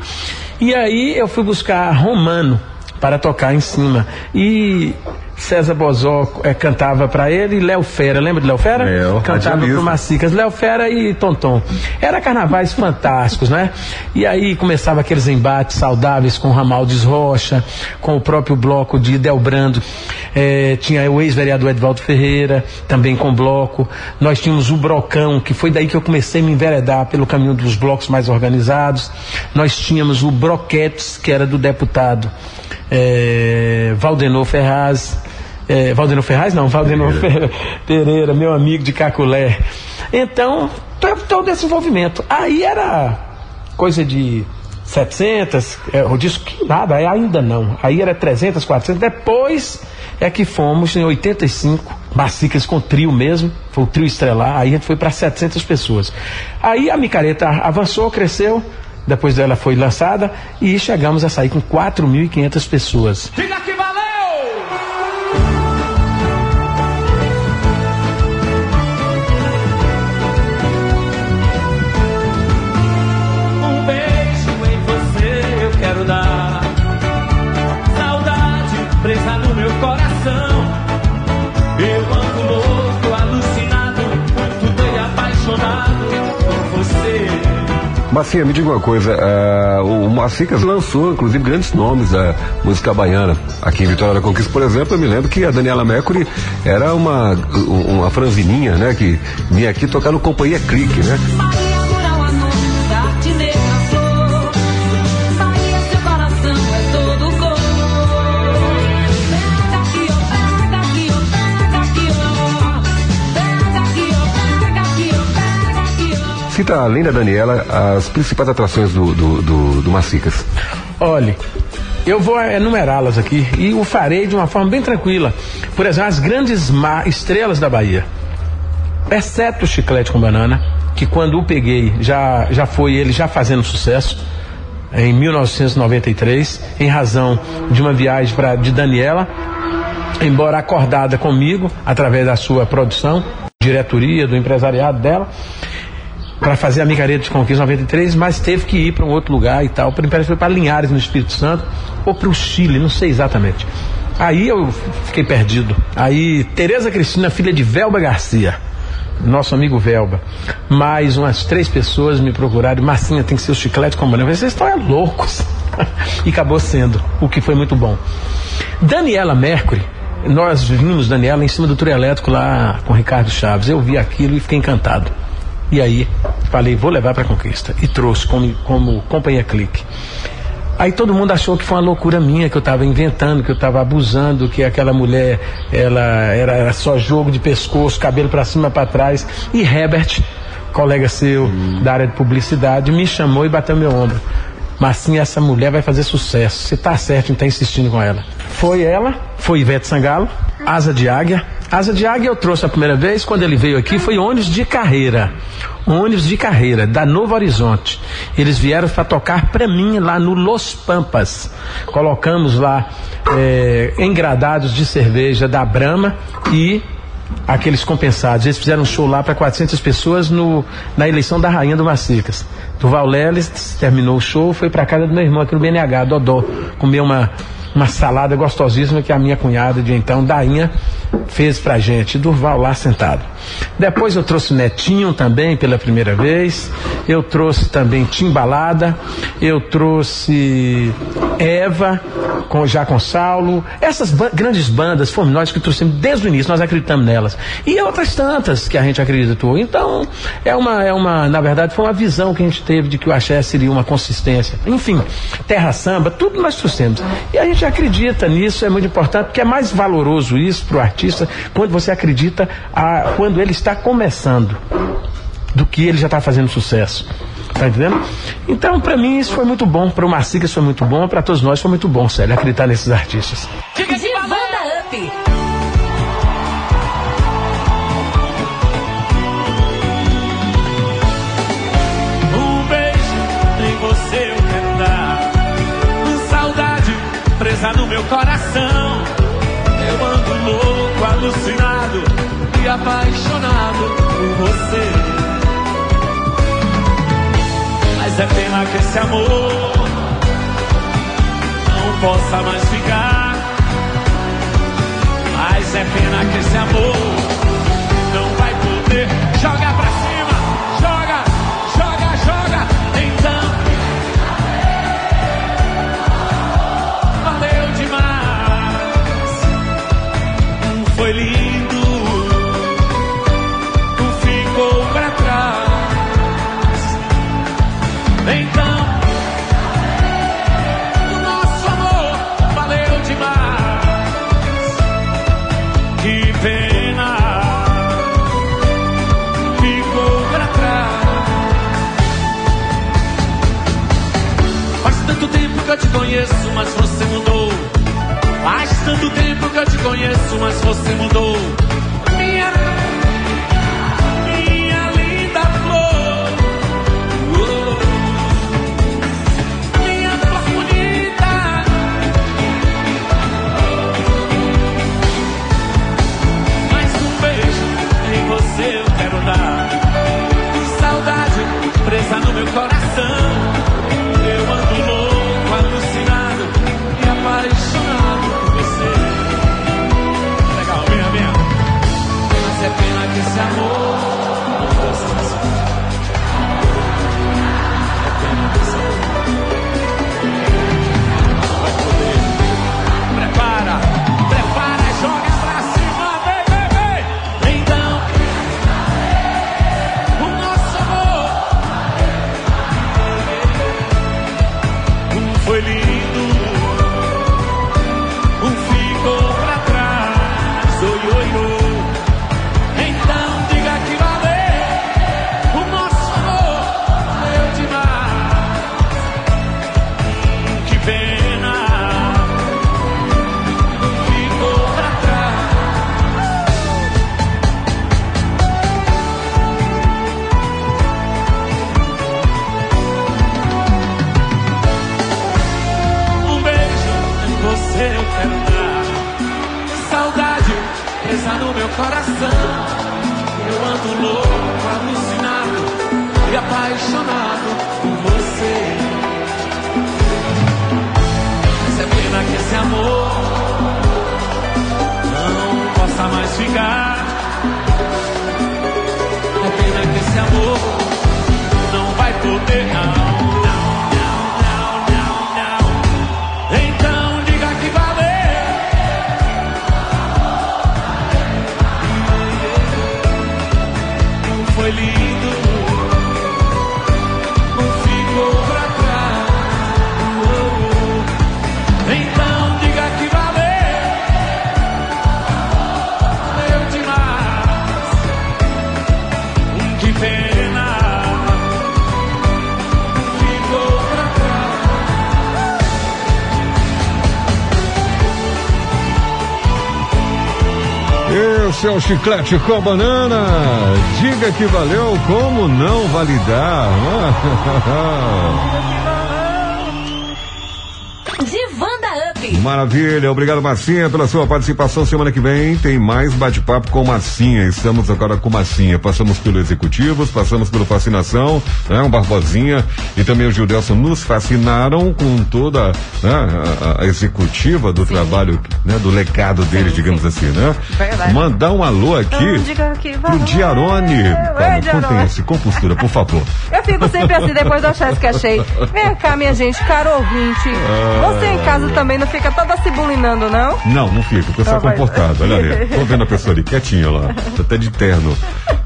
E aí eu fui buscar Romano para tocar em cima. E César Bozó eh, cantava para ele e Léo Fera, lembra de Léo Fera? Léo, cantava pro Macicas, Léo Fera e Tonton. Era carnavais fantásticos, né? E aí começava aqueles embates saudáveis com Ramaldes Rocha, com o próprio bloco de Delbrando. Eh, tinha o ex-vereador Edvaldo Ferreira, também com bloco. Nós tínhamos o Brocão, que foi daí que eu comecei a me enveredar pelo caminho dos blocos mais organizados. Nós tínhamos o Broquetes, que era do deputado eh, Valdenor Ferraz. É, Valdenor Ferraz? Não, Valdenor Pereira. Pereira, meu amigo de Caculé. Então, to- todo esse envolvimento. Aí era coisa de 700, é, eu disse que nada, ainda não. Aí era 300, 400. Depois é que fomos em 85, Macicas com trio mesmo, foi o trio estrelar. Aí a gente foi para 700 pessoas. Aí a micareta avançou, cresceu. Depois dela foi lançada e chegamos a sair com 4.500 pessoas. Diga que valeu! Massinha, me diga uma coisa, ah, o Macicas lançou, inclusive, grandes nomes da música baiana. Aqui em Vitória da Conquista, por exemplo, eu me lembro que a Daniela Mercury era uma, uma franzininha, né? Que vinha aqui tocar no Companhia Clique, né? Cita, além da Daniela, as principais atrações do, do, do, do Macicas. Olhe, eu vou enumerá-las aqui e o farei de uma forma bem tranquila. Por exemplo, as grandes estrelas da Bahia, exceto o chiclete com banana, que quando o peguei já, já foi ele já fazendo sucesso. Em 1993, em razão de uma viagem pra, de Daniela, embora acordada comigo, através da sua produção, diretoria, do empresariado dela, para fazer a micareta de conquista 93, mas teve que ir para um outro lugar e tal. Primeiro foi para Linhares, no Espírito Santo, ou para o Chile, não sei exatamente. Aí eu fiquei perdido. Aí Tereza Cristina, filha de Velba Garcia, nosso amigo Velba, mais umas três pessoas me procuraram. Massinha, tem que ser o chiclete com banana. Vocês estão é loucos. e acabou sendo, o que foi muito bom. Daniela Mercury, nós vimos Daniela em cima do trio elétrico lá com Ricardo Chaves. Eu vi aquilo e fiquei encantado. E aí, falei, vou levar para conquista. E trouxe como, como companhia clique. Aí todo mundo achou que foi uma loucura minha, que eu estava inventando, que eu estava abusando, que aquela mulher ela era, era só jogo de pescoço, cabelo para cima para trás. E Herbert, colega seu da área de publicidade, me chamou e bateu meu ombro. Marcinha, essa mulher vai fazer sucesso. Você tá certo em estar insistindo com ela. Foi ela, foi Ivete Sangalo, Asa de Águia. Asa de Águia eu trouxe a primeira vez, quando ele veio aqui, foi ônibus de carreira. Ônibus de carreira, da Novo Horizonte. Eles vieram para tocar para mim lá no Los Pampas. Colocamos lá eh, engradados de cerveja da Brahma e aqueles compensados. Eles fizeram um show lá para 400 pessoas no, na eleição da Rainha do Macicas. Duval Leles terminou o show, foi para casa do meu irmão aqui no BNH, Dodó, comer uma, uma salada gostosíssima que a minha cunhada de então, Dainha, fez pra gente. Durval lá sentado. Depois eu trouxe Netinho também pela primeira vez. Eu trouxe também Timbalada. Eu trouxe Eva, com, já com Saulo. Essas ba- grandes bandas fomos nós que trouxemos desde o início, nós acreditamos nelas. E outras tantas que a gente acreditou. Então, é uma, é uma, na verdade, foi uma visão que a gente teve de que o axé seria uma consistência. Enfim, terra samba, tudo nós trouxemos. E a gente gente acredita nisso, é muito importante, porque é mais valoroso isso para o artista quando você acredita a, quando ele está começando do que ele já está fazendo sucesso. Tá entendendo? Então, para mim, isso foi muito bom. Para o Marcica, isso foi muito bom. Para todos nós, foi muito bom, sério, acreditar nesses artistas. Divanda Up. No meu coração. Eu ando louco, alucinado e apaixonado por você. Mas é pena que esse amor não possa mais ficar. Mas é pena que esse amor não vai poder. Joga pra cima, conheço, mas você mudou. Faz tanto tempo que eu te conheço, mas você mudou. Chiclete com banana. Diga que valeu, como não validar? Maravilha, obrigado Marcinha pela sua participação. Semana que vem tem mais bate-papo com Marcinha. Estamos agora com Marcinha. Passamos pelo Executivos, passamos pelo Fascinação, né, um Barbosinha e também o Gildelson nos fascinaram com toda né, a, a executiva do trabalho, né, do legado deles, digamos assim, né? Verdade. Mandar um alô aqui Então, que pro. Diarone. Paulo, Diarone. Contenha-se com postura, por favor. Eu fico sempre assim depois do achar que achei. Vem cá, minha gente, caro ouvinte. Ah. Você em casa também não fica toda se bulinando, não? Não, não fica, porque eu sou comportado. Olha ali. Tô vendo a pessoa ali quietinha lá. Tá até de terno.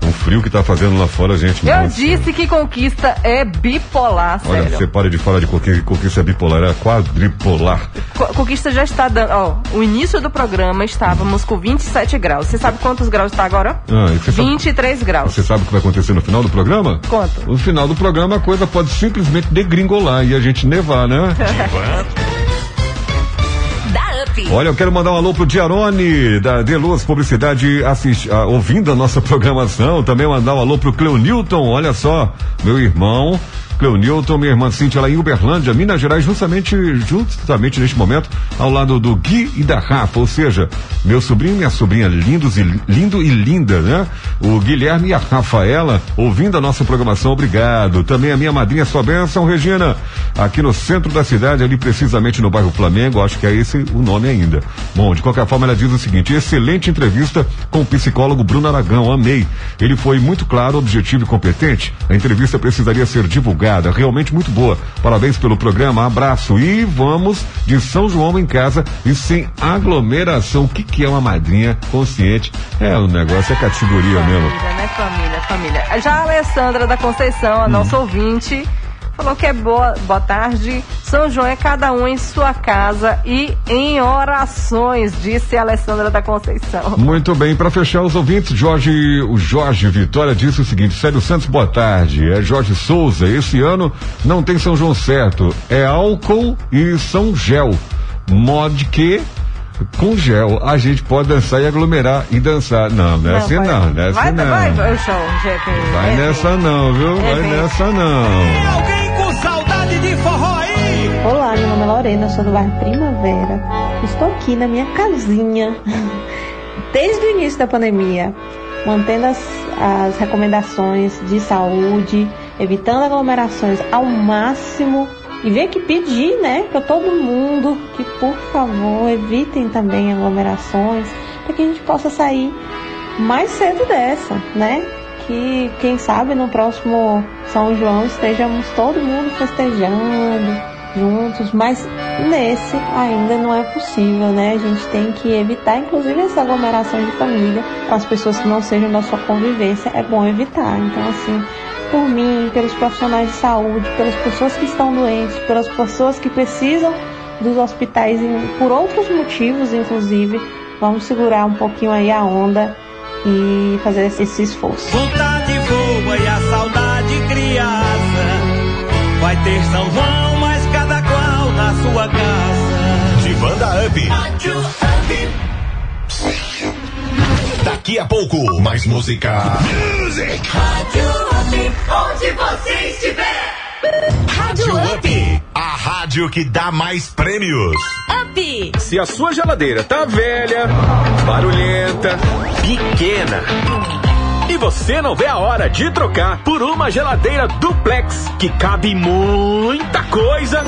Um frio que tá fazendo lá fora, gente. Eu nossa. disse que conquista é bipolar, Olha, sério. você para de falar de conquista, conquista bipolar, é quadripolar. Co- Conquista já está dando. Ó, o início do programa estávamos com 27 graus. Você sabe quantos graus está agora? Ah, e você sabe- 23 graus. Você sabe o que vai acontecer no final do programa? Quanto? No final do programa a coisa pode simplesmente degringolar e a gente nevar, né? Olha, eu quero mandar um alô pro Diarone, da Deluz Publicidade, assist, ah, ouvindo a nossa programação. Também mandar um alô pro Cleonilton, olha só, meu irmão. Cleonilton, minha irmã Cíntia, lá em Uberlândia, Minas Gerais, justamente, justamente neste momento, ao lado do Gui e da Rafa, ou seja, meu sobrinho e minha sobrinha lindos e lindo e linda, né? O Guilherme e a Rafaela, ouvindo a nossa programação, obrigado. Também a minha madrinha, sua bênção, Regina, aqui no centro da cidade, ali precisamente no bairro Flamengo, acho que é esse o nome ainda. Bom, de qualquer forma, ela diz o seguinte: excelente entrevista com o psicólogo Bruno Aragão, amei. Ele foi muito claro, objetivo e competente. A entrevista precisaria ser divulgada, realmente muito boa. Parabéns pelo programa, abraço. E vamos de São João em casa e sem aglomeração. O que, que é uma madrinha consciente? É, o negócio é categoria mesmo. Família, né? Família, família. Já a Alessandra da Conceição, a nossa ouvinte, falou que é boa, boa tarde. São João é cada um em sua casa e em orações, disse a Alessandra da Conceição. Muito bem, para fechar os ouvintes, Jorge, o Jorge Vitória disse o seguinte: Célio Santos, boa tarde. É Jorge Souza. Esse ano não tem São João certo. É álcool e São Gel. Mod que com gel a gente pode dançar e aglomerar e dançar. Não, não é assim vai, não, não é assim vai, não. vai, vai, show, GP. Vai nessa não, viu? Vai nessa não. Alguém com saudade de forró aí? Olá, meu nome é Lorena, sou do bairro Primavera. Estou aqui na minha casinha desde o início da pandemia, mantendo as, as recomendações de saúde, evitando aglomerações ao máximo. E venho aqui pedir, né, para todo mundo que, por favor, evitem também aglomerações, para que a gente possa sair mais cedo dessa, né? Que quem sabe no próximo São João estejamos todo mundo festejando juntos, mas nesse ainda não é possível, né? A gente tem que evitar, inclusive, essa aglomeração de família com as pessoas que não sejam da sua convivência, é bom evitar. Então, assim, por mim, pelos profissionais de saúde, pelas pessoas que estão doentes, pelas pessoas que precisam dos hospitais por outros motivos, inclusive, vamos segurar um pouquinho aí a onda e fazer esse esse esforço. Vontade voa e a saudade criança. Vai ter São João, banda up. Daqui a pouco, mais música. Music. Onde você estiver. Rádio Up. A rádio que dá mais prêmios. Up! Se a sua geladeira tá velha, barulhenta, pequena. E você não vê a hora de trocar por uma geladeira duplex que cabe muita coisa,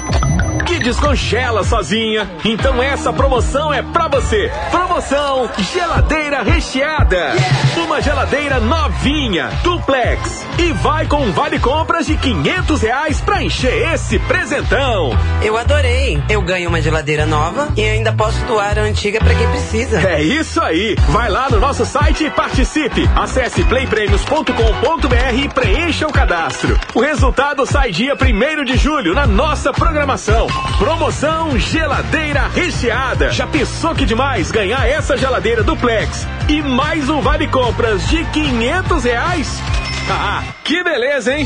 que descongela sozinha. Então essa promoção é pra você. Promoção geladeira recheada. Uma geladeira novinha, duplex. E vai com um vale compras de 500 reais pra encher esse presentão. Eu adorei. Eu ganho uma geladeira nova e ainda posso doar a antiga para quem precisa. É isso aí. Vai lá no nosso site e participe. Acesse playpremios.com.br e preencha o cadastro. O resultado sai dia 1 de julho na nossa programação. Promoção Geladeira Recheada. Já pensou que demais ganhar essa geladeira duplex e mais um vale compras de 500 reais? Ah, que beleza, hein?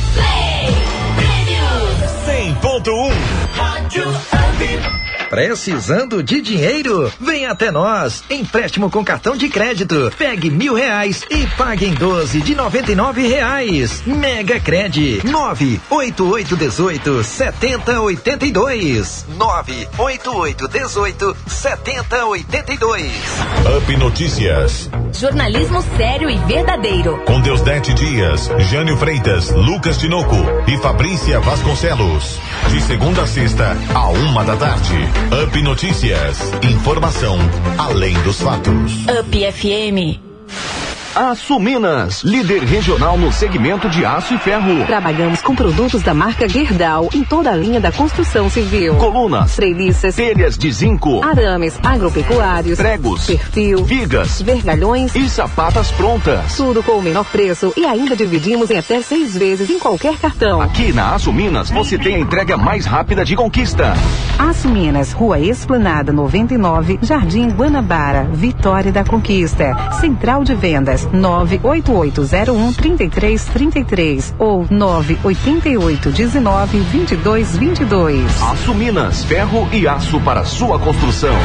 100.1. Rádio Up. Precisando de dinheiro? Vem até nós. Empréstimo com cartão de crédito. Pegue mil reais e pague em 12 de noventa e nove reais. Mega Cred. Nove oito oito dezoito setenta oitenta e dois. Nove oito oito dezoito setenta oitenta e dois. Up Notícias. Jornalismo sério e verdadeiro. Com Deusdete Dias, Jânio Freitas, Lucas Tinoco e Fabrícia Vasconcelos. De segunda a sexta, a uma da tarde. Up Notícias. Informação além dos fatos. Up FM. Aço Minas, líder regional no segmento de aço e ferro. Trabalhamos com produtos da marca Gerdau em toda a linha da construção civil. Colunas, treliças, telhas de zinco, arames agropecuários, pregos, perfil, vigas, vergalhões e sapatas prontas. Tudo com o menor preço e ainda dividimos em até seis vezes em qualquer cartão. Aqui na Aço Minas você tem a entrega mais rápida de conquista. Aço Minas, Rua Esplanada 99, Jardim Guanabara, Vitória da Conquista. Central de Vendas 98801 3333 ou 98819 2222. Aço Minas, ferro e aço para sua construção.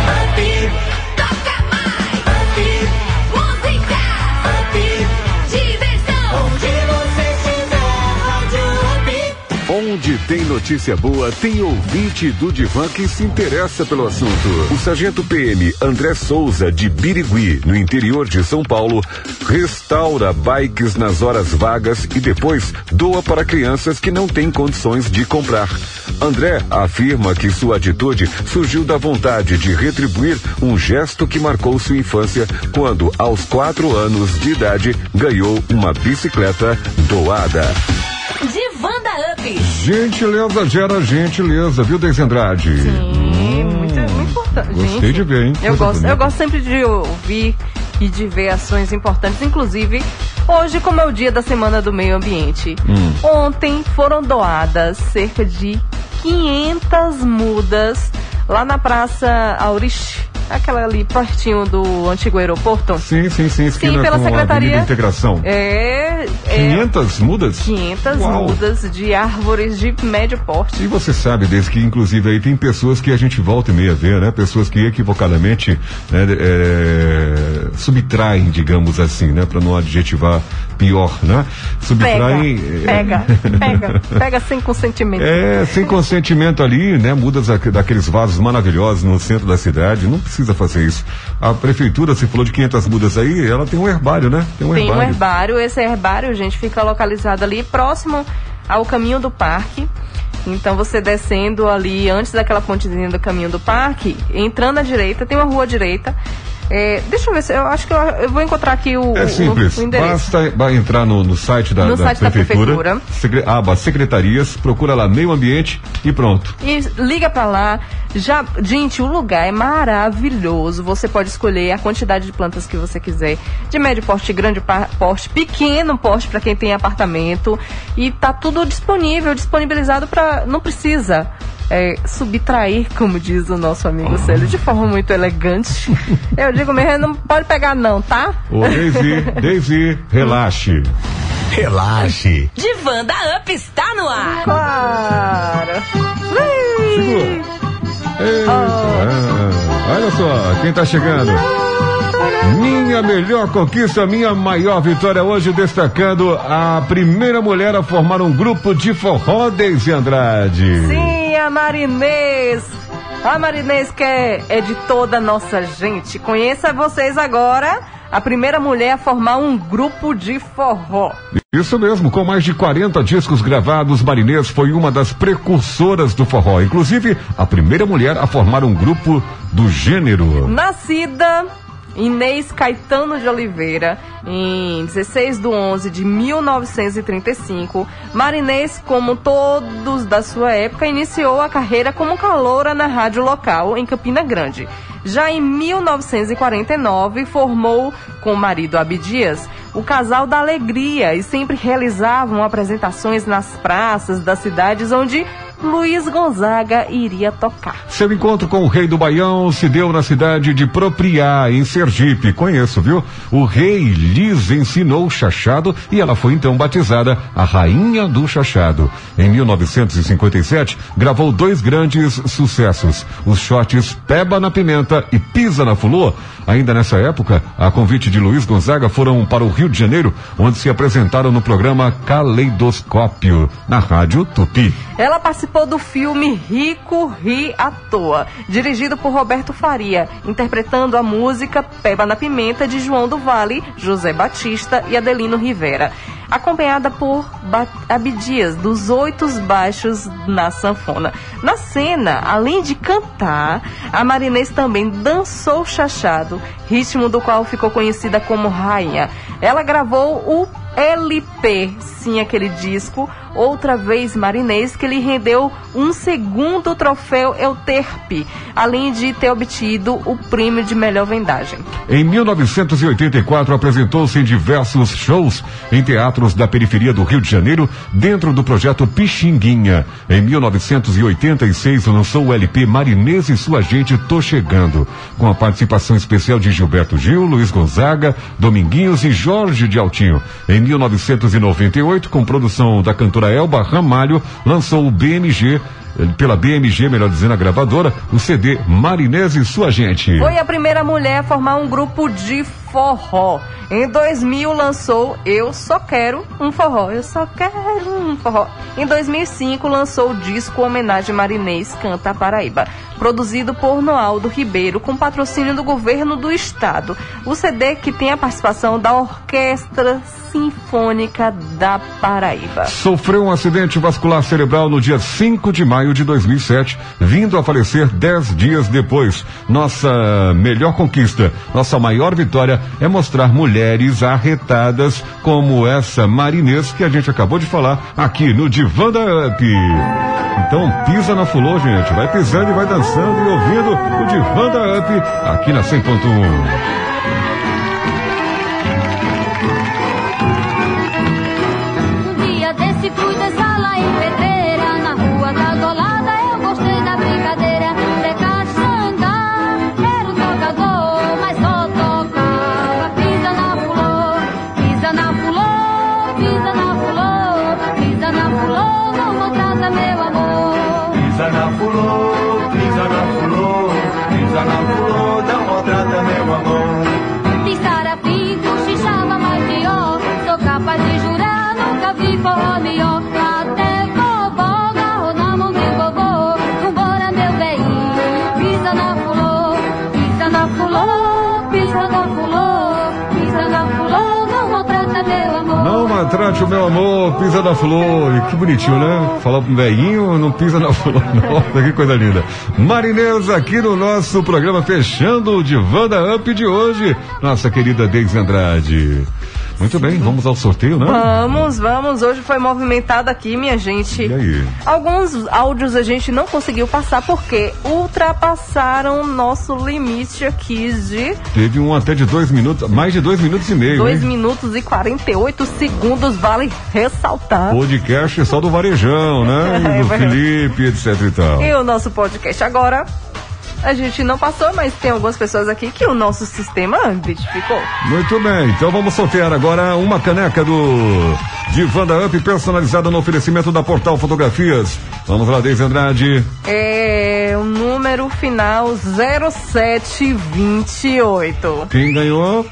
Tem notícia boa, tem ouvinte do Divan que se interessa pelo assunto. O sargento PM André Souza, de Birigui, no interior de São Paulo, restaura bikes nas horas vagas e depois doa para crianças que não têm condições de comprar. André afirma que sua atitude surgiu da vontade de retribuir um gesto que marcou sua infância quando, aos quatro anos de idade, ganhou uma bicicleta doada. Gentileza gera gentileza, viu, Deise Andrade? Sim, muito, muito importante. Gostei Gente, de ver, hein? Eu gosto, bonita. eu gosto sempre de ouvir e de ver ações importantes, inclusive hoje, como é o dia da Semana do Meio Ambiente. Hum. Ontem foram doadas cerca de 500 mudas lá na Praça Aurich, aquela ali pertinho do antigo aeroporto. Sim, sim, sim. Sim, pela Secretaria. Avenida Integração. É, é 500 mudas? 500 Uau. mudas de árvores de médio porte. E você sabe, desde que inclusive aí tem pessoas que a gente volta e meia vê, né? Pessoas que equivocadamente né, é, subtraem, digamos assim, né? Para não adjetivar pior, né? Subtraem. Pega, pega, pega, pega sem consentimento. É, sem consentimento ali, né? Mudas daque- daqueles vasos maravilhosos no centro da cidade. Não precisa fazer isso. A prefeitura, se falou de 500 mudas aí, ela tem um herbário, né? Tem um Tem um herbário. herbário, esse herbário, gente, fica localizado ali próximo ao caminho do parque. Então você descendo ali antes daquela pontezinha do caminho do parque, entrando à direita, tem uma rua direita. É, deixa eu ver se eu acho que eu, eu vou encontrar aqui o, É o- simples, o endereço. basta entrar no, no site da, No da site da prefeitura, prefeitura. secre- aba secretarias, procura lá meio ambiente e pronto. E liga pra lá. Já, gente, o lugar é maravilhoso. Você pode escolher a quantidade de plantas que você quiser, de médio porte, grande porte, pequeno porte para quem tem apartamento. E tá tudo disponível, disponibilizado para não precisa é, subtrair, como diz o nosso amigo Célio, de forma muito elegante. Eu digo mesmo, não pode pegar não, tá? Ô, Daisy, Daisy, relaxe. Relaxe. Divanda Up está no ar. Claro. Segura. Eita, ah, olha só, quem tá chegando? Minha melhor conquista, minha maior vitória hoje, destacando a primeira mulher a formar um grupo de forró, Deise Andrade. Sim, a Marinês. A Marinês que é, é de toda a nossa gente. Conheça vocês agora a primeira mulher a formar um grupo de forró. Isso mesmo, com mais de 40 discos gravados, Marinês foi uma das precursoras do forró. Inclusive, a primeira mulher a formar um grupo do gênero. Nascida Inês Caetano de Oliveira, em 16 de 11 de 1935, Marinês, como todos da sua época, iniciou a carreira como caloura na rádio local em Campina Grande. Já em 1949, formou com o marido Abdias o Casal da Alegria e sempre realizavam apresentações nas praças das cidades onde Luiz Gonzaga iria tocar. Seu encontro com o rei do Baião se deu na cidade de Propriá, em Sergipe. Conheço, viu? O rei lhes ensinou o chachado e ela foi então batizada a Rainha do Chachado. Em 1957, gravou dois grandes sucessos: os shots Peba na Pimenta e Pisa na Fulô. Ainda nessa época, a convite de Luiz Gonzaga foram para o Rio de Janeiro, onde se apresentaram no programa Caleidoscópio, na Rádio Tupi. Ela participou do filme Rico Ri à Toa, dirigido por Roberto Faria, interpretando a música Peba na Pimenta de João do Vale, José Batista e Adelino Rivera. Acompanhada por Abdias, dos Oito Baixos na sanfona. Na cena, além de cantar, a Marinês também dançou chachado, ritmo do qual ficou conhecida como Rainha. Ela gravou o LP, sim, aquele disco, outra vez marinês, que lhe rendeu um segundo troféu Euterpe, além de ter obtido o prêmio de melhor vendagem. Em 1984, apresentou-se em diversos shows em teatros da periferia do Rio de Janeiro, dentro do projeto Pixinguinha. Em 1986, lançou o LP Marinês e Sua Gente Tô Chegando, com a participação especial de Gilberto Gil, Luiz Gonzaga, Dominguinhos e Jorge de Altinho. Em 1998, com produção da cantora Elba Ramalho, lançou o BMG pela BMG, melhor dizendo, a gravadora, o CD Marinês e Sua Gente. Foi a primeira mulher a formar um grupo de forró. Em 2000 lançou Eu Só Quero um Forró. Eu só quero um forró. Em 2005 lançou o disco Homenagem Marinês Canta Paraíba, produzido por Noaldo Ribeiro com patrocínio do governo do estado. O CD que tem a participação da Orquestra Sinfônica da Paraíba. Sofreu um acidente vascular cerebral no dia 5 de maio de 2007, vindo a falecer dez dias depois. Nossa melhor conquista, nossa maior vitória é mostrar mulheres arretadas como essa marinês que a gente acabou de falar aqui no Divã da Up. Então pisa na fulô, gente. Vai pisando e vai dançando e ouvindo o Divã da Up aqui na 100.1. Meu amor, pisa na flor. Que bonitinho, né? Falar um velhinho, não pisa na flor. Nossa, que coisa linda. Marinês aqui no nosso programa, fechando o Divã da Up de hoje. Nossa querida Deise Andrade. Muito bem, vamos ao sorteio, né? Vamos, vamos. Hoje foi movimentado aqui, minha gente. E aí? Alguns áudios a gente não conseguiu passar porque ultrapassaram o nosso limite aqui de Teve um até de dois minutos, mais de dois minutos e meio, 2 hein? minutos e 48 segundos, vale ressaltar. Podcast só do Varejão, né? E É do verdade. Felipe, etc e tal. E o nosso podcast agora, a gente não passou, mas tem algumas pessoas aqui que o nosso sistema identificou. Muito bem, então vamos sortear agora uma caneca do Divã da Up personalizada no oferecimento da Portal Fotografias. Vamos lá, Deise Andrade. É o número final 0728. Quem ganhou?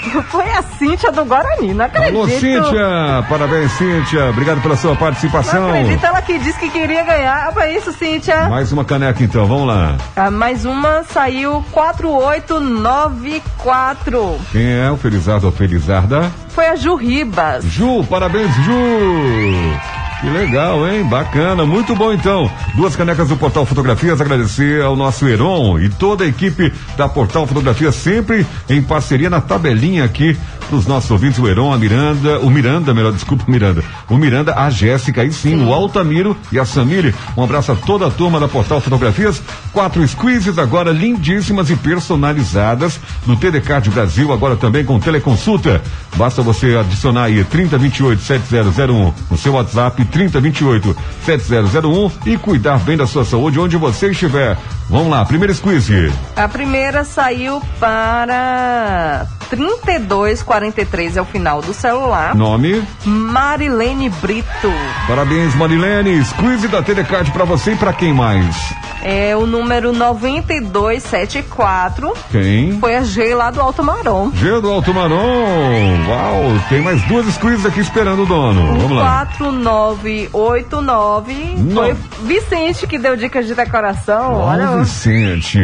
Foi a Cíntia do Guarani, não acredito. Alô, Cíntia! Parabéns, Cíntia. Obrigado pela sua participação. Não acredito, ela que disse que queria ganhar. Foi isso, Cíntia. Mais uma caneca, então, vamos lá. Ah, mais uma saiu 4894. Quem é o Felizardo ou Felizarda? Foi a Ju Ribas. Ju, parabéns, Ju! Que legal, hein? Bacana, muito bom então. Duas canecas do Portal Fotografias, agradecer ao nosso Heron e toda a equipe da Portal Fotografias, sempre em parceria na tabelinha aqui dos nossos ouvintes, o Heron, a Miranda, o Miranda, melhor, desculpa, Miranda. O Miranda, a Jéssica, aí sim, o Altamiro e a Samile. Um abraço a toda a turma da Portal Fotografias. Quatro squeezes agora lindíssimas e personalizadas no TDCard Brasil, agora também com teleconsulta. Basta você adicionar aí 3028 7001 no seu WhatsApp 3028 7001 e cuidar bem da sua saúde onde você estiver. Vamos lá, primeiro squeeze. A primeira saiu para 3243 é o final do celular. Nome? Marilene Brito. Parabéns, Marilene. Squeeze da Telecard pra você e pra quem mais? É o número 9274. Quem? Foi a G lá do Alto Marom. G do Alto Marom. Uau, tem mais duas squeezes aqui esperando o dono. Vamos lá. 4989. Foi Vicente que deu dicas de decoração. Olha. Ó, Vicente.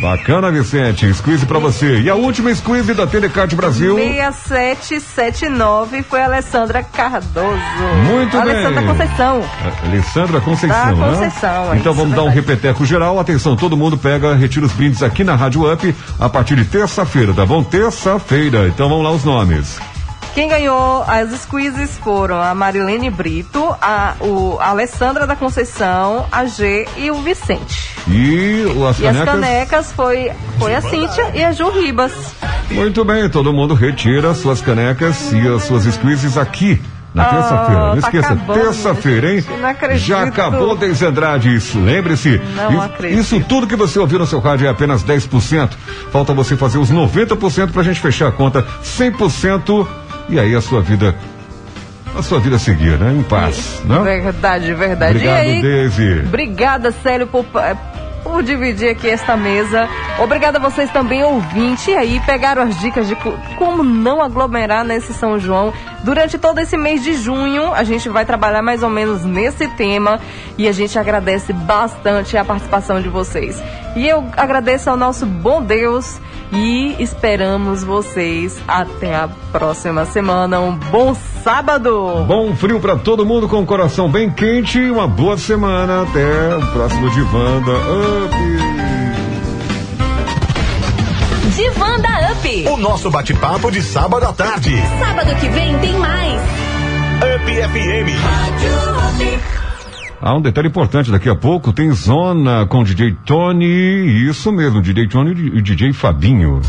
Bacana, Vicente. Squeeze pra você. E a última squeeze da Telecard Brasil? 6779 foi a Alessandra Cardoso. Muito bem. Alessandra Conceição. Alessandra Conceição, Da né? Conceição, é Então isso, vamos dar um repeteco geral. Atenção, todo mundo pega, retira os brindes aqui na Rádio Up a partir de terça-feira, tá bom? Terça-feira. Então vamos lá os nomes. Quem ganhou as squeezes foram a Marilene Brito, a, o, a Alessandra da Conceição, a G e o Vicente. E as E as canecas? canecas foi, foi a Cíntia e a Ju Ribas. Muito bem, todo mundo retira suas canecas e as suas squeezes aqui na Ah, terça-feira. Não tá esqueça, terça-feira, hein? Não acredito. Já acabou, Deise Andrade. Lembre-se, Não isso, acredito. isso tudo que você ouviu no seu rádio é apenas 10%. Falta você fazer os 90% pra gente fechar a conta 100% e aí a sua vida, a sua vida seguir, né? Em paz, né? Verdade, verdade. Obrigado, e aí. Obrigada, Célio, por, por dividir aqui esta mesa. Obrigada a vocês também, ouvinte. E aí, pegaram as dicas de co- como não aglomerar nesse São João. Durante todo esse mês de junho, a gente vai trabalhar mais ou menos nesse tema. E a gente agradece bastante a participação de vocês. E eu agradeço ao nosso bom Deus. E esperamos vocês até a próxima semana. Um bom sábado! Bom frio pra todo mundo com o coração bem quente. Uma boa semana. Até o próximo Divanda Up. Divanda Up. O nosso bate-papo de sábado à tarde. Sábado que vem tem mais. Up FM. Há um detalhe importante, daqui a pouco tem zona com o DJ Tony, isso mesmo, DJ Tony e o DJ Fabinho.